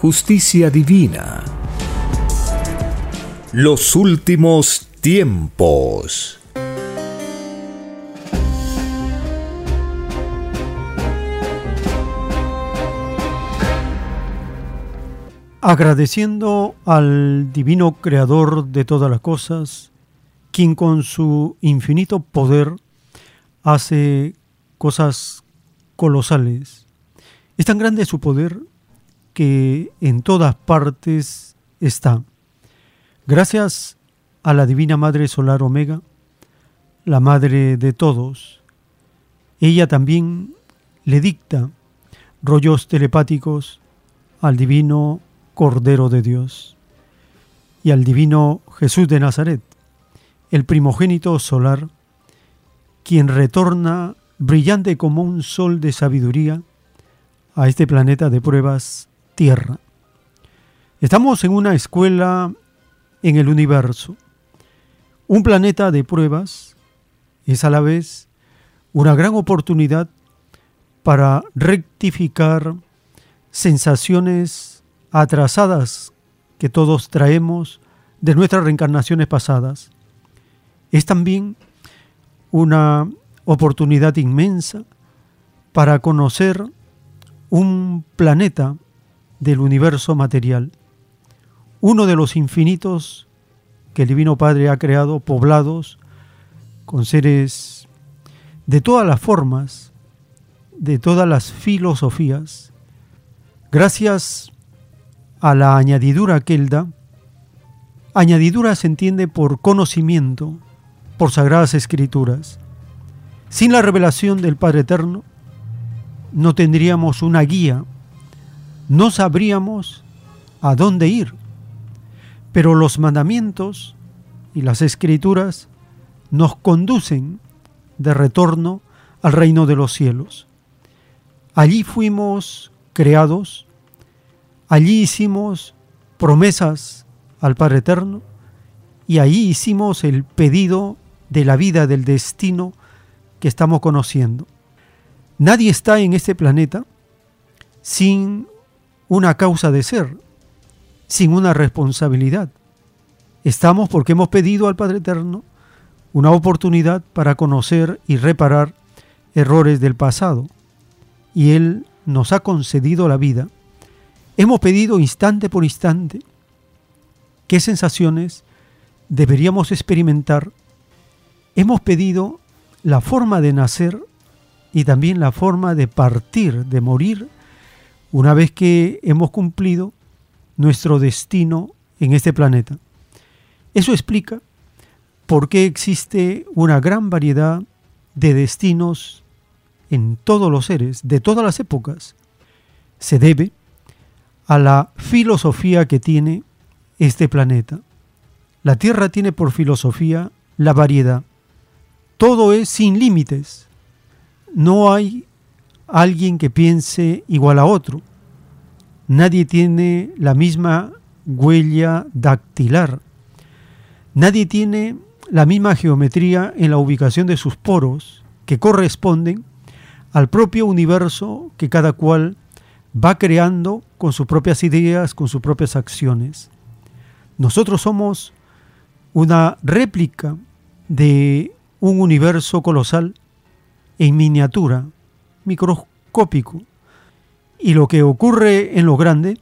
justicia divina. Los últimos tiempos. Agradeciendo al divino creador de todas las cosas, quien con su infinito poder hace cosas colosales. Es tan grande su poder que en todas partes está. Gracias a la Divina Madre Solar Omega, la Madre de todos, ella también le dicta rollos telepáticos al Divino Cordero de Dios y al Divino Jesús de Nazaret, el primogénito solar, quien retorna brillante como un sol de sabiduría a este planeta de pruebas tierra. Estamos en una escuela en el universo. Un planeta de pruebas es a la vez una gran oportunidad para rectificar sensaciones atrasadas que todos traemos de nuestras reencarnaciones pasadas. Es también una oportunidad inmensa para conocer un planeta del universo material, uno de los infinitos que el Divino Padre ha creado, poblados con seres de todas las formas, de todas las filosofías, gracias a la añadidura que Él da, añadidura se entiende por conocimiento, por sagradas escrituras. Sin la revelación del Padre Eterno, no tendríamos una guía no sabríamos a dónde ir. Pero los mandamientos y las escrituras nos conducen de retorno al reino de los cielos. Allí fuimos creados, allí hicimos promesas al Padre Eterno y allí hicimos el pedido de la vida, del destino que estamos conociendo. Nadie está en este planeta sin una causa de ser, sin una responsabilidad. Estamos porque hemos pedido al Padre Eterno una oportunidad para conocer y reparar errores del pasado. Y Él nos ha concedido la vida. Hemos pedido instante por instante qué sensaciones deberíamos experimentar. Hemos pedido la forma de nacer y también la forma de partir, de morir una vez que hemos cumplido nuestro destino en este planeta. Eso explica por qué existe una gran variedad de destinos en todos los seres, de todas las épocas. Se debe a la filosofía que tiene este planeta. La Tierra tiene por filosofía la variedad. Todo es sin límites. No hay alguien que piense igual a otro. Nadie tiene la misma huella dactilar. Nadie tiene la misma geometría en la ubicación de sus poros que corresponden al propio universo que cada cual va creando con sus propias ideas, con sus propias acciones. Nosotros somos una réplica de un universo colosal en miniatura, microscópico, Y lo que ocurre en lo grande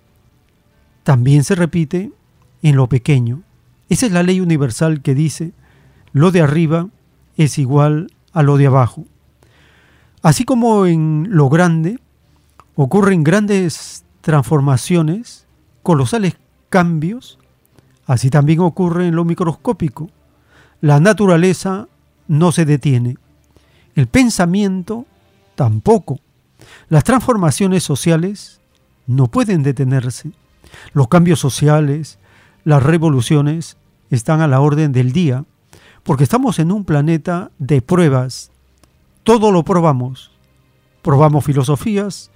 también se repite en lo pequeño. Esa es la ley universal que dice, lo de arriba es igual a lo de abajo. Así como en lo grande ocurren grandes transformaciones, colosales cambios, así también ocurre en lo microscópico. La naturaleza no se detiene, el pensamiento tampoco. Las transformaciones sociales no pueden detenerse. Los cambios sociales, las revoluciones están a la orden del día, porque estamos en un planeta de pruebas. Todo lo probamos. Probamos filosofías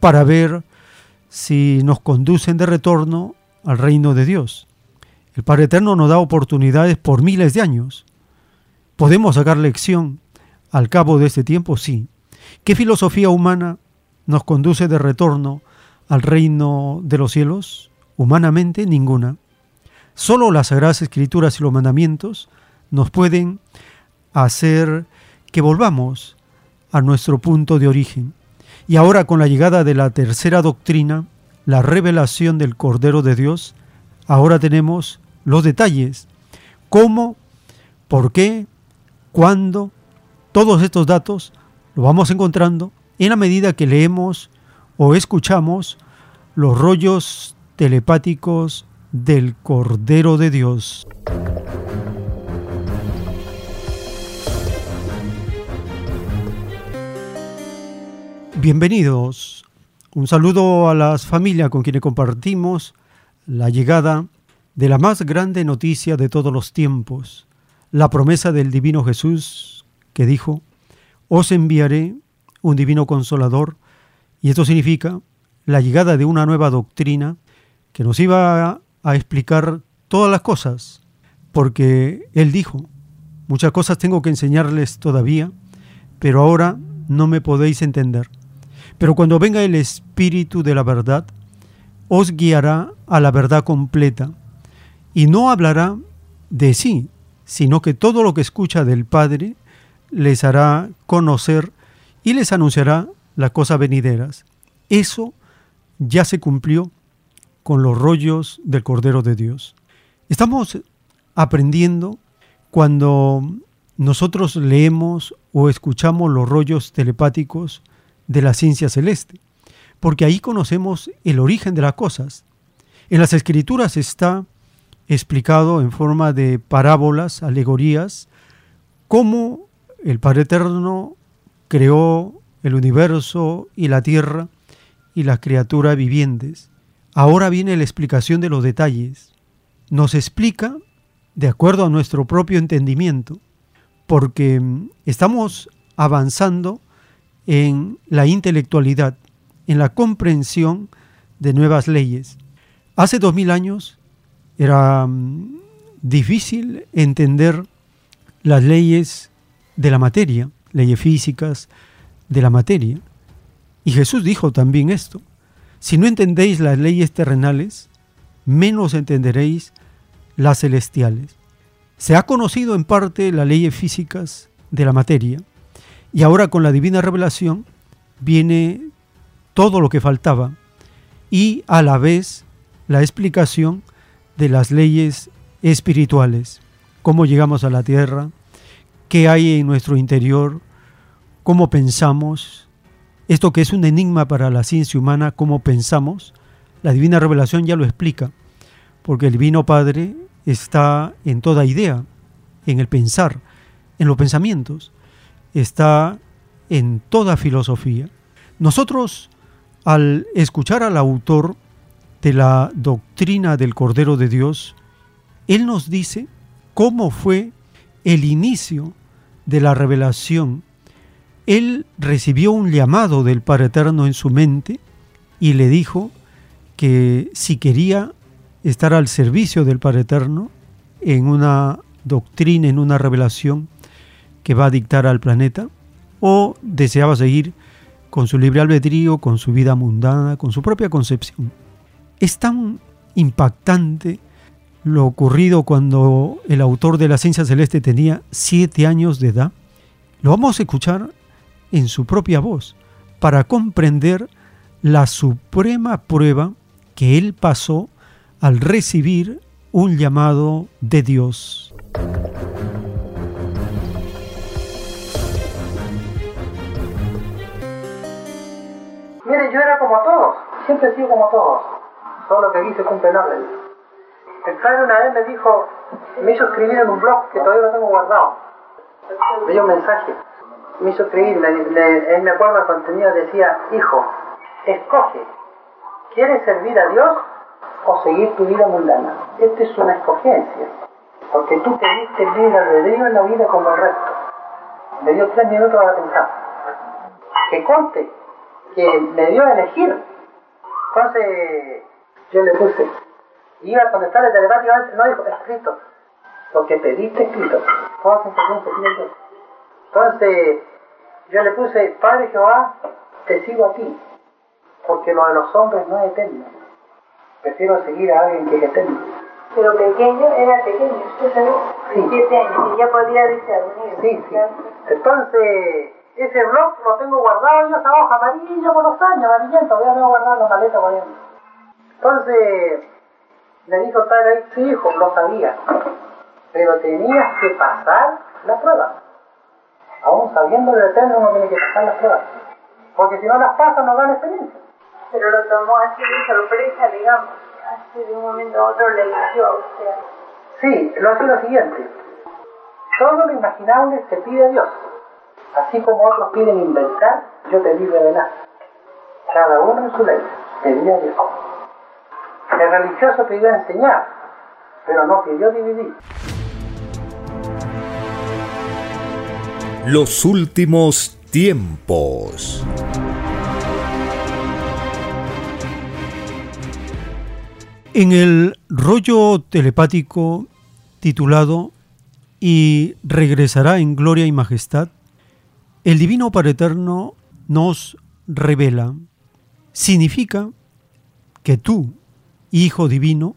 para ver si nos conducen de retorno al reino de Dios. El Padre Eterno nos da oportunidades por miles de años. ¿Podemos sacar lección al cabo de este tiempo? Sí. ¿Qué filosofía humana nos conduce de retorno al reino de los cielos? Humanamente ninguna. Solo las Sagradas Escrituras y los mandamientos nos pueden hacer que volvamos a nuestro punto de origen. Y ahora con la llegada de la tercera doctrina, la revelación del Cordero de Dios, ahora tenemos los detalles. ¿Cómo? ¿Por qué? ¿Cuándo? Todos estos datos los vamos encontrando en la medida que leemos o escuchamos los rollos telepáticos del Cordero de Dios. Bienvenidos. Un saludo a las familias con quienes compartimos la llegada de la más grande noticia de todos los tiempos, la promesa del divino Jesús que dijo, os enviaré un divino consolador, y esto significa la llegada de una nueva doctrina que nos iba a, explicar todas las cosas, porque Él dijo, muchas cosas tengo que enseñarles todavía, pero ahora no me podéis entender. Pero cuando venga el Espíritu de la verdad, os guiará a la verdad completa, y no hablará de sí, sino que todo lo que escucha del Padre les hará conocer y les anunciará las cosas venideras. Eso ya se cumplió con los rollos del Cordero de Dios. Estamos aprendiendo cuando nosotros leemos o escuchamos los rollos telepáticos de la ciencia celeste, porque ahí conocemos el origen de las cosas. En las escrituras está explicado en forma de parábolas, alegorías, cómo el Padre Eterno creó el universo y la tierra y las criaturas vivientes. Ahora viene la explicación de los detalles. Nos explica de acuerdo a nuestro propio entendimiento, porque estamos avanzando en la intelectualidad, en la comprensión de nuevas leyes. Hace dos mil años era mm, difícil entender las leyes de la materia, leyes físicas de la materia. Y Jesús dijo también esto, si no entendéis las leyes terrenales, menos entenderéis las celestiales. Se ha conocido en parte las leyes físicas de la materia, y ahora con la divina revelación viene todo lo que faltaba y a la vez la explicación de las leyes espirituales, cómo llegamos a la tierra, qué hay en nuestro interior, cómo pensamos, esto que es un enigma para la ciencia humana, cómo pensamos, la divina revelación ya lo explica, porque el Divino Padre está en toda idea, en el pensar, en los pensamientos está en toda filosofía. Nosotros, al escuchar al autor de la doctrina del Cordero de Dios, él nos dice cómo fue el inicio de la revelación. Él recibió un llamado del Padre Eterno en su mente y le dijo que si quería estar al servicio del Padre Eterno en una doctrina, en una revelación, que va a dictar al planeta o deseaba seguir con su libre albedrío, con su vida mundana, con su propia concepción. Es tan impactante lo ocurrido cuando el autor de la ciencia celeste tenía siete años de edad. Lo vamos a escuchar en su propia voz para comprender la suprema prueba que él pasó al recibir un llamado de Dios. Mire, yo era como todos, siempre he sido como todos, solo que cumple el orden. El padre una vez me dijo, me hizo escribir en un blog que todavía lo tengo guardado. Me dio un mensaje, me hizo escribir, él me acuerdo el contenido, decía, hijo, escoge, ¿quieres servir a Dios o seguir tu vida mundana? Esta es una escogencia, porque tú pediste libre albedrío en la vida como el resto. Me dio tres minutos para pensar. Que conte que me dio a elegir. Entonces yo le puse, iba a contestarle telepáticamente, no dijo, escrito, lo que pediste escrito, se Entonces yo le puse, Padre Jehová, te sigo a ti, porque lo de los hombres no es eterno. Prefiero seguir a alguien que es eterno. Pero pequeño, era pequeño, usted sabe, sí. siete años, y ya podía discernir. Sí, sí. Entonces, ese blog lo tengo guardado yo, esa hoja amarilla por los años, amarillento, voy a tengo guardado en la maleta por ahí. Entonces, le dijo tal ahí, sí, hijo, lo sabía, pero tenías que pasar la prueba. Aún sabiendo el eterno, uno tiene que pasar las pruebas. Porque si no las pasa, no dan experiencia. Pero lo tomó así de sorpresa, digamos. Así de un momento a otro le eligió a usted. Sí, lo hace lo siguiente. Todo lo imaginable se pide a Dios. Así como otros piden inventar, yo te di revelar. Cada uno en su ley, pedía a Dios. El religioso pidió enseñar, pero no pidió dividir. Los últimos tiempos. En el rollo telepático titulado Y regresará en gloria y majestad, el Divino Padre Eterno nos revela, significa que tú, Hijo Divino,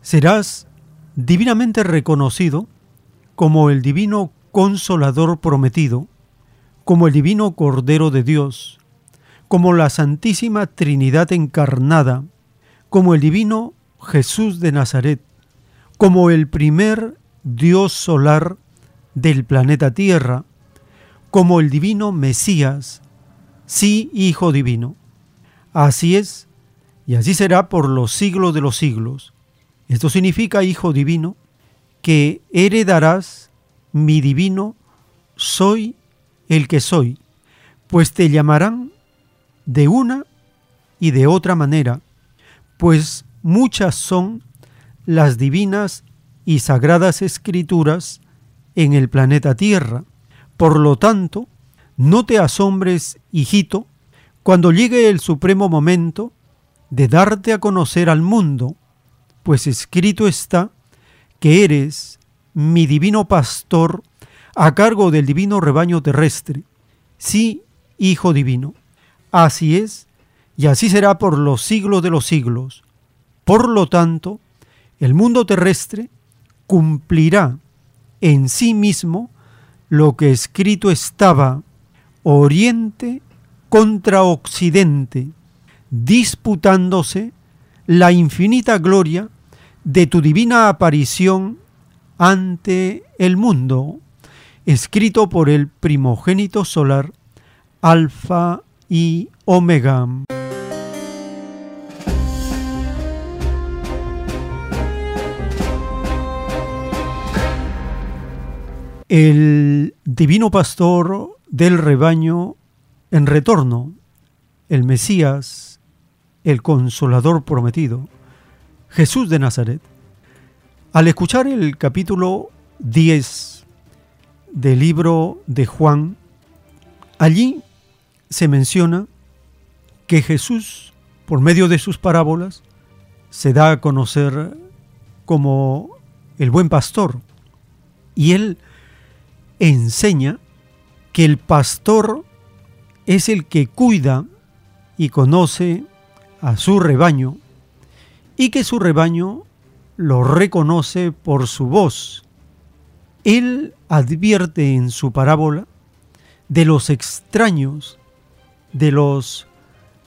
serás divinamente reconocido como el Divino Consolador prometido, como el Divino Cordero de Dios, como la Santísima Trinidad encarnada, como el Divino Jesús de Nazaret, como el primer Dios solar del planeta Tierra, como el divino Mesías, sí Hijo divino. Así es, y así será por los siglos de los siglos. Esto significa, Hijo divino, que heredarás mi divino soy el que soy, pues te llamarán de una y de otra manera, pues muchas son las divinas y sagradas escrituras en el planeta Tierra. Por lo tanto, no te asombres, hijito, cuando llegue el supremo momento de darte a conocer al mundo, pues escrito está que eres mi divino pastor a cargo del divino rebaño terrestre. Sí, Hijo divino. Así es, y así será por los siglos de los siglos. Por lo tanto, el mundo terrestre cumplirá en sí mismo lo que escrito estaba, Oriente contra Occidente, disputándose la infinita gloria de tu divina aparición ante el mundo, escrito por el primogénito solar, Alfa y Omega. el divino pastor del rebaño en retorno, el Mesías, el consolador prometido, Jesús de Nazaret. Al escuchar el capítulo 10 del libro de Juan, allí se menciona que Jesús, por medio de sus parábolas, se da a conocer como el buen pastor. Y él enseña que el pastor es el que cuida y conoce a su rebaño y que su rebaño lo reconoce por su voz. Él advierte en su parábola de los extraños, de los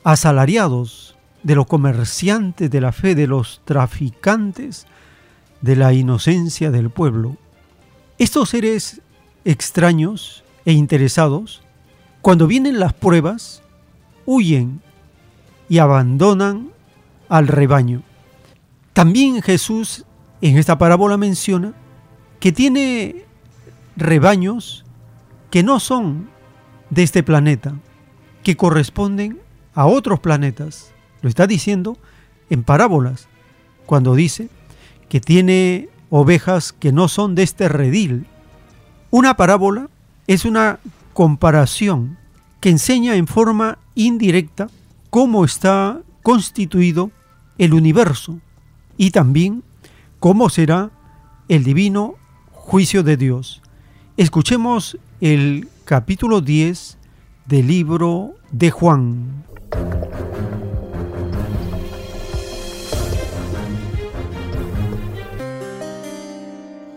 asalariados, de los comerciantes de la fe, de los traficantes, de la inocencia del pueblo. Estos seres extraños e interesados, cuando vienen las pruebas, huyen y abandonan al rebaño. También Jesús en esta parábola menciona que tiene rebaños que no son de este planeta, que corresponden a otros planetas. Lo está diciendo en parábolas, cuando dice que tiene ovejas que no son de este redil. Una parábola es una comparación que enseña en forma indirecta cómo está constituido el universo y también cómo será el divino juicio de Dios. Escuchemos el capítulo 10 del libro de Juan.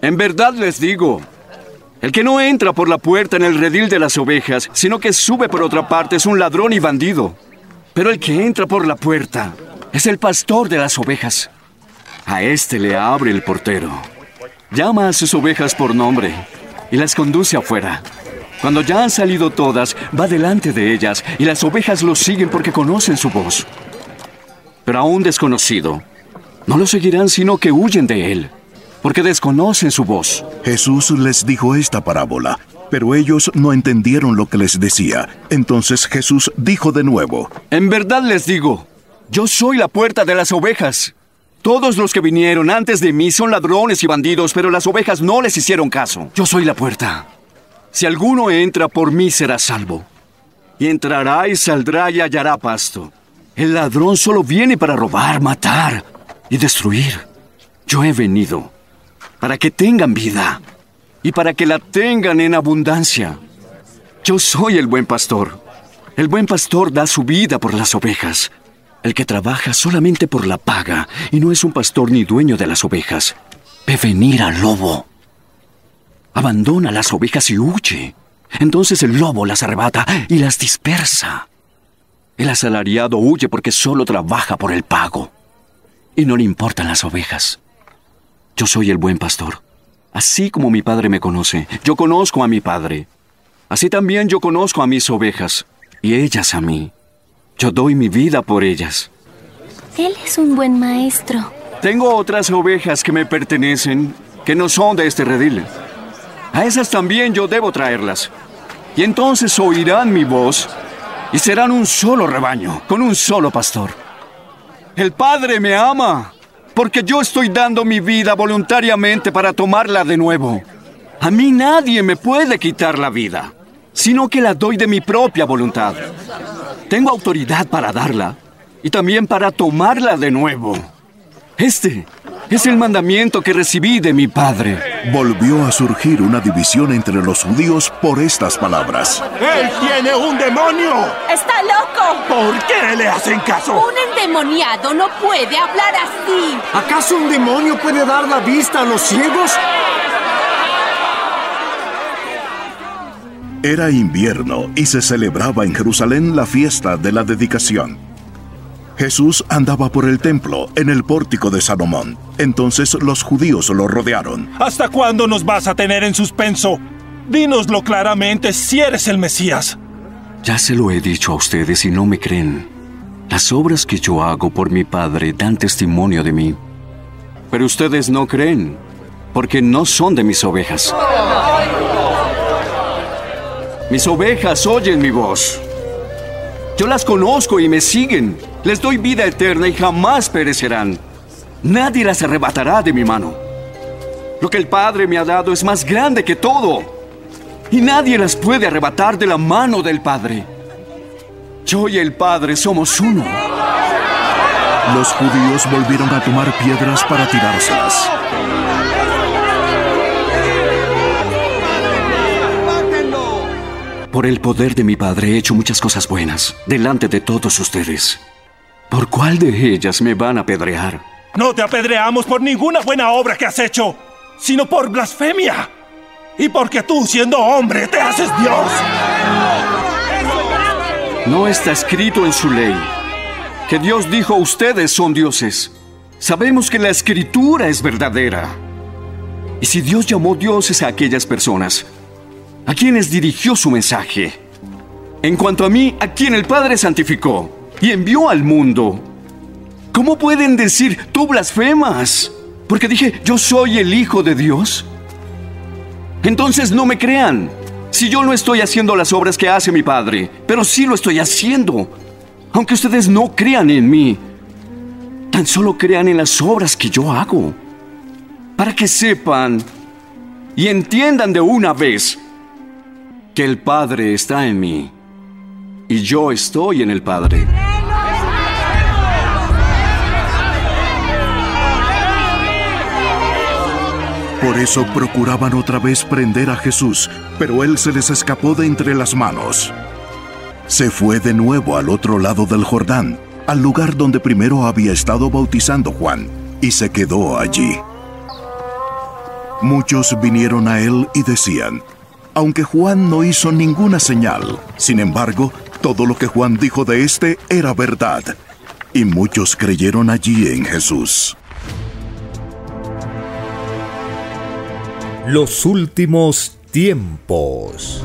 En verdad les digo, el que no entra por la puerta en el redil de las ovejas, sino que sube por otra parte, es un ladrón y bandido. Pero el que entra por la puerta es el pastor de las ovejas. A éste le abre el portero. Llama a sus ovejas por nombre y las conduce afuera. Cuando ya han salido todas, va delante de ellas y las ovejas lo siguen porque conocen su voz. Pero a un desconocido, no lo seguirán sino que huyen de él porque desconocen su voz. Jesús les dijo esta parábola, pero ellos no entendieron lo que les decía. Entonces Jesús dijo de nuevo, En verdad les digo, yo soy la puerta de las ovejas. Todos los que vinieron antes de mí son ladrones y bandidos, pero las ovejas no les hicieron caso. Yo soy la puerta. Si alguno entra por mí será salvo. Y entrará y saldrá y hallará pasto. El ladrón solo viene para robar, matar y destruir. Yo he venido para que tengan vida y para que la tengan en abundancia. Yo soy el buen pastor. El buen pastor da su vida por las ovejas. El que trabaja solamente por la paga y no es un pastor ni dueño de las ovejas, ve venir al lobo. Abandona las ovejas y huye. Entonces el lobo las arrebata y las dispersa. El asalariado huye porque solo trabaja por el pago y no le importan las ovejas. Yo soy el buen pastor. Así como mi padre me conoce, yo conozco a mi padre. Así también yo conozco a mis ovejas y ellas a mí. Yo doy mi vida por ellas. Él es un buen maestro. Tengo otras ovejas que me pertenecen, que no son de este redil. A esas también yo debo traerlas. Y entonces oirán mi voz y serán un solo rebaño, con un solo pastor. El Padre me ama porque yo estoy dando mi vida voluntariamente para tomarla de nuevo. A mí nadie me puede quitar la vida, sino que la doy de mi propia voluntad. Tengo autoridad para darla y también para tomarla de nuevo. Este es el mandamiento que recibí de mi padre. Volvió a surgir una división entre los judíos por estas palabras. ¡Él tiene un demonio! ¡Está loco! ¿Por qué le hacen caso? Un endemoniado no puede hablar así. ¿Acaso un demonio puede dar la vista a los ciegos? Era invierno y se celebraba en Jerusalén la fiesta de la dedicación. Jesús andaba por el templo, en el pórtico de Salomón. Entonces los judíos lo rodearon. ¿Hasta cuándo nos vas a tener en suspenso? Dínoslo claramente si eres el Mesías. Ya se lo he dicho a ustedes y no me creen. Las obras que yo hago por mi Padre dan testimonio de mí. Pero ustedes no creen, porque no son de mis ovejas. Mis ovejas oyen mi voz. Yo las conozco y me siguen. Les doy vida eterna y jamás perecerán. Nadie las arrebatará de mi mano. Lo que el Padre me ha dado es más grande que todo. Y nadie las puede arrebatar de la mano del Padre. Yo y el Padre somos uno. Los judíos volvieron a tomar piedras para tirárselas. Por el poder de mi Padre he hecho muchas cosas buenas delante de todos ustedes. ¿Por cuál de ellas me van a apedrear? No te apedreamos por ninguna buena obra que has hecho, sino por blasfemia. Y porque tú, siendo hombre, te haces Dios. No está escrito en su ley. que Dios dijo ustedes son dioses. Sabemos que la escritura es verdadera. Y si Dios llamó dioses a aquellas personas, ¿a quienes dirigió su mensaje? En cuanto a mí, a quien el Padre santificó y envió al mundo. ¿Cómo pueden decir, tú blasfemas? Porque dije, yo soy el Hijo de Dios. Entonces no me crean. Si yo no estoy haciendo las obras que hace mi Padre, pero sí lo estoy haciendo. Aunque ustedes no crean en mí, tan solo crean en las obras que yo hago. Para que sepan y entiendan de una vez que el Padre está en mí y yo estoy en el Padre. Por eso procuraban otra vez prender a Jesús, pero él se les escapó de entre las manos. Se fue de nuevo al otro lado del Jordán, al lugar donde primero había estado bautizando Juan, y se quedó allí. Muchos vinieron a él y decían, aunque Juan no hizo ninguna señal, sin embargo, todo lo que Juan dijo de éste era verdad, y muchos creyeron allí en Jesús. Los últimos tiempos.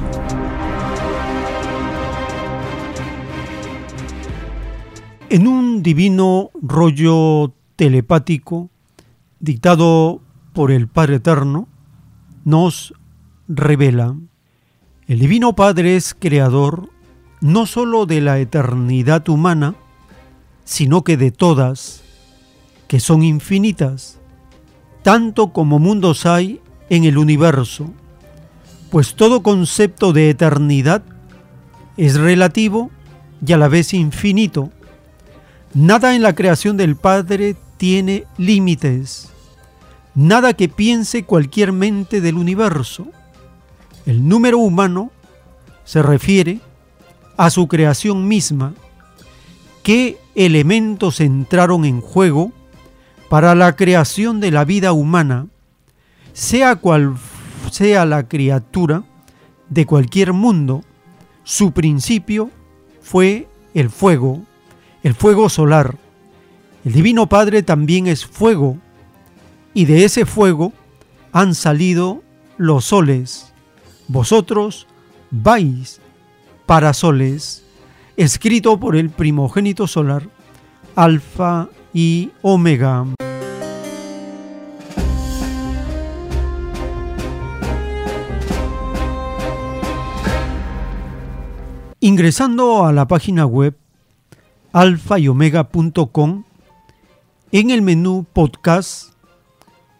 En un divino rollo telepático dictado por el Padre Eterno, nos revela, el Divino Padre es creador no sólo de la eternidad humana, sino que de todas, que son infinitas, tanto como mundos hay en el universo, pues todo concepto de eternidad es relativo y a la vez infinito. Nada en la creación del Padre tiene límites, nada que piense cualquier mente del universo. El número humano se refiere a su creación misma, qué elementos entraron en juego para la creación de la vida humana, sea cual sea la criatura de cualquier mundo, su principio fue el fuego, el fuego solar. El Divino Padre también es fuego, y de ese fuego han salido los soles. Vosotros vais para soles, escrito por el primogénito solar, Alfa y Omega. Ingresando a la página web alfa y omega.com, en el menú podcast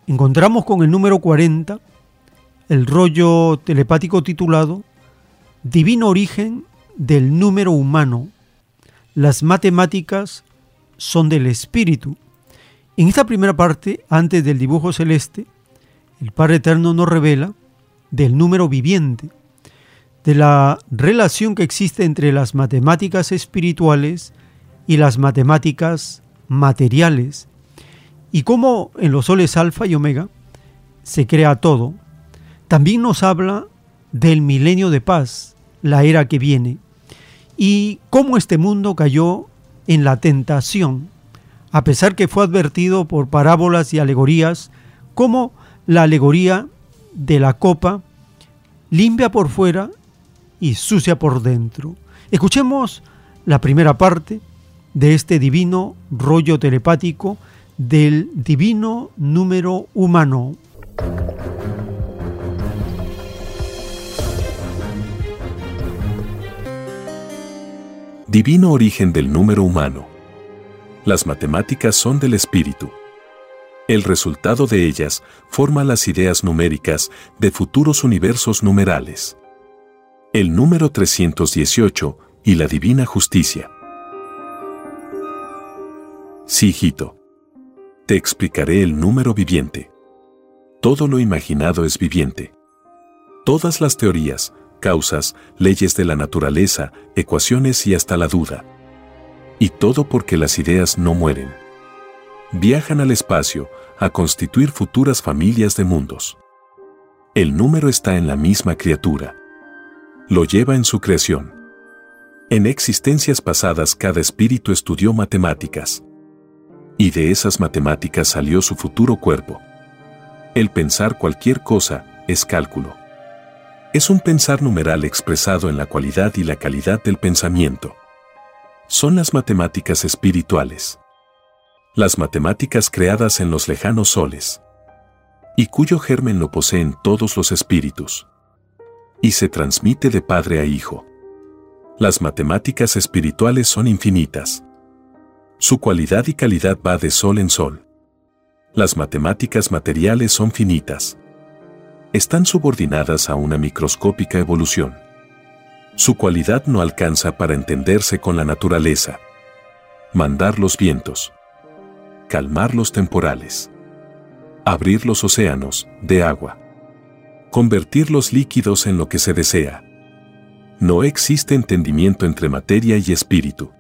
encontramos con el número 40 el rollo telepático titulado Divino origen del número humano. Las matemáticas son del espíritu. En esta primera parte, antes del dibujo celeste, el Padre Eterno nos revela del número viviente de la relación que existe entre las matemáticas espirituales y las matemáticas materiales, y cómo en los soles alfa y omega se crea todo. También nos habla del milenio de paz, la era que viene, y cómo este mundo cayó en la tentación, a pesar que fue advertido por parábolas y alegorías, como la alegoría de la copa limpia por fuera y sucia por dentro. Escuchemos la primera parte de este divino rollo telepático del divino número humano. Divino origen del número humano. Las matemáticas son del espíritu. El resultado de ellas forma las ideas numéricas de futuros universos numerales el número 318 y la divina justicia. Sí, hijito. Te explicaré el número viviente. Todo lo imaginado es viviente. Todas las teorías, causas, leyes de la naturaleza, ecuaciones y hasta la duda. Y todo porque las ideas no mueren. Viajan al espacio a constituir futuras familias de mundos. El número está en la misma criatura lo lleva en su creación. En existencias pasadas cada espíritu estudió matemáticas. Y de esas matemáticas salió su futuro cuerpo. El pensar cualquier cosa es cálculo. Es un pensar numeral expresado en la cualidad y la calidad del pensamiento. Son las matemáticas espirituales. Las matemáticas creadas en los lejanos soles. Y cuyo germen lo poseen todos los espíritus. Y se transmite de padre a hijo. Las matemáticas espirituales son infinitas. Su cualidad y calidad va de sol en sol. Las matemáticas materiales son finitas. Están subordinadas a una microscópica evolución. Su cualidad no alcanza para entenderse con la naturaleza. Mandar los vientos. Calmar los temporales. Abrir los océanos de agua. Convertir los líquidos en lo que se desea no existe entendimiento entre materia y espíritu.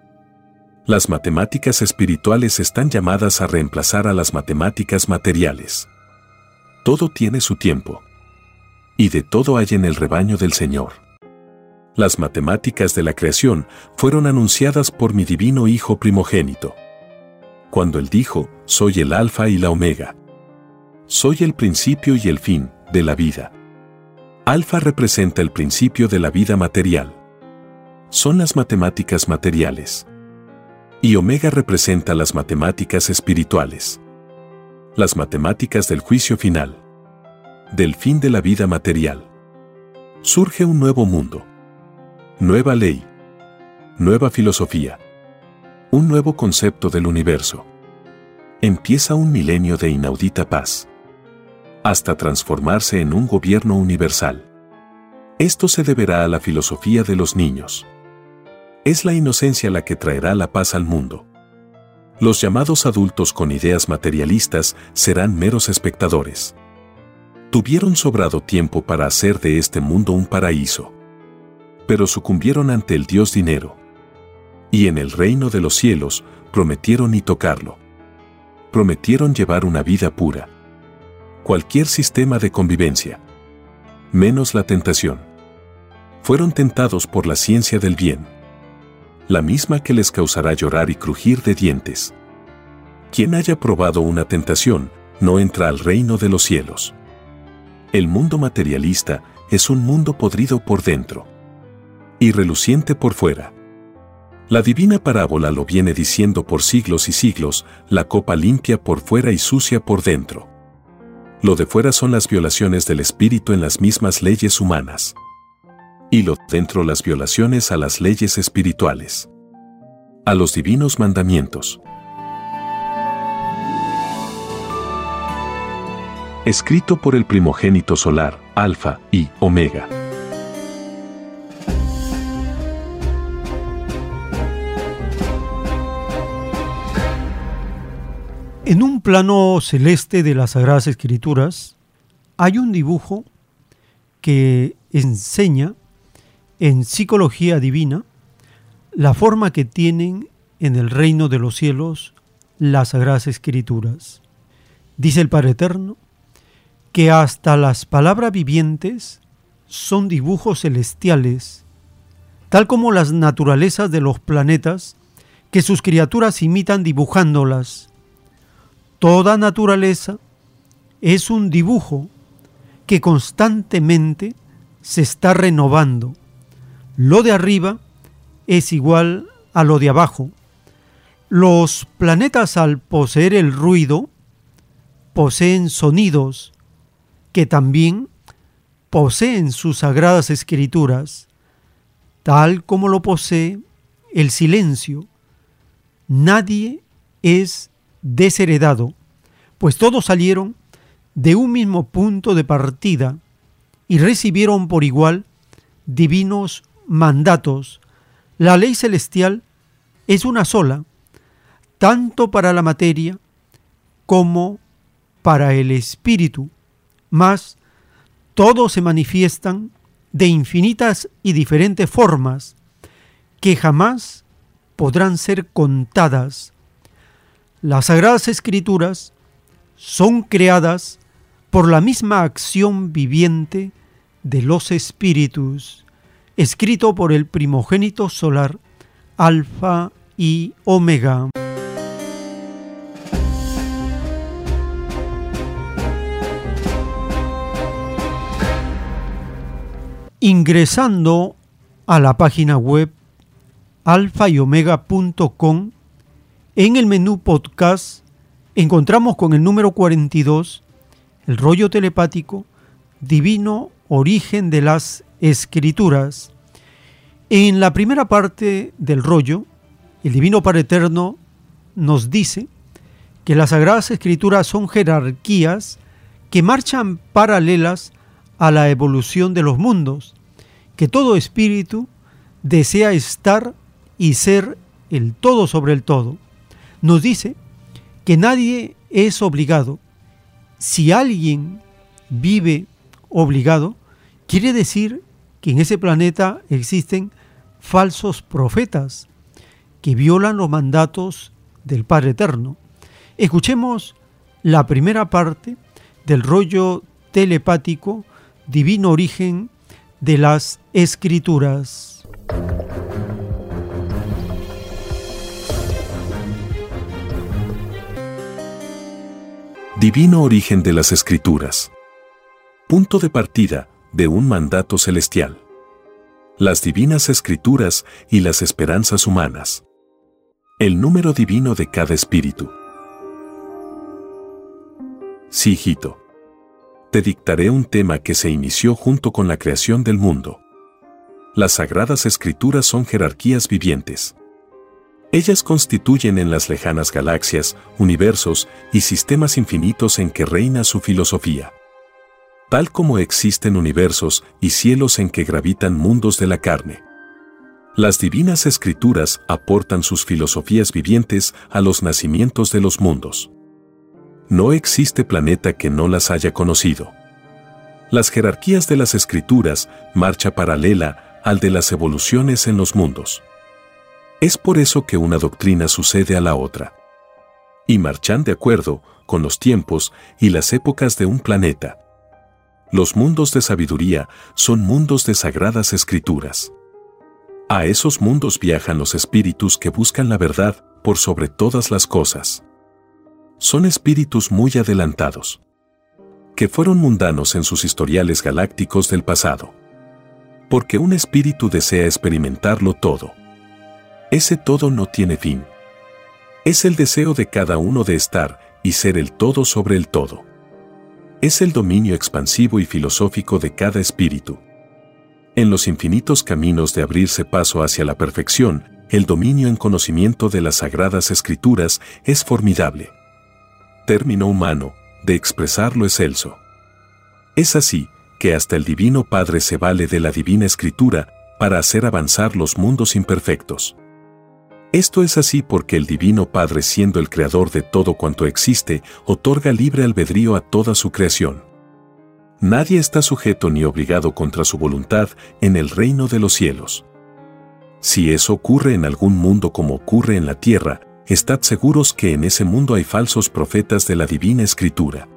Las matemáticas espirituales están llamadas a reemplazar a las matemáticas materiales. Todo tiene su tiempo. Y de todo hay en el rebaño del Señor. Las matemáticas de la creación fueron anunciadas por mi divino Hijo primogénito. Cuando Él dijo, soy el alfa y la omega. Soy el principio y el fin de la vida. Alfa representa el principio de la vida material. Son las matemáticas materiales. Y omega representa las matemáticas espirituales. Las matemáticas del juicio final. Del fin de la vida material. Surge un nuevo mundo. Nueva ley. Nueva filosofía. Un nuevo concepto del universo. Empieza un milenio de inaudita paz hasta transformarse en un gobierno universal. Esto se deberá a la filosofía de los niños. Es la inocencia la que traerá la paz al mundo. Los llamados adultos con ideas materialistas serán meros espectadores. Tuvieron sobrado tiempo para hacer de este mundo un paraíso. Pero sucumbieron ante el Dios dinero. Y en el reino de los cielos prometieron ni tocarlo. Prometieron llevar una vida pura cualquier sistema de convivencia. Menos la tentación. Fueron tentados por la ciencia del bien. La misma que les causará llorar y crujir de dientes. Quien haya probado una tentación, no entra al reino de los cielos. El mundo materialista es un mundo podrido por dentro. Y reluciente por fuera. La divina parábola lo viene diciendo por siglos y siglos, la copa limpia por fuera y sucia por dentro. Lo de fuera son las violaciones del espíritu en las mismas leyes humanas. Y lo dentro las violaciones a las leyes espirituales. A los divinos mandamientos. Escrito por el primogénito solar, Alfa y Omega. En un plano celeste de las Sagradas Escrituras hay un dibujo que enseña en psicología divina la forma que tienen en el reino de los cielos las Sagradas Escrituras. Dice el Padre Eterno que hasta las palabras vivientes son dibujos celestiales, tal como las naturalezas de los planetas que sus criaturas imitan dibujándolas Toda naturaleza es un dibujo que constantemente se está renovando. Lo de arriba es igual a lo de abajo. Los planetas al poseer el ruido poseen sonidos que también poseen sus sagradas escrituras, tal como lo posee el silencio. Nadie es desheredado, pues todos salieron de un mismo punto de partida y recibieron por igual divinos mandatos. La ley celestial es una sola, tanto para la materia como para el espíritu, mas todos se manifiestan de infinitas y diferentes formas que jamás podrán ser contadas las Sagradas Escrituras son creadas por la misma acción viviente de los espíritus escrito por el primogénito solar, Alfa y Omega. Ingresando a la página web alfa y omega.com, en el menú podcast encontramos con el número 42 el rollo telepático Divino Origen de las Escrituras. En la primera parte del rollo, el Divino Padre Eterno nos dice que las Sagradas Escrituras son jerarquías que marchan paralelas a la evolución de los mundos, que todo espíritu desea estar y ser el todo sobre el todo. Nos dice que nadie es obligado. Si alguien vive obligado, quiere decir que en ese planeta existen falsos profetas que violan los mandatos del Padre Eterno. Escuchemos la primera parte del rollo telepático Divino Origen de las Escrituras. Divino Origen de las Escrituras. Punto de partida de un mandato celestial. Las divinas escrituras y las esperanzas humanas. El número divino de cada espíritu. Sí, hijito. Te dictaré un tema que se inició junto con la creación del mundo. Las sagradas escrituras son jerarquías vivientes. Ellas constituyen en las lejanas galaxias, universos y sistemas infinitos en que reina su filosofía. Tal como existen universos y cielos en que gravitan mundos de la carne. Las divinas escrituras aportan sus filosofías vivientes a los nacimientos de los mundos. No existe planeta que no las haya conocido. Las jerarquías de las escrituras marcha paralela al de las evoluciones en los mundos. Es por eso que una doctrina sucede a la otra. Y marchan de acuerdo con los tiempos y las épocas de un planeta. Los mundos de sabiduría son mundos de sagradas escrituras. A esos mundos viajan los espíritus que buscan la verdad por sobre todas las cosas. Son espíritus muy adelantados, que fueron mundanos en sus historiales galácticos del pasado. Porque un espíritu desea experimentarlo todo ese todo no tiene fin. Es el deseo de cada uno de estar y ser el todo sobre el todo. Es el dominio expansivo y filosófico de cada espíritu. En los infinitos caminos de abrirse paso hacia la perfección, el dominio en conocimiento de las sagradas escrituras es formidable. Término humano, de expresar lo excelso. Es así, que hasta el Divino Padre se vale de la Divina Escritura para hacer avanzar los mundos imperfectos. Esto es así porque el Divino Padre siendo el creador de todo cuanto existe, otorga libre albedrío a toda su creación. Nadie está sujeto ni obligado contra su voluntad en el reino de los cielos. Si eso ocurre en algún mundo como ocurre en la tierra, estad seguros que en ese mundo hay falsos profetas de la divina escritura,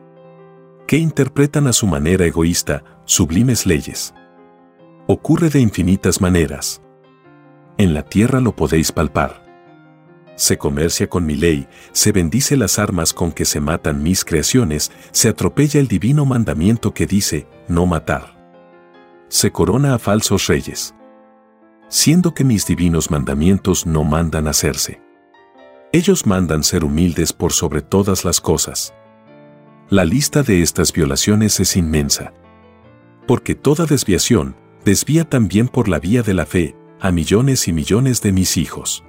que interpretan a su manera egoísta sublimes leyes. Ocurre de infinitas maneras. En la tierra lo podéis palpar se comercia con mi ley, se bendice las armas con que se matan mis creaciones, se atropella el divino mandamiento que dice, no matar. Se corona a falsos reyes. Siendo que mis divinos mandamientos no mandan hacerse. Ellos mandan ser humildes por sobre todas las cosas. La lista de estas violaciones es inmensa. Porque toda desviación desvía también por la vía de la fe a millones y millones de mis hijos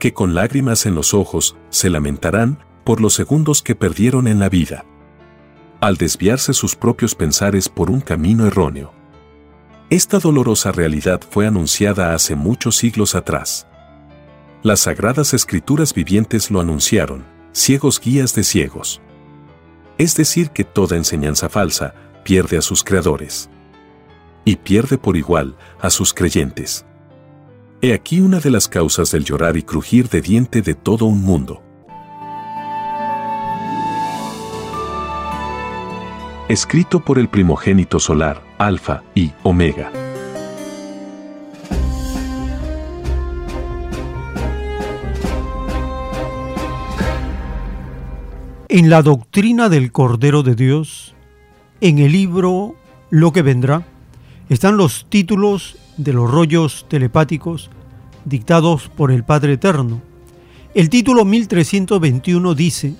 que con lágrimas en los ojos se lamentarán por los segundos que perdieron en la vida. Al desviarse sus propios pensares por un camino erróneo. Esta dolorosa realidad fue anunciada hace muchos siglos atrás. Las sagradas escrituras vivientes lo anunciaron, ciegos guías de ciegos. Es decir, que toda enseñanza falsa pierde a sus creadores. Y pierde por igual a sus creyentes. He aquí una de las causas del llorar y crujir de diente de todo un mundo. Escrito por el primogénito solar, Alfa y Omega. En la doctrina del Cordero de Dios, en el libro Lo que vendrá, están los títulos de los rollos telepáticos dictados por el Padre Eterno. El título 1321 dice,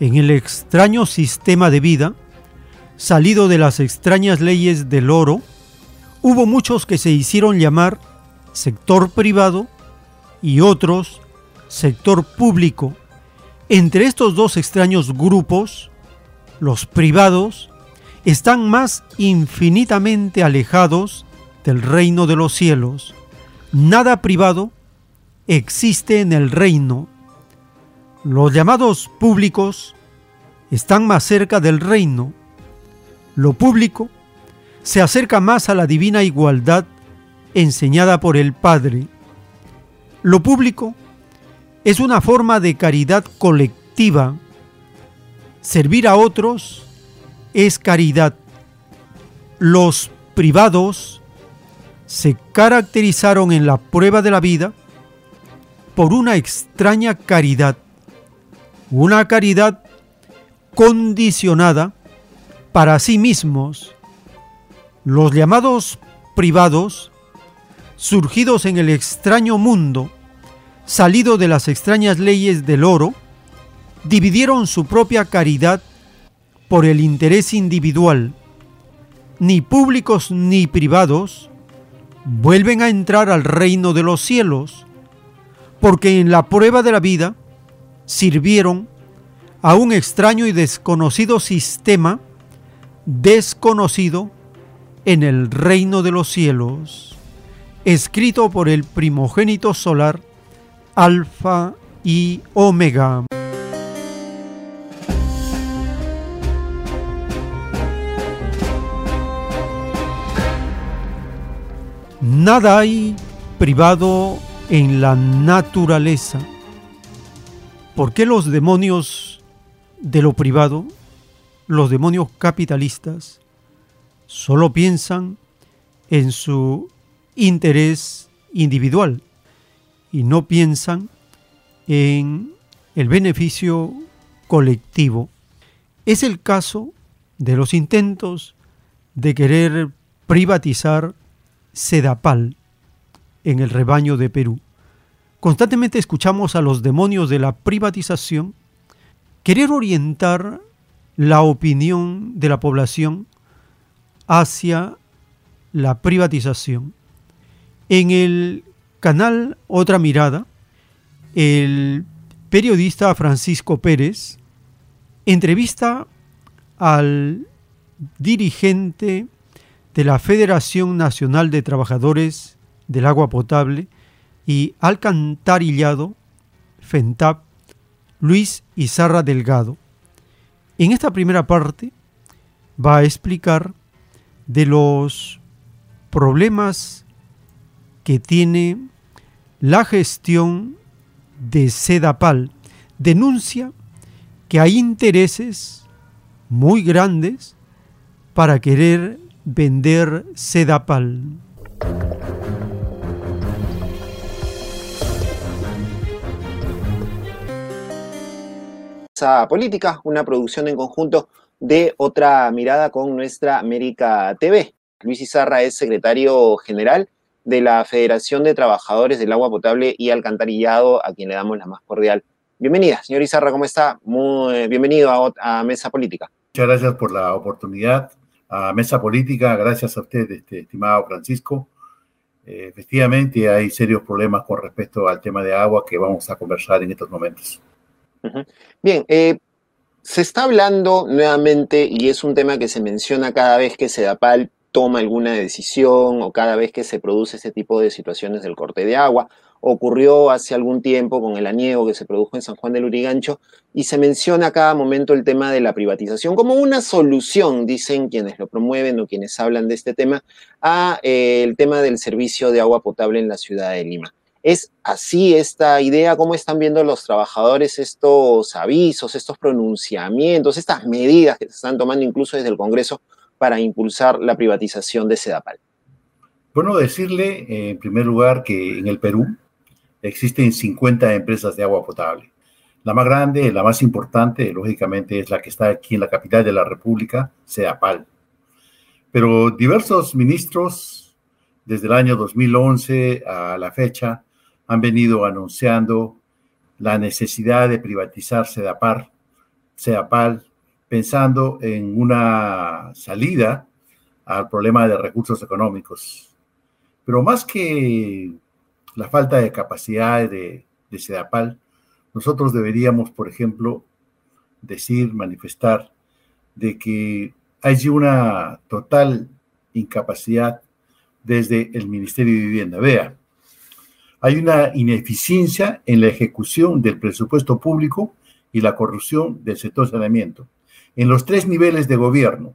en el extraño sistema de vida, salido de las extrañas leyes del oro, hubo muchos que se hicieron llamar sector privado y otros sector público. Entre estos dos extraños grupos, los privados están más infinitamente alejados del reino de los cielos. Nada privado existe en el reino. Los llamados públicos están más cerca del reino. Lo público se acerca más a la divina igualdad enseñada por el Padre. Lo público es una forma de caridad colectiva. Servir a otros es caridad. Los privados se caracterizaron en la prueba de la vida por una extraña caridad, una caridad condicionada para sí mismos. Los llamados privados, surgidos en el extraño mundo, salido de las extrañas leyes del oro, dividieron su propia caridad por el interés individual. Ni públicos ni privados vuelven a entrar al reino de los cielos, porque en la prueba de la vida sirvieron a un extraño y desconocido sistema desconocido en el reino de los cielos, escrito por el primogénito solar, Alfa y Omega. Nada hay privado en la naturaleza. ¿Por qué los demonios de lo privado, los demonios capitalistas, solo piensan en su interés individual y no piensan en el beneficio colectivo. Es el caso de los intentos de querer privatizar Sedapal en el rebaño de Perú. Constantemente escuchamos a los demonios de la privatización querer orientar la opinión de la población hacia la privatización. En el canal Otra Mirada, el periodista Francisco Pérez entrevista al dirigente de la Federación Nacional de Trabajadores del Agua Potable y Alcantarillado, FENTAP, Luis Izarra Delgado. En esta primera parte va a explicar de los problemas que tiene la gestión de Sedapal. Denuncia que hay intereses muy grandes para querer vender Sedapal. Política, una producción en conjunto de otra mirada con nuestra América TV. Luis Izarra es secretario general de la Federación de Trabajadores del Agua Potable y Alcantarillado, a quien le damos la más cordial bienvenida. Señor Izarra, ¿cómo está? Muy bienvenido a, Mesa Política. Muchas gracias por la oportunidad. A Mesa Política, gracias a usted, este, estimado Francisco. Eh, efectivamente, hay serios problemas con respecto al tema de agua que vamos a conversar en estos momentos. Bien, eh, se está hablando nuevamente, y es un tema que se menciona cada vez que Sedapal toma alguna decisión o cada vez que se produce este tipo de situaciones del corte de agua. Ocurrió hace algún tiempo con el aniego que se produjo en San Juan del Urigancho y se menciona a cada momento el tema de la privatización como una solución, dicen quienes lo promueven o quienes hablan de este tema, a eh, el tema del servicio de agua potable en la ciudad de Lima. ¿Es así esta idea? ¿Cómo están viendo los trabajadores estos avisos, estos pronunciamientos, estas medidas que se están tomando incluso desde el Congreso para impulsar la privatización de Sedapal? Bueno, decirle en primer lugar que en el Perú existen 50 empresas de agua potable. La más grande, la más importante, lógicamente, es la que está aquí en la capital de la República, CEDAPAL. Pero diversos ministros, desde el año 2011 a la fecha, han venido anunciando la necesidad de privatizar CEDAPAL, CEDAPAL pensando en una salida al problema de recursos económicos. Pero más que la falta de capacidad de, de CEDAPAL, nosotros deberíamos, por ejemplo, decir, manifestar de que hay una total incapacidad desde el Ministerio de Vivienda. Vea, hay una ineficiencia en la ejecución del presupuesto público y la corrupción del sector saneamiento. En los tres niveles de gobierno,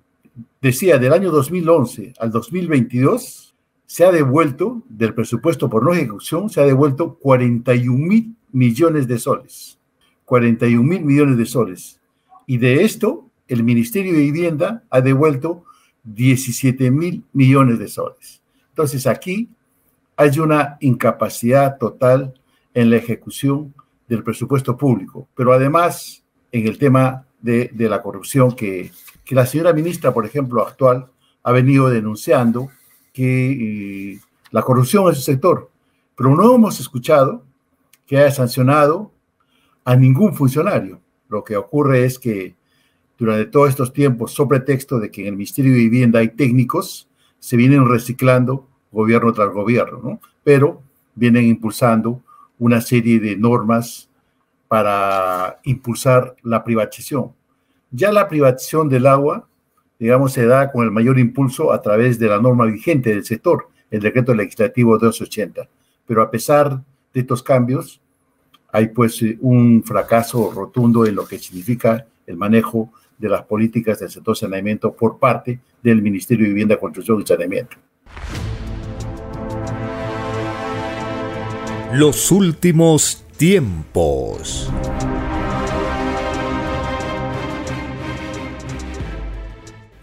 decía, del año 2011 al 2022, se ha devuelto del presupuesto por no ejecución, se ha devuelto 41 mil millones de soles. 41 mil millones de soles. Y de esto, el Ministerio de Vivienda ha devuelto 17 mil millones de soles. Entonces aquí hay una incapacidad total en la ejecución del presupuesto público, pero además en el tema de, la corrupción que, que, la señora ministra, por ejemplo, actual, ha venido denunciando que eh, la corrupción es un sector, pero no hemos escuchado que haya sancionado a ningún funcionario. Lo que ocurre es que durante todos estos tiempos, sobre texto de que en el Ministerio de Vivienda hay técnicos, se vienen reciclando gobierno tras gobierno, ¿no? Pero vienen impulsando una serie de normas para impulsar la privatización. Ya la privatización del agua, digamos, se da con el mayor impulso a través de la norma vigente del sector, el decreto legislativo 280. Pero a pesar de estos cambios, hay pues un fracaso rotundo en lo que significa el manejo de las políticas del sector saneamiento por parte del Ministerio de Vivienda, Construcción y Saneamiento. Los últimos tiempos.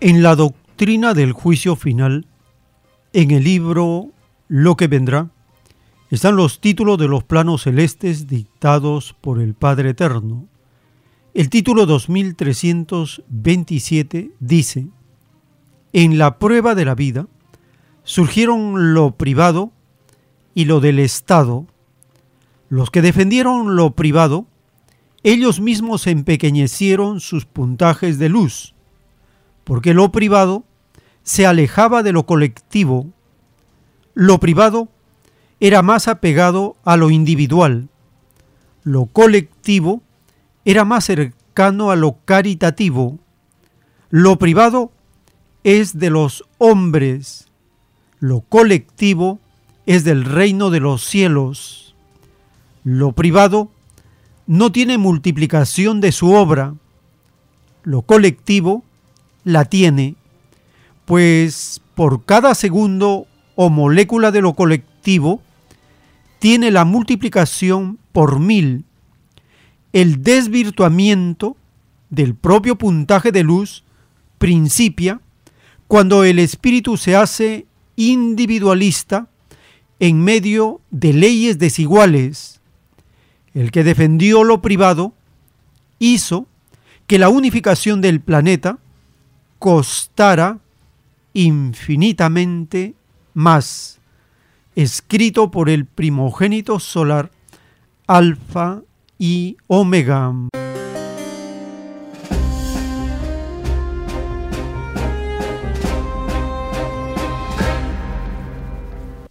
En la doctrina del juicio final, en el libro Lo que vendrá, están los títulos de los planos celestes dictados por el Padre Eterno. El título 2327 dice, En la prueba de la vida surgieron lo privado y lo del Estado. Los que defendieron lo privado, ellos mismos empequeñecieron sus puntajes de luz, porque lo privado se alejaba de lo colectivo. Lo privado era más apegado a lo individual. Lo colectivo era más cercano a lo caritativo. Lo privado es de los hombres. Lo colectivo es del reino de los cielos. Lo privado no tiene multiplicación de su obra. Lo colectivo la tiene, pues por cada segundo o molécula de lo colectivo tiene la multiplicación por mil. El desvirtuamiento del propio puntaje de luz principia cuando el espíritu se hace individualista en medio de leyes desiguales. El que defendió lo privado hizo que la unificación del planeta costara infinitamente más escrito por el primogénito solar, Alfa y Omega.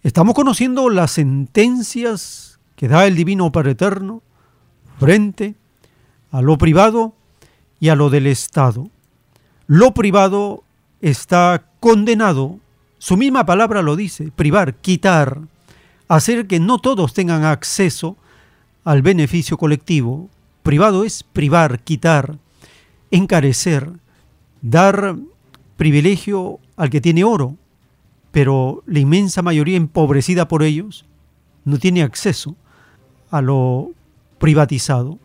Estamos conociendo las sentencias que da el Divino Padre Eterno frente a lo privado y a lo del Estado. Lo privado está condenado su misma palabra lo dice, privar, quitar, hacer que no todos tengan acceso al beneficio colectivo. Privado es privar, quitar, encarecer, dar privilegio al que tiene oro, pero la inmensa mayoría empobrecida por ellos no tiene acceso a lo privatizado.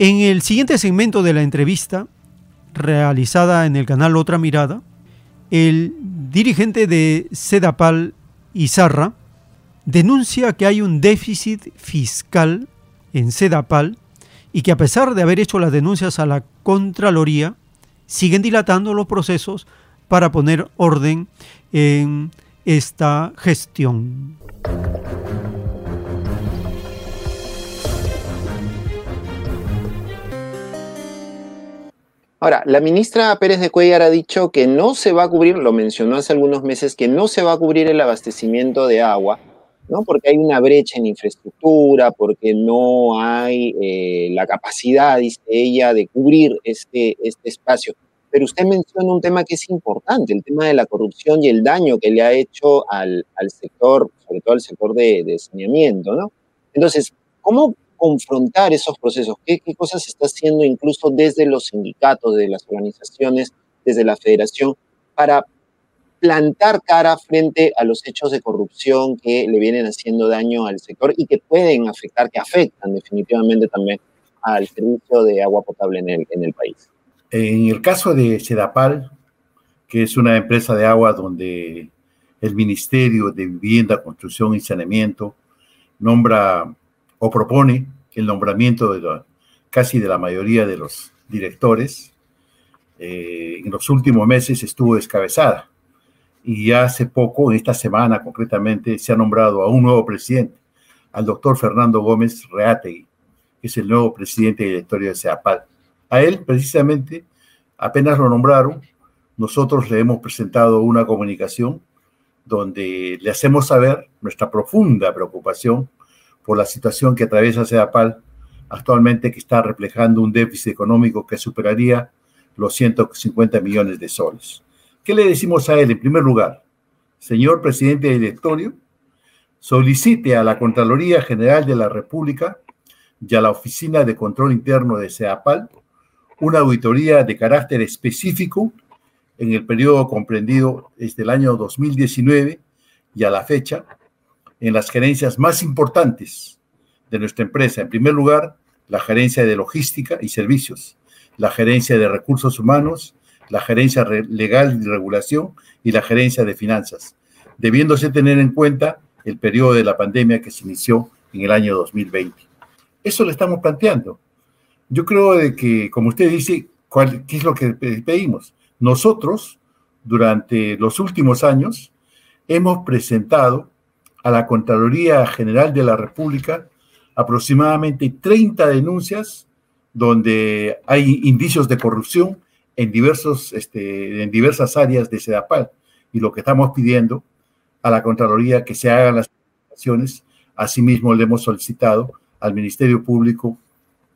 En el siguiente segmento de la entrevista, realizada en el canal Otra Mirada, el dirigente de Sedapal, Izarra, denuncia que hay un déficit fiscal en Sedapal y que a pesar de haber hecho las denuncias a la Contraloría, siguen dilatando los procesos para poner orden en esta gestión. Ahora, la ministra Pérez de Cuellar ha dicho que no se va a cubrir, lo mencionó hace algunos meses, que no se va a cubrir el abastecimiento de agua, ¿no? Porque hay una brecha en infraestructura, porque no hay eh, la capacidad, dice ella, de cubrir este, este espacio. Pero usted menciona un tema que es importante, el tema de la corrupción y el daño que le ha hecho al, al sector, sobre todo al sector de, de saneamiento, ¿no? Entonces, ¿cómo confrontar esos procesos? ¿Qué, ¿Qué, cosas se está haciendo incluso desde los sindicatos, de las organizaciones, desde la federación, para plantar cara frente a los hechos de corrupción que le vienen haciendo daño al sector y que pueden afectar, que afectan definitivamente también al servicio de agua potable en el, en el país? En el caso de Sedapal, que es una empresa de agua donde el Ministerio de Vivienda, Construcción y Saneamiento nombra o propone el nombramiento de casi de la mayoría de los directores, eh, en los últimos meses estuvo descabezada. Y ya hace poco, en esta semana concretamente, se ha nombrado a un nuevo presidente, al doctor Fernando Gómez Reategui, que es el nuevo presidente directorio de CEAPAL. A él, precisamente, apenas lo nombraron, nosotros le hemos presentado una comunicación donde le hacemos saber nuestra profunda preocupación por la situación que atraviesa CEDAPAL actualmente, que está reflejando un déficit económico que superaría los 150 millones de soles. ¿Qué le decimos a él? En primer lugar, señor presidente del directorio, solicite a la Contraloría General de la República y a la Oficina de Control Interno de CEAPAL una auditoría de carácter específico en el periodo comprendido desde el año 2019 y a la fecha en las gerencias más importantes de nuestra empresa. En primer lugar, la gerencia de logística y servicios, la gerencia de recursos humanos, la gerencia legal y regulación y la gerencia de finanzas, debiéndose tener en cuenta el periodo de la pandemia que se inició en el año 2020. Eso le estamos planteando. Yo creo de que, como usted dice, ¿qué es lo que pedimos? Nosotros, durante los últimos años, hemos presentado a la Contraloría General de la República aproximadamente 30 denuncias donde hay indicios de corrupción en, diversos, este, en diversas áreas de SEDAPAL. Y lo que estamos pidiendo a la Contraloría que se hagan las acciones, asimismo le hemos solicitado al Ministerio Público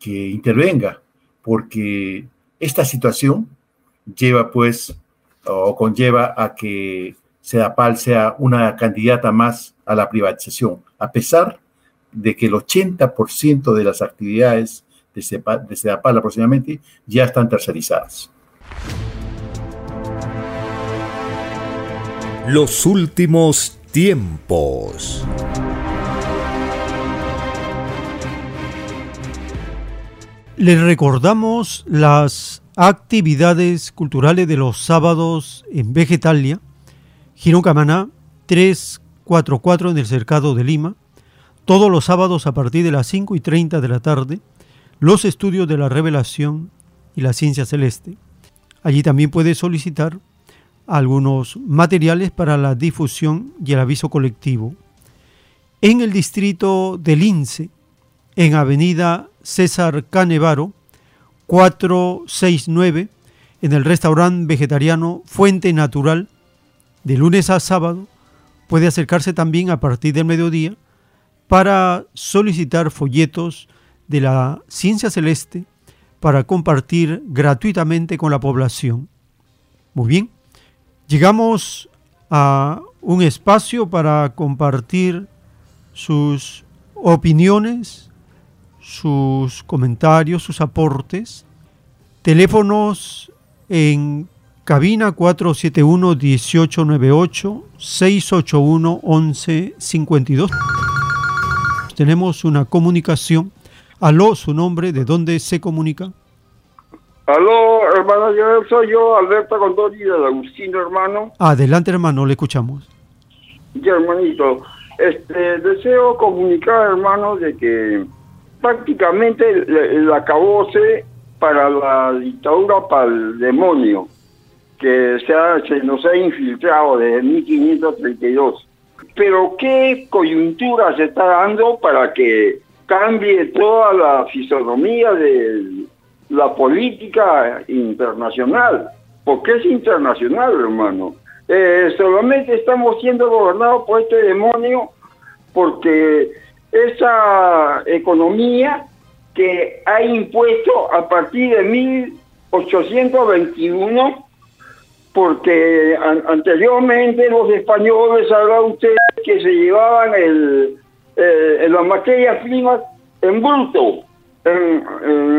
que intervenga, porque esta situación lleva pues o conlleva a que Sedapal sea una candidata más a la privatización, a pesar de que el 80% de las actividades de Sedapal aproximadamente ya están tercerizadas. Los últimos tiempos. Les recordamos las actividades culturales de los sábados en Vegetalia Girón Camaná 344 en el Cercado de Lima, todos los sábados a partir de las 5 y 30 de la tarde, los estudios de la revelación y la ciencia celeste. Allí también puede solicitar algunos materiales para la difusión y el aviso colectivo. En el distrito de Lince, en Avenida César Canevaro, 469, en el restaurante vegetariano Fuente Natural, de lunes a sábado, puede acercarse también a partir del mediodía para solicitar folletos de la ciencia celeste para compartir gratuitamente con la población. Muy bien, llegamos a un espacio para compartir sus opiniones, sus comentarios, sus aportes. Teléfonos en Cabina 471-1898-681-1152. Tenemos una comunicación. Aló, su nombre, ¿de dónde se comunica? Aló, hermano, yo soy yo, Alberto Condori de Agustino, hermano. Adelante, hermano, le escuchamos. Ya, hermanito, este, deseo comunicar, hermano, de que prácticamente el, el acabose para la dictadura, para el demonio, que se, ha- nos ha infiltrado desde 1532. Pero ¿qué coyuntura se está dando para que cambie toda la fisonomía de la política internacional? Porque es internacional, hermano. Eh, solamente estamos siendo gobernados por este demonio porque esa economía que ha impuesto a partir de 1821, porque an- anteriormente los españoles, hablaba usted, que se llevaban el, eh, las materias primas en bruto.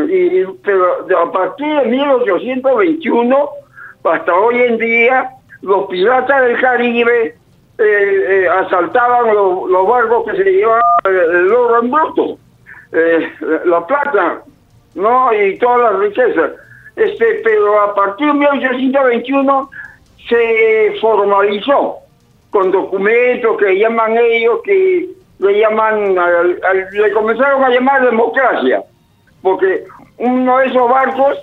Y, pero a partir de 1821 hasta hoy en día, los piratas del Caribe eh, eh, asaltaban los, los barcos que se llevaban el, oro en bruto, la plata, ¿no? Y todas las riquezas. Este, pero a partir de 1821 se formalizó con documentos que llaman ellos, que le llaman, le comenzaron a llamar democracia, porque uno de esos barcos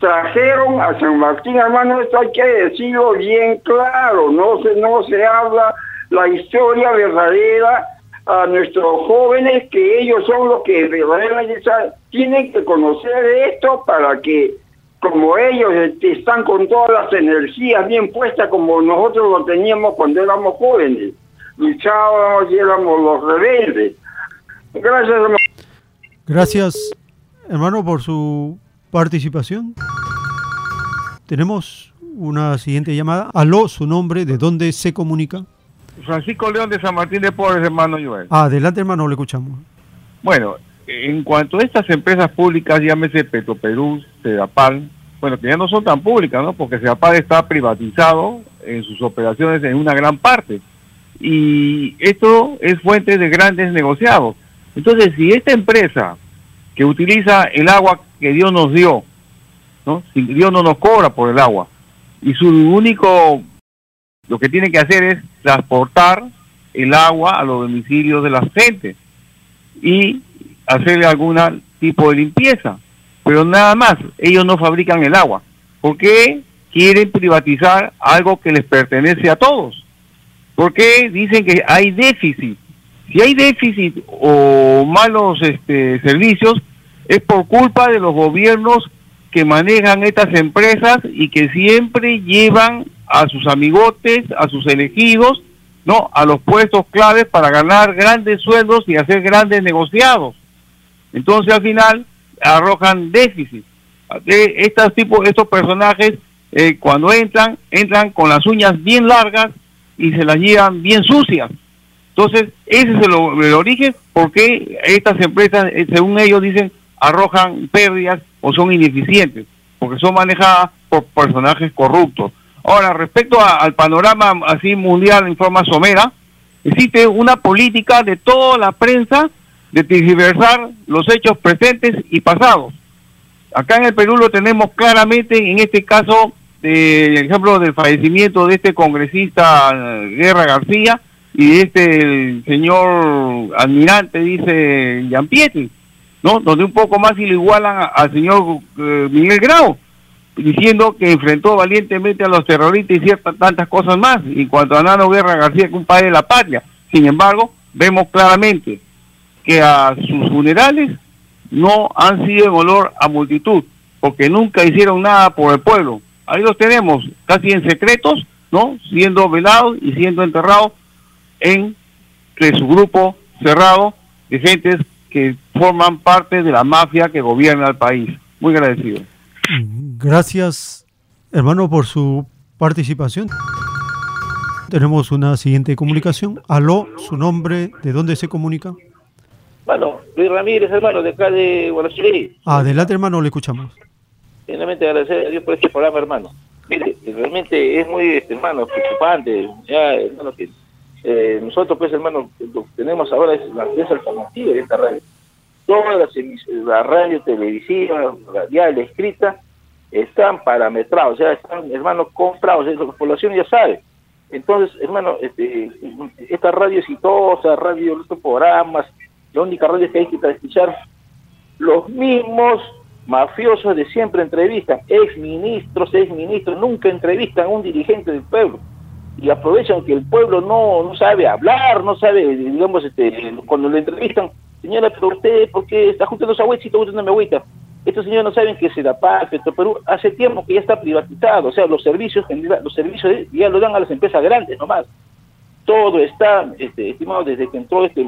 trajeron a San Martín, hermano, esto hay que decirlo bien claro, no se, no se habla la historia verdadera a nuestros jóvenes, que ellos son los que verdaderamente tienen que conocer esto para que, como ellos este, están con todas las energías bien puestas, como nosotros lo teníamos cuando éramos jóvenes, luchábamos y éramos los rebeldes. Gracias, hermano. Gracias, hermano, por su participación. Tenemos una siguiente llamada. Aló, su nombre, ¿de dónde se comunica? Francisco León de San Martín de Porres, hermano Joel. Adelante, hermano, le escuchamos. Bueno, en cuanto a estas empresas públicas, llámese Petroperú, Sedapal, bueno, que ya no son tan públicas, ¿no? Porque Sedapal está privatizado en sus operaciones en una gran parte. Y esto es fuente de grandes negociados. Entonces, si esta empresa que utiliza el agua que Dios nos dio, ¿no? Si Dios no nos cobra por el agua, y su único, lo que tiene que hacer es transportar el agua a los domicilios de la gente y hacerle algún tipo de limpieza. Pero nada más, ellos no fabrican el agua. ¿Por qué quieren privatizar algo que les pertenece a todos? ¿Por qué dicen que hay déficit? Si hay déficit o malos este, servicios, es por culpa de los gobiernos que manejan estas empresas y que siempre llevan a sus amigotes, a sus elegidos, ¿no? A los puestos claves para ganar grandes sueldos y hacer grandes negociados. Entonces al final arrojan déficit. Estos tipos, estos personajes eh, cuando entran, entran con las uñas bien largas y se las llevan bien sucias. Entonces, ese es el, el origen porque estas empresas, eh, según ellos dicen, arrojan pérdidas o son ineficientes, porque son manejadas por personajes corruptos. Ahora, respecto al panorama así mundial en forma somera, existe una política de toda la prensa de tergiversar los hechos presentes y pasados. Acá en el Perú lo tenemos claramente, en este caso, eh, el ejemplo del fallecimiento de este congresista eh, Guerra García y de este señor almirante, dice Giampietri, ¿no? Donde un poco más y lo igualan al señor eh, Miguel Grau, diciendo que enfrentó valientemente a los terroristas y ciertas tantas cosas más. Y cuanto a Nano Guerra García, que un padre de la patria. Sin embargo, vemos claramente que a sus funerales no han sido en olor a multitud, porque nunca hicieron nada por el pueblo. Ahí los tenemos, casi en secretos, ¿no? Siendo velados y siendo enterrados en su grupo cerrado de gentes que forman parte de la mafia que gobierna el país. Muy agradecido. Gracias, hermano, por su participación. Tenemos una siguiente comunicación. Aló, su nombre, ¿de dónde se comunica? Bueno, Luis Ramírez, hermano, de acá de Guarachirí. Adelante, hermano, le escuchamos. Realmente agradecer a Dios por este programa, hermano. Mire, realmente es muy, este, hermano, preocupante. Ya, hermano, que eh, nosotros, pues, hermano, lo que tenemos ahora es la prensa alternativa de esta radio. Todas las la radio televisiva, radial, escrita, están parametrados, o sea, están, hermano, comprados, eh, la población ya sabe. Entonces, hermano, este, esta radio exitosa, radio, estos programas, la única radio que hay que escuchar los mismos mafiosos de siempre entrevistan, ex ministros, ex ministros, nunca entrevistan a un dirigente del pueblo y aprovechan que el pueblo no, no sabe hablar, no sabe, digamos, este, cuando le entrevistan, señora, pero usted, ¿por qué está juntando su agüita y está juntando mi agüita? Estos señores no saben que Sedapal, Perú hace tiempo que ya está privatizado, o sea, los servicios los servicios ya lo dan a las empresas grandes nomás. Todo está, este, estimado, desde que entró este,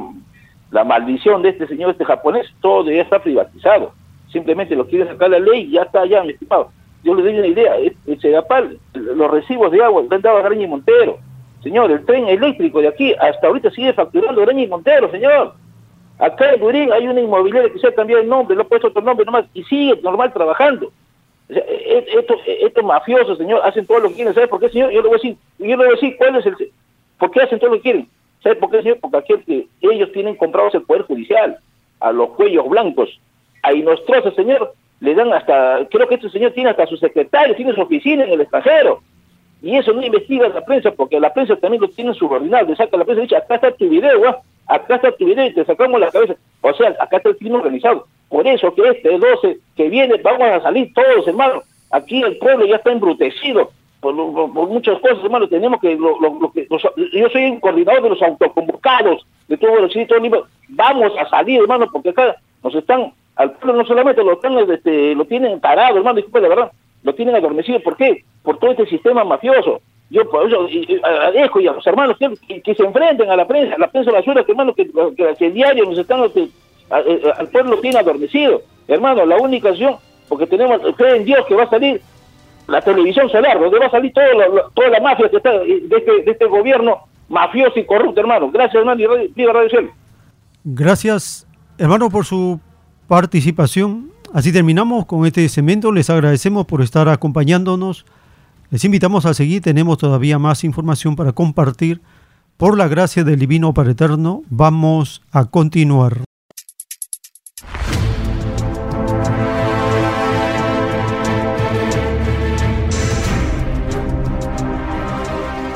la maldición de este señor, este japonés, todo ya está privatizado. Simplemente lo quiere sacar la ley y ya está ya, mi estimado. Yo le doy una idea, el Sedapal, los recibos de agua le han dado a Graña y Montero. Señor, el tren eléctrico de aquí hasta ahorita sigue facturando Graña y Montero, señor. Acá en Durín hay una inmobiliaria que se ha cambiado el nombre, lo ha puesto otro nombre nomás y sigue normal trabajando. O sea, e, e, estos, estos mafiosos, señor, hacen todo lo que quieren. ¿Sabe por qué, señor? Yo le voy a decir, yo le voy a decir cuál es el... ¿Por qué hacen todo lo que quieren? ¿Sabe por qué, señor? Porque aquel que ellos tienen comprados el Poder Judicial, a los cuellos blancos, a Inostroza, señor, le dan hasta, creo que este señor tiene hasta su secretario, tiene su oficina en el extranjero. Y eso no investiga la prensa, porque la prensa también lo tiene subordinado. Le saca la prensa y dice, acá está tu video, acá está tu video y te sacamos la cabeza. O sea, acá está el crimen organizado. Por eso que este 12 que viene, vamos a salir todos, hermano. Aquí el pueblo ya está embrutecido por, muchas cosas, hermano. Tenemos que, lo, que yo soy el coordinador de los autoconvocados de todo el sitio. Vamos a salir, hermano, porque acá nos están, al pueblo no solamente lo, están, este, lo tienen parado, hermano, disculpe la verdad, lo tienen adormecido. ¿Por qué? Por todo este sistema mafioso. Yo por eso agradezco y a los hermanos que, se enfrenten a la prensa, a la prensa basura, que hermano, que, que, diario nos están, que, al pueblo tiene adormecido. Hermano, la única acción, porque tenemos fe en Dios que va a salir la televisión solar, donde va a salir toda la mafia que está de este, de este gobierno mafioso y corrupto, hermano. Gracias, hermano, y viva Radio. Gracias, hermano, por su participación. Así terminamos con este segmento. Les agradecemos por estar acompañándonos les invitamos a seguir, tenemos todavía más información para compartir. Por la gracia del Divino Padre Eterno, vamos a continuar.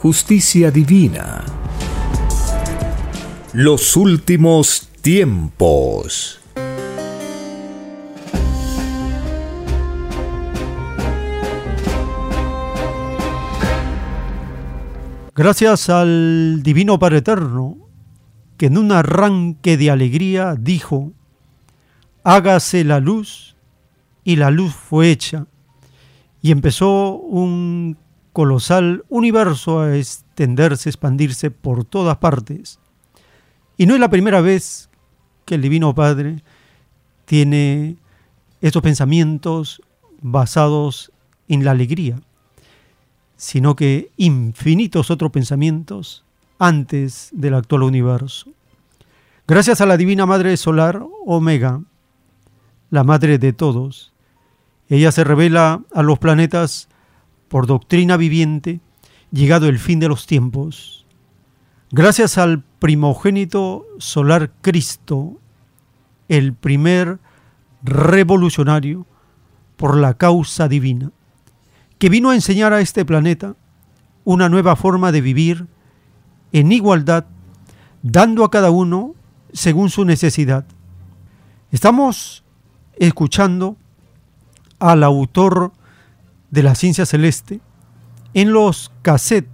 justicia divina. Los últimos tiempos. Gracias al Divino Padre Eterno, que en un arranque de alegría dijo, hágase la luz, y la luz fue hecha, y empezó un colosal universo a extenderse, expandirse por todas partes. Y no es la primera vez que el Divino Padre tiene estos pensamientos basados en la alegría sino que infinitos otros pensamientos antes del actual universo. Gracias a la Divina Madre Solar Omega, la Madre de todos, ella se revela a los planetas por doctrina viviente, llegado el fin de los tiempos. Gracias al primogénito solar Cristo, el primer revolucionario por la causa divina que vino a enseñar a este planeta una nueva forma de vivir en igualdad, dando a cada uno según su necesidad. Estamos escuchando al autor de la ciencia celeste en los cassettes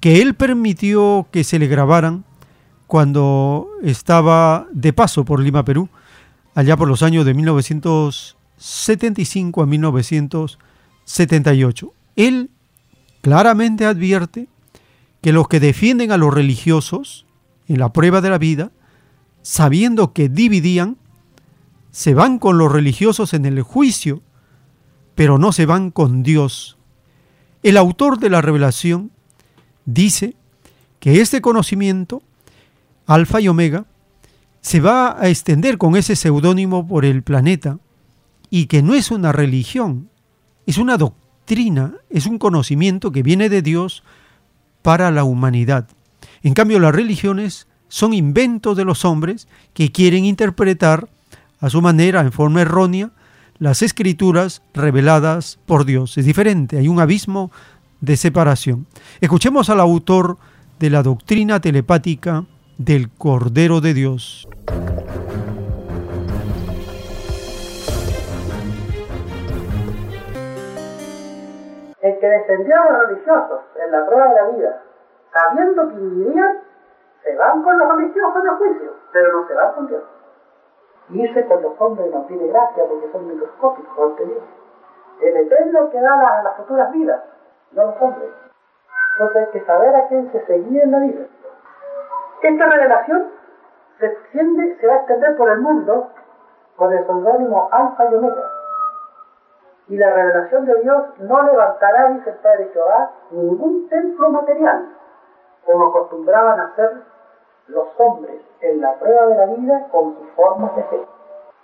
que él permitió que se le grabaran cuando estaba de paso por Lima, Perú, allá por los años de 1975 a 1900 78. Él claramente advierte que los que defienden a los religiosos en la prueba de la vida, sabiendo que dividían, se van con los religiosos en el juicio, pero no se van con Dios. El autor de la revelación dice que este conocimiento, alfa y omega, se va a extender con ese seudónimo por el planeta y que no es una religión, es una doctrina, es un conocimiento que viene de Dios para la humanidad. En cambio, las religiones son inventos de los hombres que quieren interpretar a su manera, en forma errónea, las escrituras reveladas por Dios. Es diferente, hay un abismo de separación. Escuchemos al autor de la doctrina telepática del Cordero de Dios. el que defendió a los religiosos en la prueba de la vida, sabiendo que vivirían, se van con los religiosos en el juicio, pero no se van con Dios. Y ese con los hombres no tiene gracia porque son microscópicos ante Dios. El Eterno que da las, futuras vidas, no los hombres. Entonces hay que saber a quién se seguía en la vida. Esta revelación se extiende, se va a extender por el mundo con el seudónimo Alfa y Omega y la revelación de Dios no levantará, dice el Padre Jehová, ningún templo material, como acostumbraban a hacer los hombres en la prueba de la vida con sus formas de fe.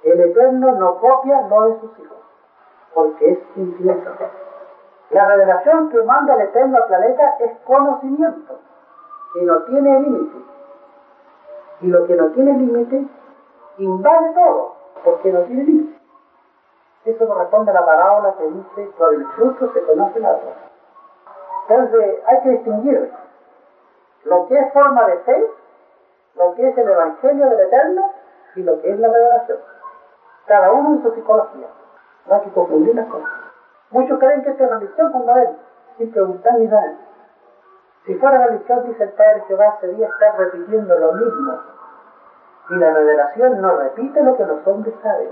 El Eterno no copia no de sus hijos, porque es infinito. La revelación que manda el Eterno al planeta es conocimiento, que no tiene límite. Y lo que no tiene límite invade todo, porque no tiene límite. Eso corresponde a la parábola que dice, por el fruto se conoce la árbol. Entonces hay que distinguir lo que es forma de fe, lo que es el Evangelio del Eterno y lo que es la revelación. Cada uno en su psicología. No hay que confundir las cosas. Muchos creen que esta es religión cuando ven. sin preguntarle nada. Si fuera religión, dice el Padre Jehová, sería estar repitiendo lo mismo. Y la revelación no repite lo que los hombres saben.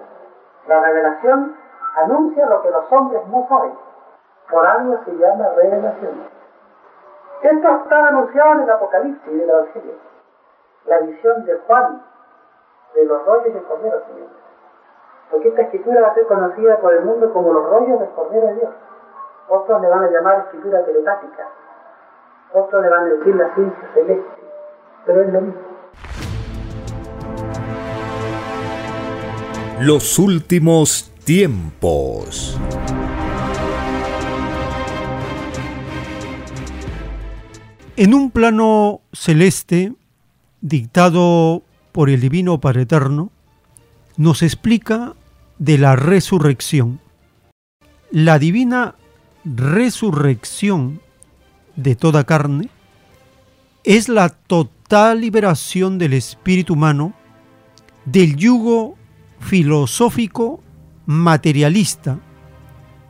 La revelación anuncia lo que los hombres no saben. Por algo se llama revelación. Esto está anunciado en el Apocalipsis del Evangelio. La visión de Juan de los rollos del Cordero, Señor. Porque esta escritura va a ser conocida por el mundo como los rollos del Cordero de Dios. Otros le van a llamar escritura telepática. Otros le van a decir la ciencia celeste. Pero es lo mismo. Los últimos tiempos. En un plano celeste, dictado por el Divino Padre Eterno, nos explica de la resurrección. La divina resurrección de toda carne es la total liberación del espíritu humano del yugo filosófico materialista,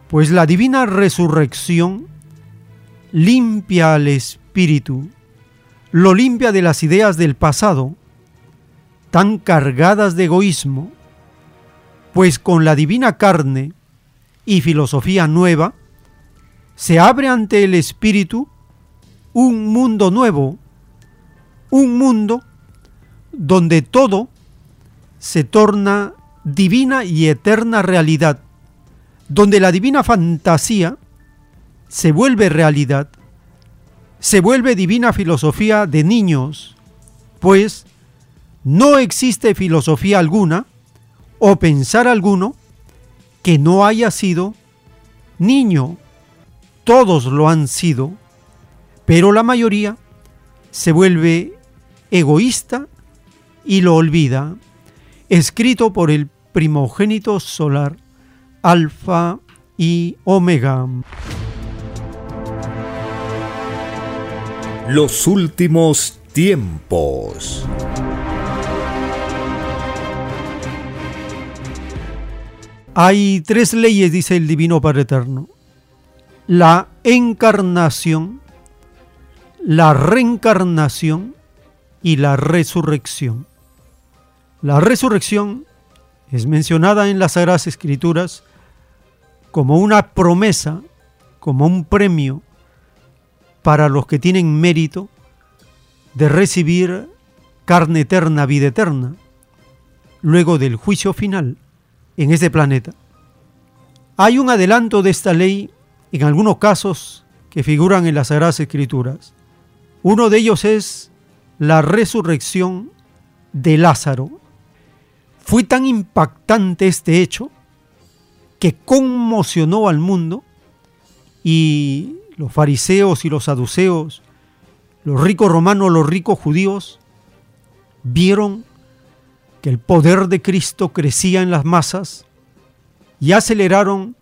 pues la divina resurrección limpia al espíritu, lo limpia de las ideas del pasado, tan cargadas de egoísmo, pues con la divina carne y filosofía nueva, se abre ante el espíritu un mundo nuevo, un mundo donde todo se torna divina y eterna realidad, donde la divina fantasía se vuelve realidad, se vuelve divina filosofía de niños, pues no existe filosofía alguna o pensar alguno que no haya sido niño. Todos lo han sido, pero la mayoría se vuelve egoísta y lo olvida. Escrito por el primogénito solar, Alfa y Omega. Los últimos tiempos. Hay tres leyes, dice el Divino Padre Eterno. La encarnación, la reencarnación y la resurrección. La resurrección es mencionada en las Sagradas Escrituras como una promesa, como un premio para los que tienen mérito de recibir carne eterna, vida eterna, luego del juicio final en este planeta. Hay un adelanto de esta ley en algunos casos que figuran en las Sagradas Escrituras. Uno de ellos es la resurrección de Lázaro. Fue tan impactante este hecho que conmocionó al mundo y los fariseos y los saduceos, los ricos romanos, los ricos judíos, vieron que el poder de Cristo crecía en las masas y aceleraron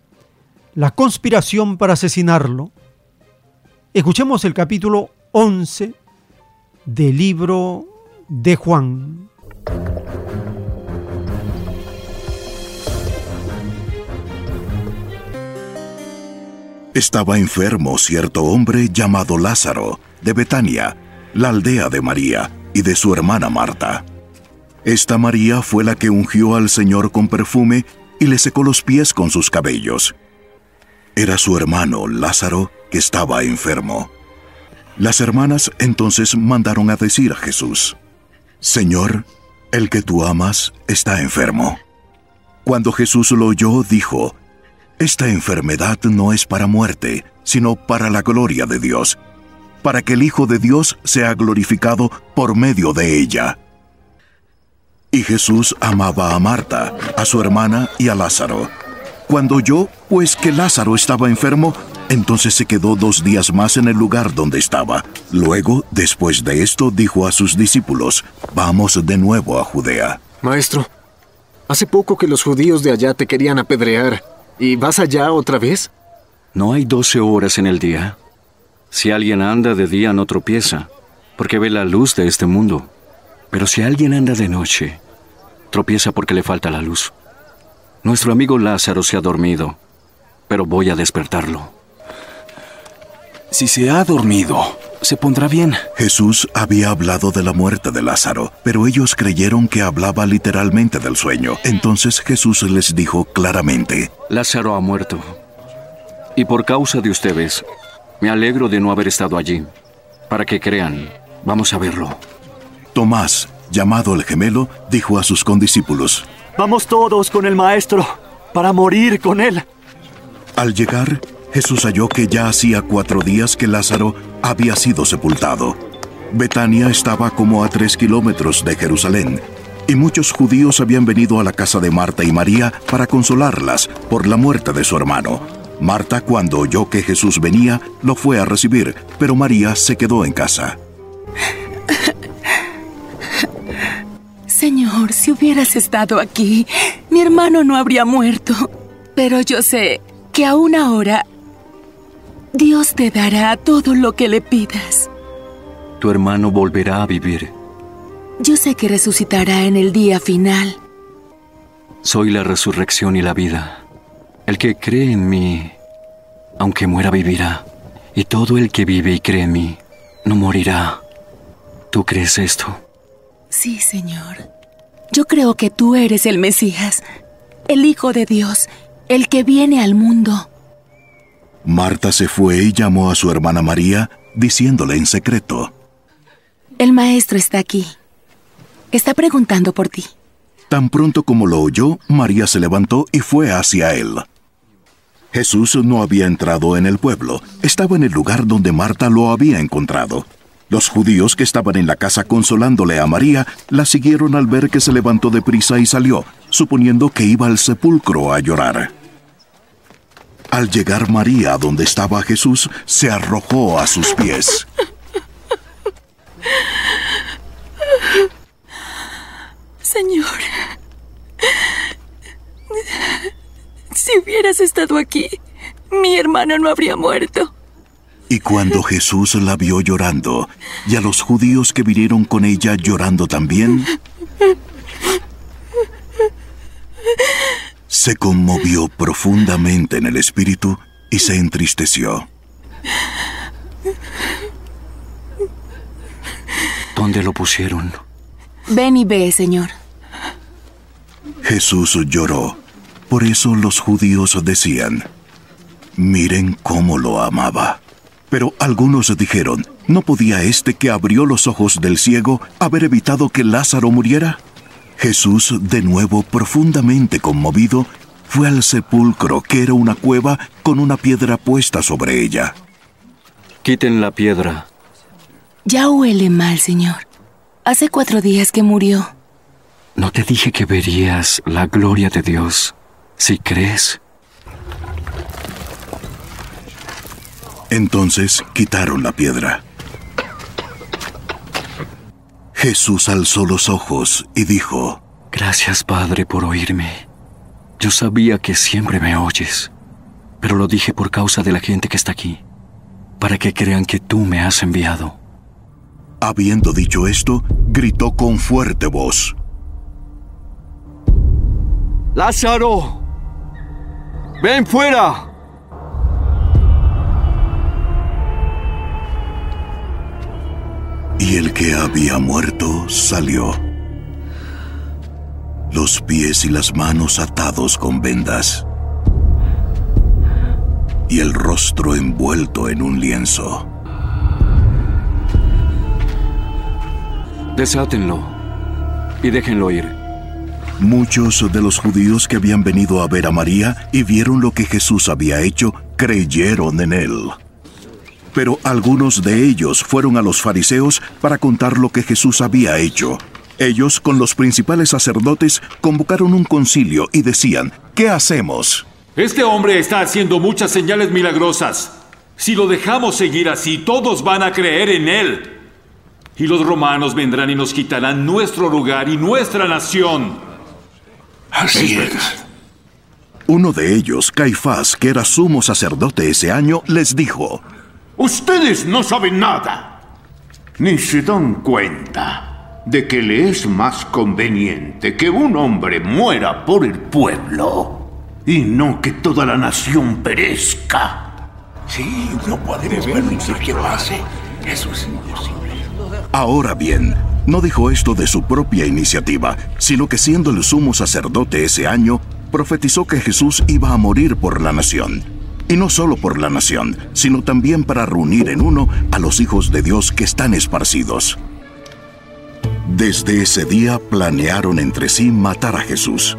la conspiración para asesinarlo. Escuchemos el capítulo 11 del libro de Juan. Estaba enfermo cierto hombre llamado Lázaro, de Betania, la aldea de María y de su hermana Marta. Esta María fue la que ungió al Señor con perfume y le secó los pies con sus cabellos. Era su hermano Lázaro que estaba enfermo. Las hermanas entonces mandaron a decir a Jesús, Señor, el que tú amas está enfermo. Cuando Jesús lo oyó, dijo, Esta enfermedad no es para muerte, sino para la gloria de Dios, para que el Hijo de Dios sea glorificado por medio de ella. Y Jesús amaba a Marta, a su hermana y a Lázaro. Cuando oyó, pues que Lázaro estaba enfermo, entonces se quedó dos días más en el lugar donde estaba. Luego, después de esto, dijo a sus discípulos, Vamos de nuevo a Judea. Maestro, hace poco que los judíos de allá te querían apedrear. ¿Y vas allá otra vez? No hay doce horas en el día. Si alguien anda de día no tropieza, porque ve la luz de este mundo. Pero si alguien anda de noche, tropieza porque le falta la luz. Nuestro amigo Lázaro se ha dormido, pero voy a despertarlo. Si se ha dormido, se pondrá bien. Jesús había hablado de la muerte de Lázaro, pero ellos creyeron que hablaba literalmente del sueño. Entonces Jesús les dijo claramente, Lázaro ha muerto. Y por causa de ustedes, me alegro de no haber estado allí. Para que crean, vamos a verlo. Tomás, llamado el gemelo, dijo a sus condiscípulos, Vamos todos con el Maestro para morir con él. Al llegar, Jesús halló que ya hacía cuatro días que Lázaro había sido sepultado. Betania estaba como a tres kilómetros de Jerusalén, y muchos judíos habían venido a la casa de Marta y María para consolarlas por la muerte de su hermano. Marta, cuando oyó que Jesús venía, lo fue a recibir, pero María se quedó en casa. Señor, si hubieras estado aquí, mi hermano no habría muerto. Pero yo sé que aún ahora Dios te dará todo lo que le pidas. Tu hermano volverá a vivir. Yo sé que resucitará en el día final. Soy la resurrección y la vida. El que cree en mí, aunque muera, vivirá. Y todo el que vive y cree en mí, no morirá. ¿Tú crees esto? Sí, Señor. Yo creo que tú eres el Mesías, el Hijo de Dios, el que viene al mundo. Marta se fue y llamó a su hermana María, diciéndole en secreto, El Maestro está aquí. Está preguntando por ti. Tan pronto como lo oyó, María se levantó y fue hacia él. Jesús no había entrado en el pueblo, estaba en el lugar donde Marta lo había encontrado. Los judíos que estaban en la casa consolándole a María la siguieron al ver que se levantó de prisa y salió, suponiendo que iba al sepulcro a llorar. Al llegar María donde estaba Jesús, se arrojó a sus pies. Señor, si hubieras estado aquí, mi hermano no habría muerto. Y cuando Jesús la vio llorando, y a los judíos que vinieron con ella llorando también, se conmovió profundamente en el espíritu y se entristeció. ¿Dónde lo pusieron? Ven y ve, Señor. Jesús lloró. Por eso los judíos decían, miren cómo lo amaba. Pero algunos dijeron, ¿no podía este que abrió los ojos del ciego haber evitado que Lázaro muriera? Jesús, de nuevo profundamente conmovido, fue al sepulcro, que era una cueva con una piedra puesta sobre ella. Quiten la piedra. Ya huele mal, Señor. Hace cuatro días que murió. ¿No te dije que verías la gloria de Dios si crees? Entonces quitaron la piedra. Jesús alzó los ojos y dijo, Gracias, Padre, por oírme. Yo sabía que siempre me oyes, pero lo dije por causa de la gente que está aquí, para que crean que tú me has enviado. Habiendo dicho esto, gritó con fuerte voz, Lázaro, ven fuera. Y el que había muerto salió. Los pies y las manos atados con vendas. Y el rostro envuelto en un lienzo. Desátenlo y déjenlo ir. Muchos de los judíos que habían venido a ver a María y vieron lo que Jesús había hecho, creyeron en él. Pero algunos de ellos fueron a los fariseos para contar lo que Jesús había hecho. Ellos, con los principales sacerdotes, convocaron un concilio y decían, ¿qué hacemos? Este hombre está haciendo muchas señales milagrosas. Si lo dejamos seguir así, todos van a creer en él. Y los romanos vendrán y nos quitarán nuestro lugar y nuestra nación. Así es. Uno de ellos, Caifás, que era sumo sacerdote ese año, les dijo, Ustedes no saben nada, ni se dan cuenta de que le es más conveniente que un hombre muera por el pueblo y no que toda la nación perezca. Sí, no podemos permitir que pase. Eso es imposible. Ahora bien, no dijo esto de su propia iniciativa, sino que siendo el sumo sacerdote ese año, profetizó que Jesús iba a morir por la nación. Y no solo por la nación, sino también para reunir en uno a los hijos de Dios que están esparcidos. Desde ese día planearon entre sí matar a Jesús.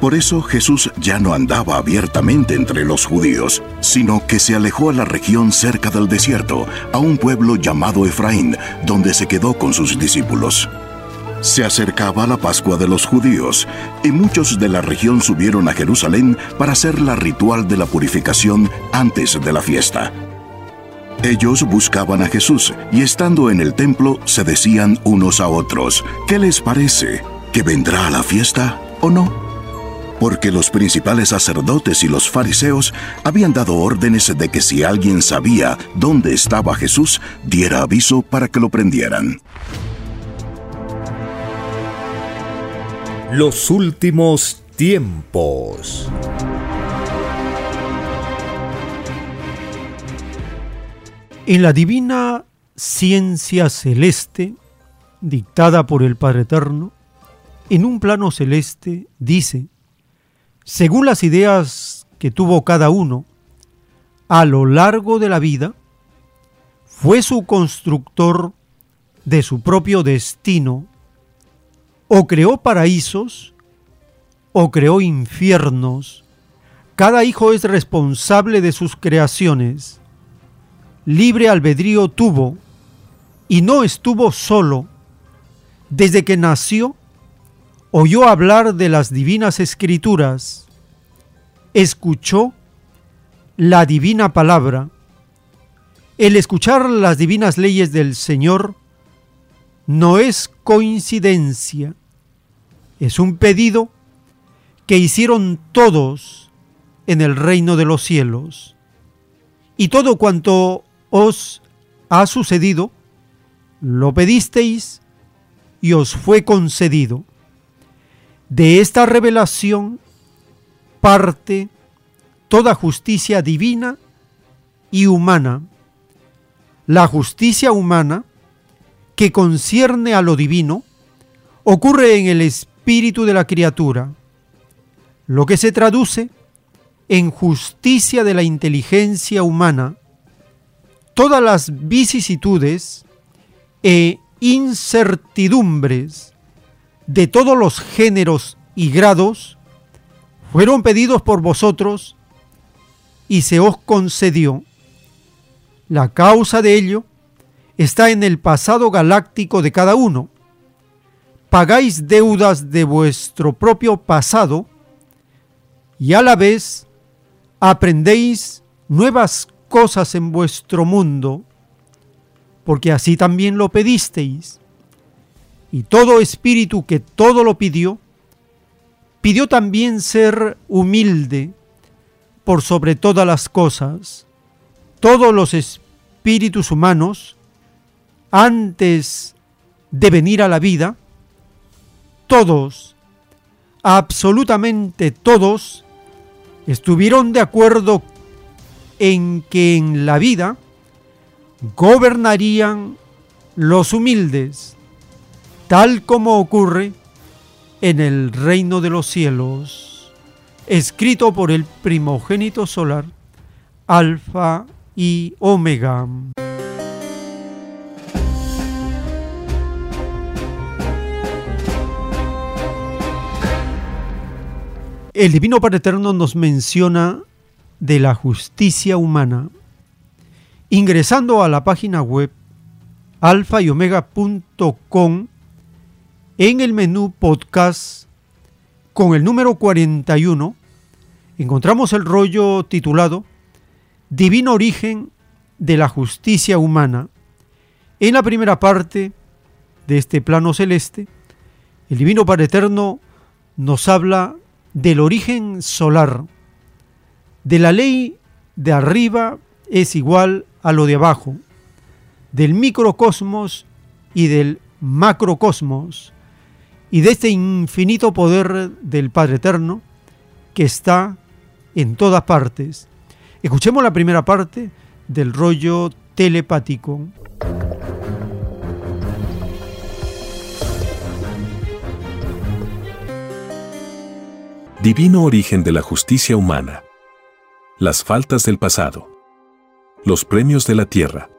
Por eso Jesús ya no andaba abiertamente entre los judíos, sino que se alejó a la región cerca del desierto, a un pueblo llamado Efraín, donde se quedó con sus discípulos. Se acercaba la Pascua de los judíos, y muchos de la región subieron a Jerusalén para hacer la ritual de la purificación antes de la fiesta. Ellos buscaban a Jesús y estando en el templo se decían unos a otros, ¿qué les parece? ¿Que vendrá a la fiesta o no? Porque los principales sacerdotes y los fariseos habían dado órdenes de que si alguien sabía dónde estaba Jesús, diera aviso para que lo prendieran. Los últimos tiempos. En la divina ciencia celeste, dictada por el Padre Eterno, en un plano celeste dice, según las ideas que tuvo cada uno a lo largo de la vida, fue su constructor de su propio destino, o creó paraísos, o creó infiernos. Cada hijo es responsable de sus creaciones libre albedrío tuvo y no estuvo solo. Desde que nació, oyó hablar de las divinas escrituras, escuchó la divina palabra. El escuchar las divinas leyes del Señor no es coincidencia, es un pedido que hicieron todos en el reino de los cielos. Y todo cuanto os ha sucedido, lo pedisteis y os fue concedido. De esta revelación parte toda justicia divina y humana. La justicia humana, que concierne a lo divino, ocurre en el espíritu de la criatura, lo que se traduce en justicia de la inteligencia humana todas las vicisitudes e incertidumbres de todos los géneros y grados fueron pedidos por vosotros y se os concedió. La causa de ello está en el pasado galáctico de cada uno. Pagáis deudas de vuestro propio pasado y a la vez aprendéis nuevas cosas en vuestro mundo, porque así también lo pedisteis. Y todo espíritu que todo lo pidió, pidió también ser humilde por sobre todas las cosas. Todos los espíritus humanos, antes de venir a la vida, todos, absolutamente todos, estuvieron de acuerdo en que en la vida gobernarían los humildes, tal como ocurre en el reino de los cielos, escrito por el primogénito solar, Alfa y Omega. El Divino Padre Eterno nos menciona de la justicia humana, ingresando a la página web alfa y omega.com en el menú podcast con el número 41 encontramos el rollo titulado Divino origen de la justicia humana. En la primera parte de este plano celeste, el Divino Padre Eterno nos habla del origen solar, de la ley de arriba es igual a lo de abajo, del microcosmos y del macrocosmos, y de este infinito poder del Padre Eterno que está en todas partes. Escuchemos la primera parte del rollo telepático. Divino origen de la justicia humana. Las faltas del pasado. Los premios de la tierra.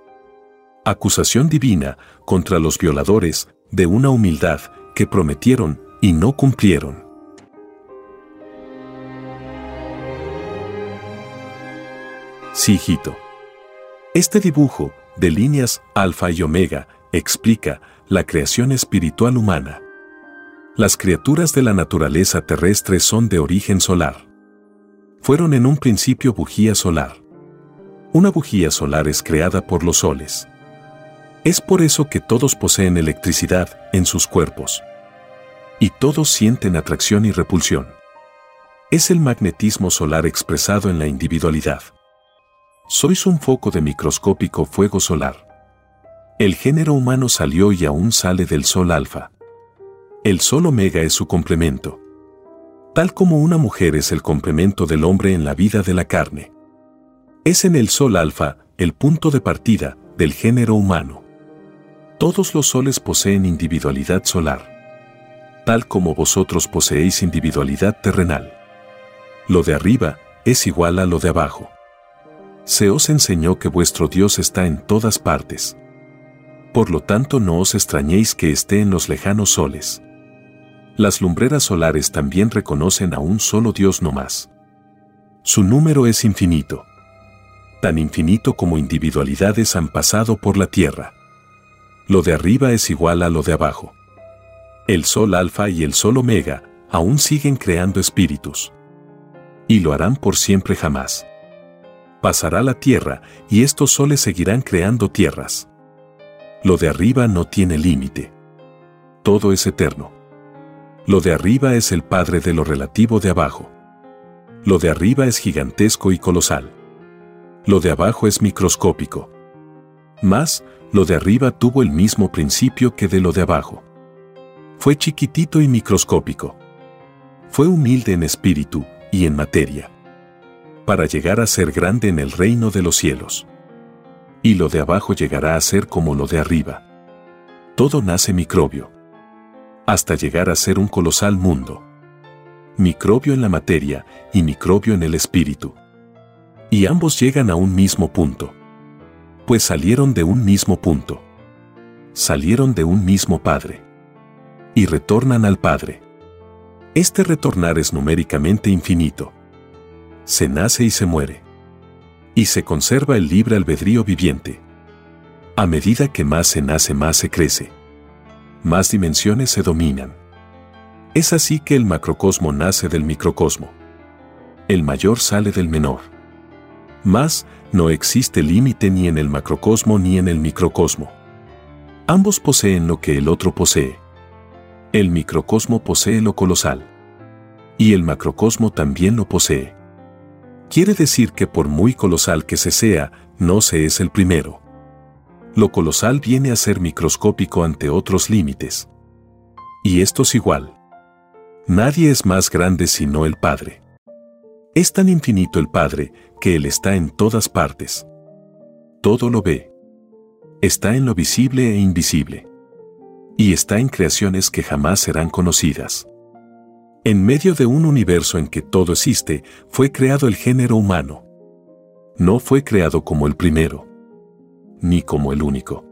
Acusación divina contra los violadores de una humildad que prometieron y no cumplieron. Sí, hijito. Este dibujo de líneas alfa y omega explica la creación espiritual humana. Las criaturas de la naturaleza terrestre son de origen solar. Fueron en un principio bujía solar. Una bujía solar es creada por los soles. Es por eso que todos poseen electricidad en sus cuerpos. Y todos sienten atracción y repulsión. Es el magnetismo solar expresado en la individualidad. Sois un foco de microscópico fuego solar. El género humano salió y aún sale del sol alfa. El sol omega es su complemento. Tal como una mujer es el complemento del hombre en la vida de la carne. Es en el sol alfa el punto de partida del género humano. Todos los soles poseen individualidad solar. Tal como vosotros poseéis individualidad terrenal. Lo de arriba es igual a lo de abajo. Se os enseñó que vuestro Dios está en todas partes. Por lo tanto no os extrañéis que esté en los lejanos soles. Las lumbreras solares también reconocen a un solo Dios no más. Su número es infinito. Tan infinito como individualidades han pasado por la Tierra. Lo de arriba es igual a lo de abajo. El Sol Alfa y el Sol Omega aún siguen creando espíritus. Y lo harán por siempre jamás. Pasará la Tierra y estos soles seguirán creando tierras. Lo de arriba no tiene límite. Todo es eterno. Lo de arriba es el padre de lo relativo de abajo. Lo de arriba es gigantesco y colosal. Lo de abajo es microscópico. Más, lo de arriba tuvo el mismo principio que de lo de abajo. Fue chiquitito y microscópico. Fue humilde en espíritu y en materia. Para llegar a ser grande en el reino de los cielos. Y lo de abajo llegará a ser como lo de arriba. Todo nace microbio hasta llegar a ser un colosal mundo. Microbio en la materia y microbio en el espíritu. Y ambos llegan a un mismo punto. Pues salieron de un mismo punto. Salieron de un mismo Padre. Y retornan al Padre. Este retornar es numéricamente infinito. Se nace y se muere. Y se conserva el libre albedrío viviente. A medida que más se nace más se crece más dimensiones se dominan. Es así que el macrocosmo nace del microcosmo. El mayor sale del menor. Más, no existe límite ni en el macrocosmo ni en el microcosmo. Ambos poseen lo que el otro posee. El microcosmo posee lo colosal. Y el macrocosmo también lo posee. Quiere decir que por muy colosal que se sea, no se es el primero lo colosal viene a ser microscópico ante otros límites. Y esto es igual. Nadie es más grande sino el Padre. Es tan infinito el Padre que Él está en todas partes. Todo lo ve. Está en lo visible e invisible. Y está en creaciones que jamás serán conocidas. En medio de un universo en que todo existe, fue creado el género humano. No fue creado como el primero ni como el único.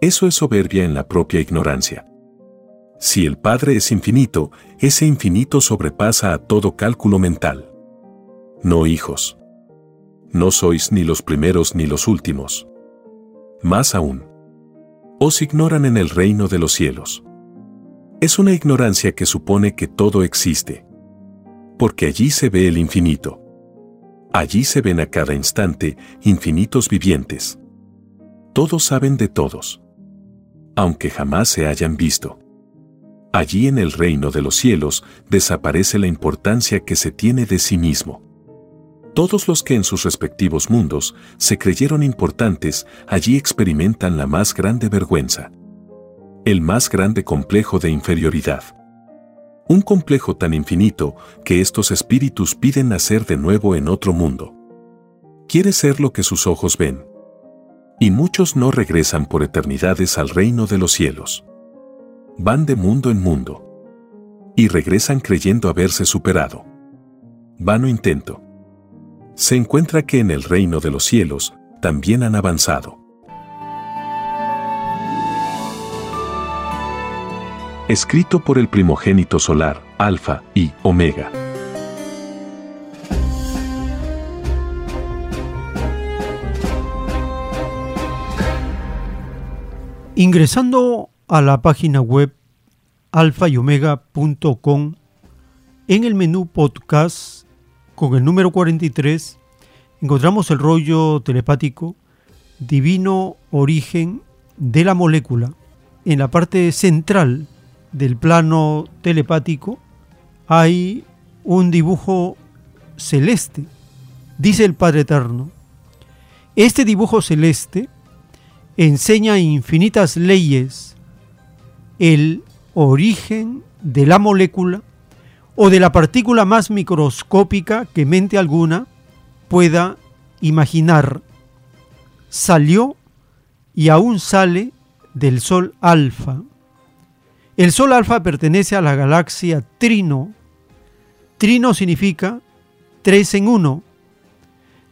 Eso es soberbia en la propia ignorancia. Si el Padre es infinito, ese infinito sobrepasa a todo cálculo mental. No hijos. No sois ni los primeros ni los últimos. Más aún. Os ignoran en el reino de los cielos. Es una ignorancia que supone que todo existe. Porque allí se ve el infinito. Allí se ven a cada instante infinitos vivientes todos saben de todos. Aunque jamás se hayan visto. Allí en el reino de los cielos desaparece la importancia que se tiene de sí mismo. Todos los que en sus respectivos mundos se creyeron importantes allí experimentan la más grande vergüenza. El más grande complejo de inferioridad. Un complejo tan infinito que estos espíritus piden nacer de nuevo en otro mundo. Quiere ser lo que sus ojos ven. Y muchos no regresan por eternidades al reino de los cielos. Van de mundo en mundo. Y regresan creyendo haberse superado. Vano intento. Se encuentra que en el reino de los cielos también han avanzado. Escrito por el primogénito solar, Alfa y Omega. Ingresando a la página web alfayomega.com, en el menú podcast con el número 43, encontramos el rollo telepático Divino Origen de la Molécula. En la parte central del plano telepático hay un dibujo celeste, dice el Padre Eterno. Este dibujo celeste enseña infinitas leyes, el origen de la molécula o de la partícula más microscópica que mente alguna pueda imaginar. Salió y aún sale del Sol alfa. El Sol alfa pertenece a la galaxia Trino. Trino significa tres en uno,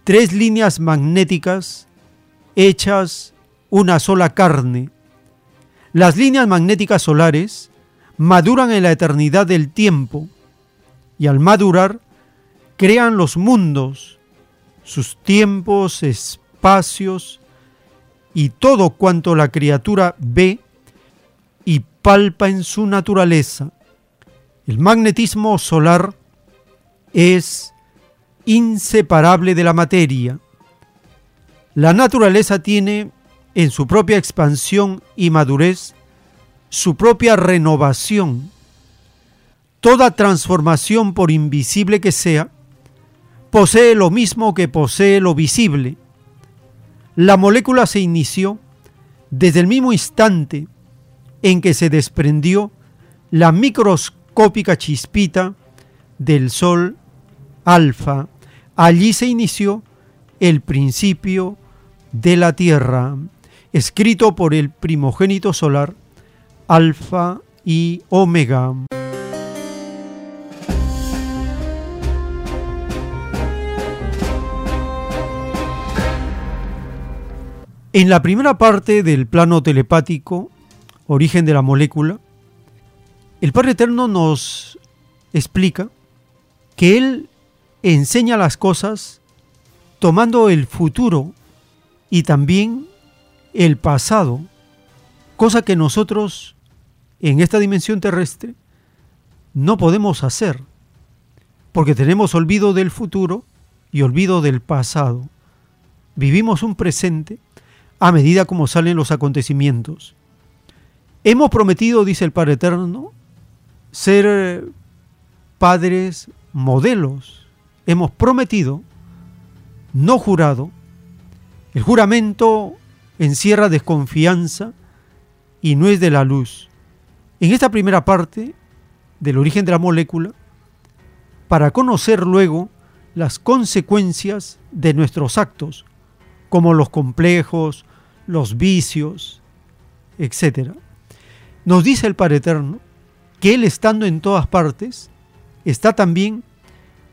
tres líneas magnéticas hechas una sola carne. Las líneas magnéticas solares maduran en la eternidad del tiempo y al madurar crean los mundos, sus tiempos, espacios y todo cuanto la criatura ve y palpa en su naturaleza. El magnetismo solar es inseparable de la materia. La naturaleza tiene en su propia expansión y madurez, su propia renovación. Toda transformación, por invisible que sea, posee lo mismo que posee lo visible. La molécula se inició desde el mismo instante en que se desprendió la microscópica chispita del Sol alfa. Allí se inició el principio de la Tierra escrito por el primogénito solar, Alfa y Omega. En la primera parte del plano telepático, origen de la molécula, el Padre Eterno nos explica que Él enseña las cosas tomando el futuro y también el pasado, cosa que nosotros en esta dimensión terrestre no podemos hacer, porque tenemos olvido del futuro y olvido del pasado. Vivimos un presente a medida como salen los acontecimientos. Hemos prometido, dice el Padre Eterno, ser padres modelos. Hemos prometido, no jurado. El juramento encierra desconfianza y no es de la luz. En esta primera parte del origen de la molécula, para conocer luego las consecuencias de nuestros actos, como los complejos, los vicios, etc. Nos dice el Padre Eterno que Él estando en todas partes, está también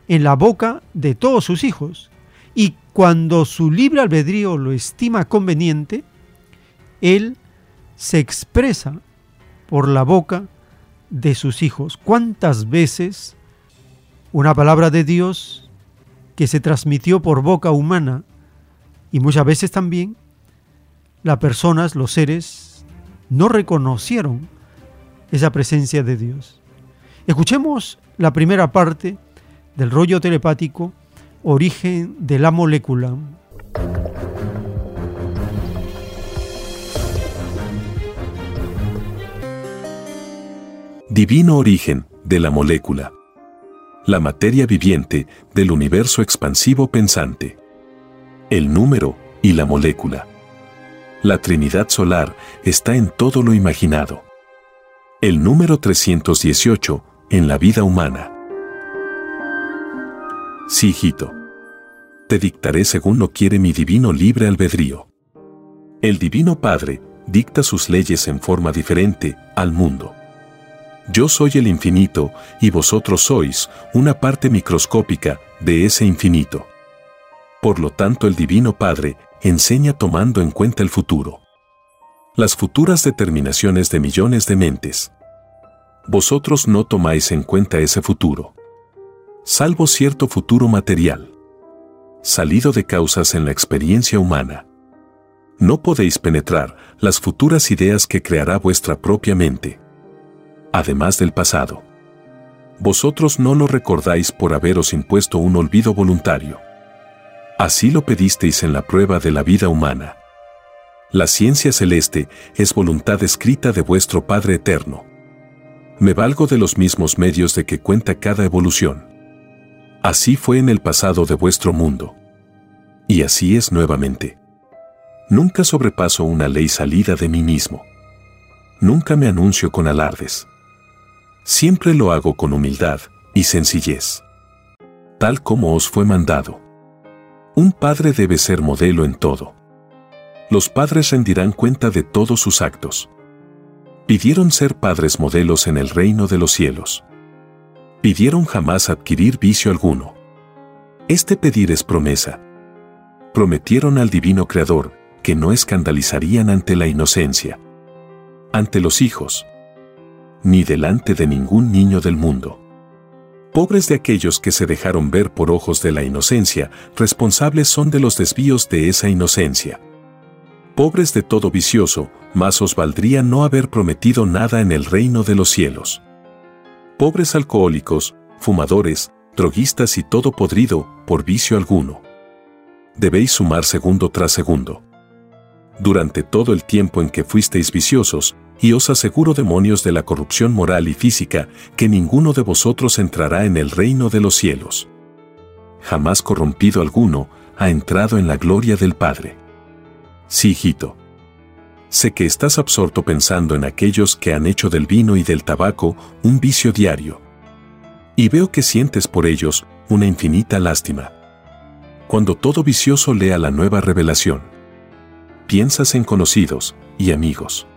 en la boca de todos sus hijos, y cuando su libre albedrío lo estima conveniente, Él se expresa por la boca de sus hijos. ¿Cuántas veces una palabra de Dios que se transmitió por boca humana y muchas veces también las personas, los seres, no reconocieron esa presencia de Dios? Escuchemos la primera parte del rollo telepático Origen de la molécula. Divino origen de la molécula. La materia viviente del universo expansivo pensante. El número y la molécula. La Trinidad Solar está en todo lo imaginado. El número 318 en la vida humana. Sí, hijito. te dictaré según lo quiere mi divino libre albedrío. El Divino Padre dicta sus leyes en forma diferente al mundo. Yo soy el infinito y vosotros sois una parte microscópica de ese infinito. Por lo tanto, el Divino Padre enseña tomando en cuenta el futuro. Las futuras determinaciones de millones de mentes. Vosotros no tomáis en cuenta ese futuro. Salvo cierto futuro material. Salido de causas en la experiencia humana. No podéis penetrar las futuras ideas que creará vuestra propia mente. Además del pasado. Vosotros no lo recordáis por haberos impuesto un olvido voluntario. Así lo pedisteis en la prueba de la vida humana. La ciencia celeste es voluntad escrita de vuestro Padre Eterno. Me valgo de los mismos medios de que cuenta cada evolución. Así fue en el pasado de vuestro mundo. Y así es nuevamente. Nunca sobrepaso una ley salida de mí mismo. Nunca me anuncio con alardes. Siempre lo hago con humildad y sencillez. Tal como os fue mandado. Un padre debe ser modelo en todo. Los padres rendirán cuenta de todos sus actos. Pidieron ser padres modelos en el reino de los cielos. Pidieron jamás adquirir vicio alguno. Este pedir es promesa. Prometieron al divino Creador que no escandalizarían ante la inocencia, ante los hijos, ni delante de ningún niño del mundo. Pobres de aquellos que se dejaron ver por ojos de la inocencia, responsables son de los desvíos de esa inocencia. Pobres de todo vicioso, más os valdría no haber prometido nada en el reino de los cielos. Pobres alcohólicos, fumadores, droguistas y todo podrido, por vicio alguno. Debéis sumar segundo tras segundo. Durante todo el tiempo en que fuisteis viciosos, y os aseguro demonios de la corrupción moral y física, que ninguno de vosotros entrará en el reino de los cielos. Jamás corrompido alguno ha entrado en la gloria del Padre. Sí, hijito. Sé que estás absorto pensando en aquellos que han hecho del vino y del tabaco un vicio diario. Y veo que sientes por ellos una infinita lástima. Cuando todo vicioso lea la nueva revelación, piensas en conocidos y amigos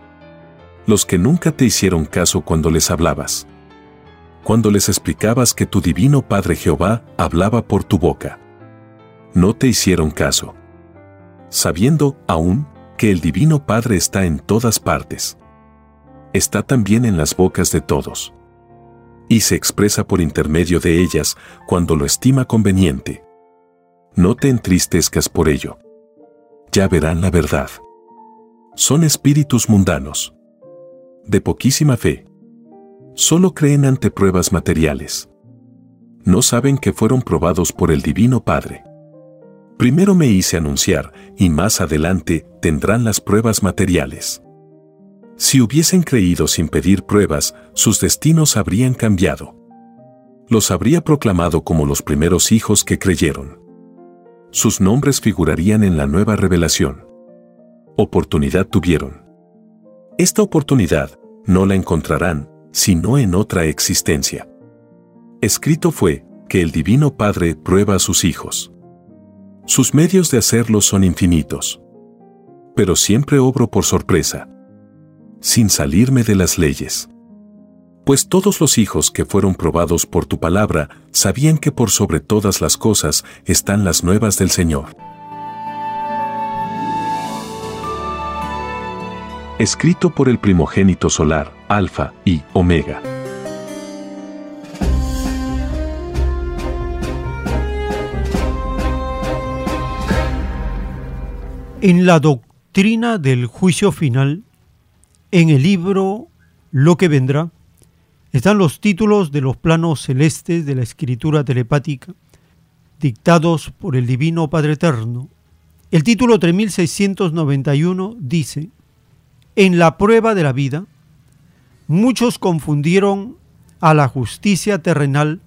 los que nunca te hicieron caso cuando les hablabas. Cuando les explicabas que tu divino Padre Jehová hablaba por tu boca. No te hicieron caso. Sabiendo, aún, que el divino Padre está en todas partes. Está también en las bocas de todos. Y se expresa por intermedio de ellas cuando lo estima conveniente. No te entristezcas por ello. Ya verán la verdad. Son espíritus mundanos de poquísima fe. Solo creen ante pruebas materiales. No saben que fueron probados por el Divino Padre. Primero me hice anunciar, y más adelante tendrán las pruebas materiales. Si hubiesen creído sin pedir pruebas, sus destinos habrían cambiado. Los habría proclamado como los primeros hijos que creyeron. Sus nombres figurarían en la nueva revelación. Oportunidad tuvieron. Esta oportunidad no la encontrarán, sino en otra existencia. Escrito fue que el Divino Padre prueba a sus hijos. Sus medios de hacerlo son infinitos. Pero siempre obro por sorpresa, sin salirme de las leyes. Pues todos los hijos que fueron probados por tu palabra sabían que por sobre todas las cosas están las nuevas del Señor. escrito por el primogénito solar, Alfa y Omega. En la doctrina del juicio final, en el libro Lo que vendrá, están los títulos de los planos celestes de la escritura telepática, dictados por el Divino Padre Eterno. El título 3691 dice, en la prueba de la vida, muchos confundieron a la justicia terrenal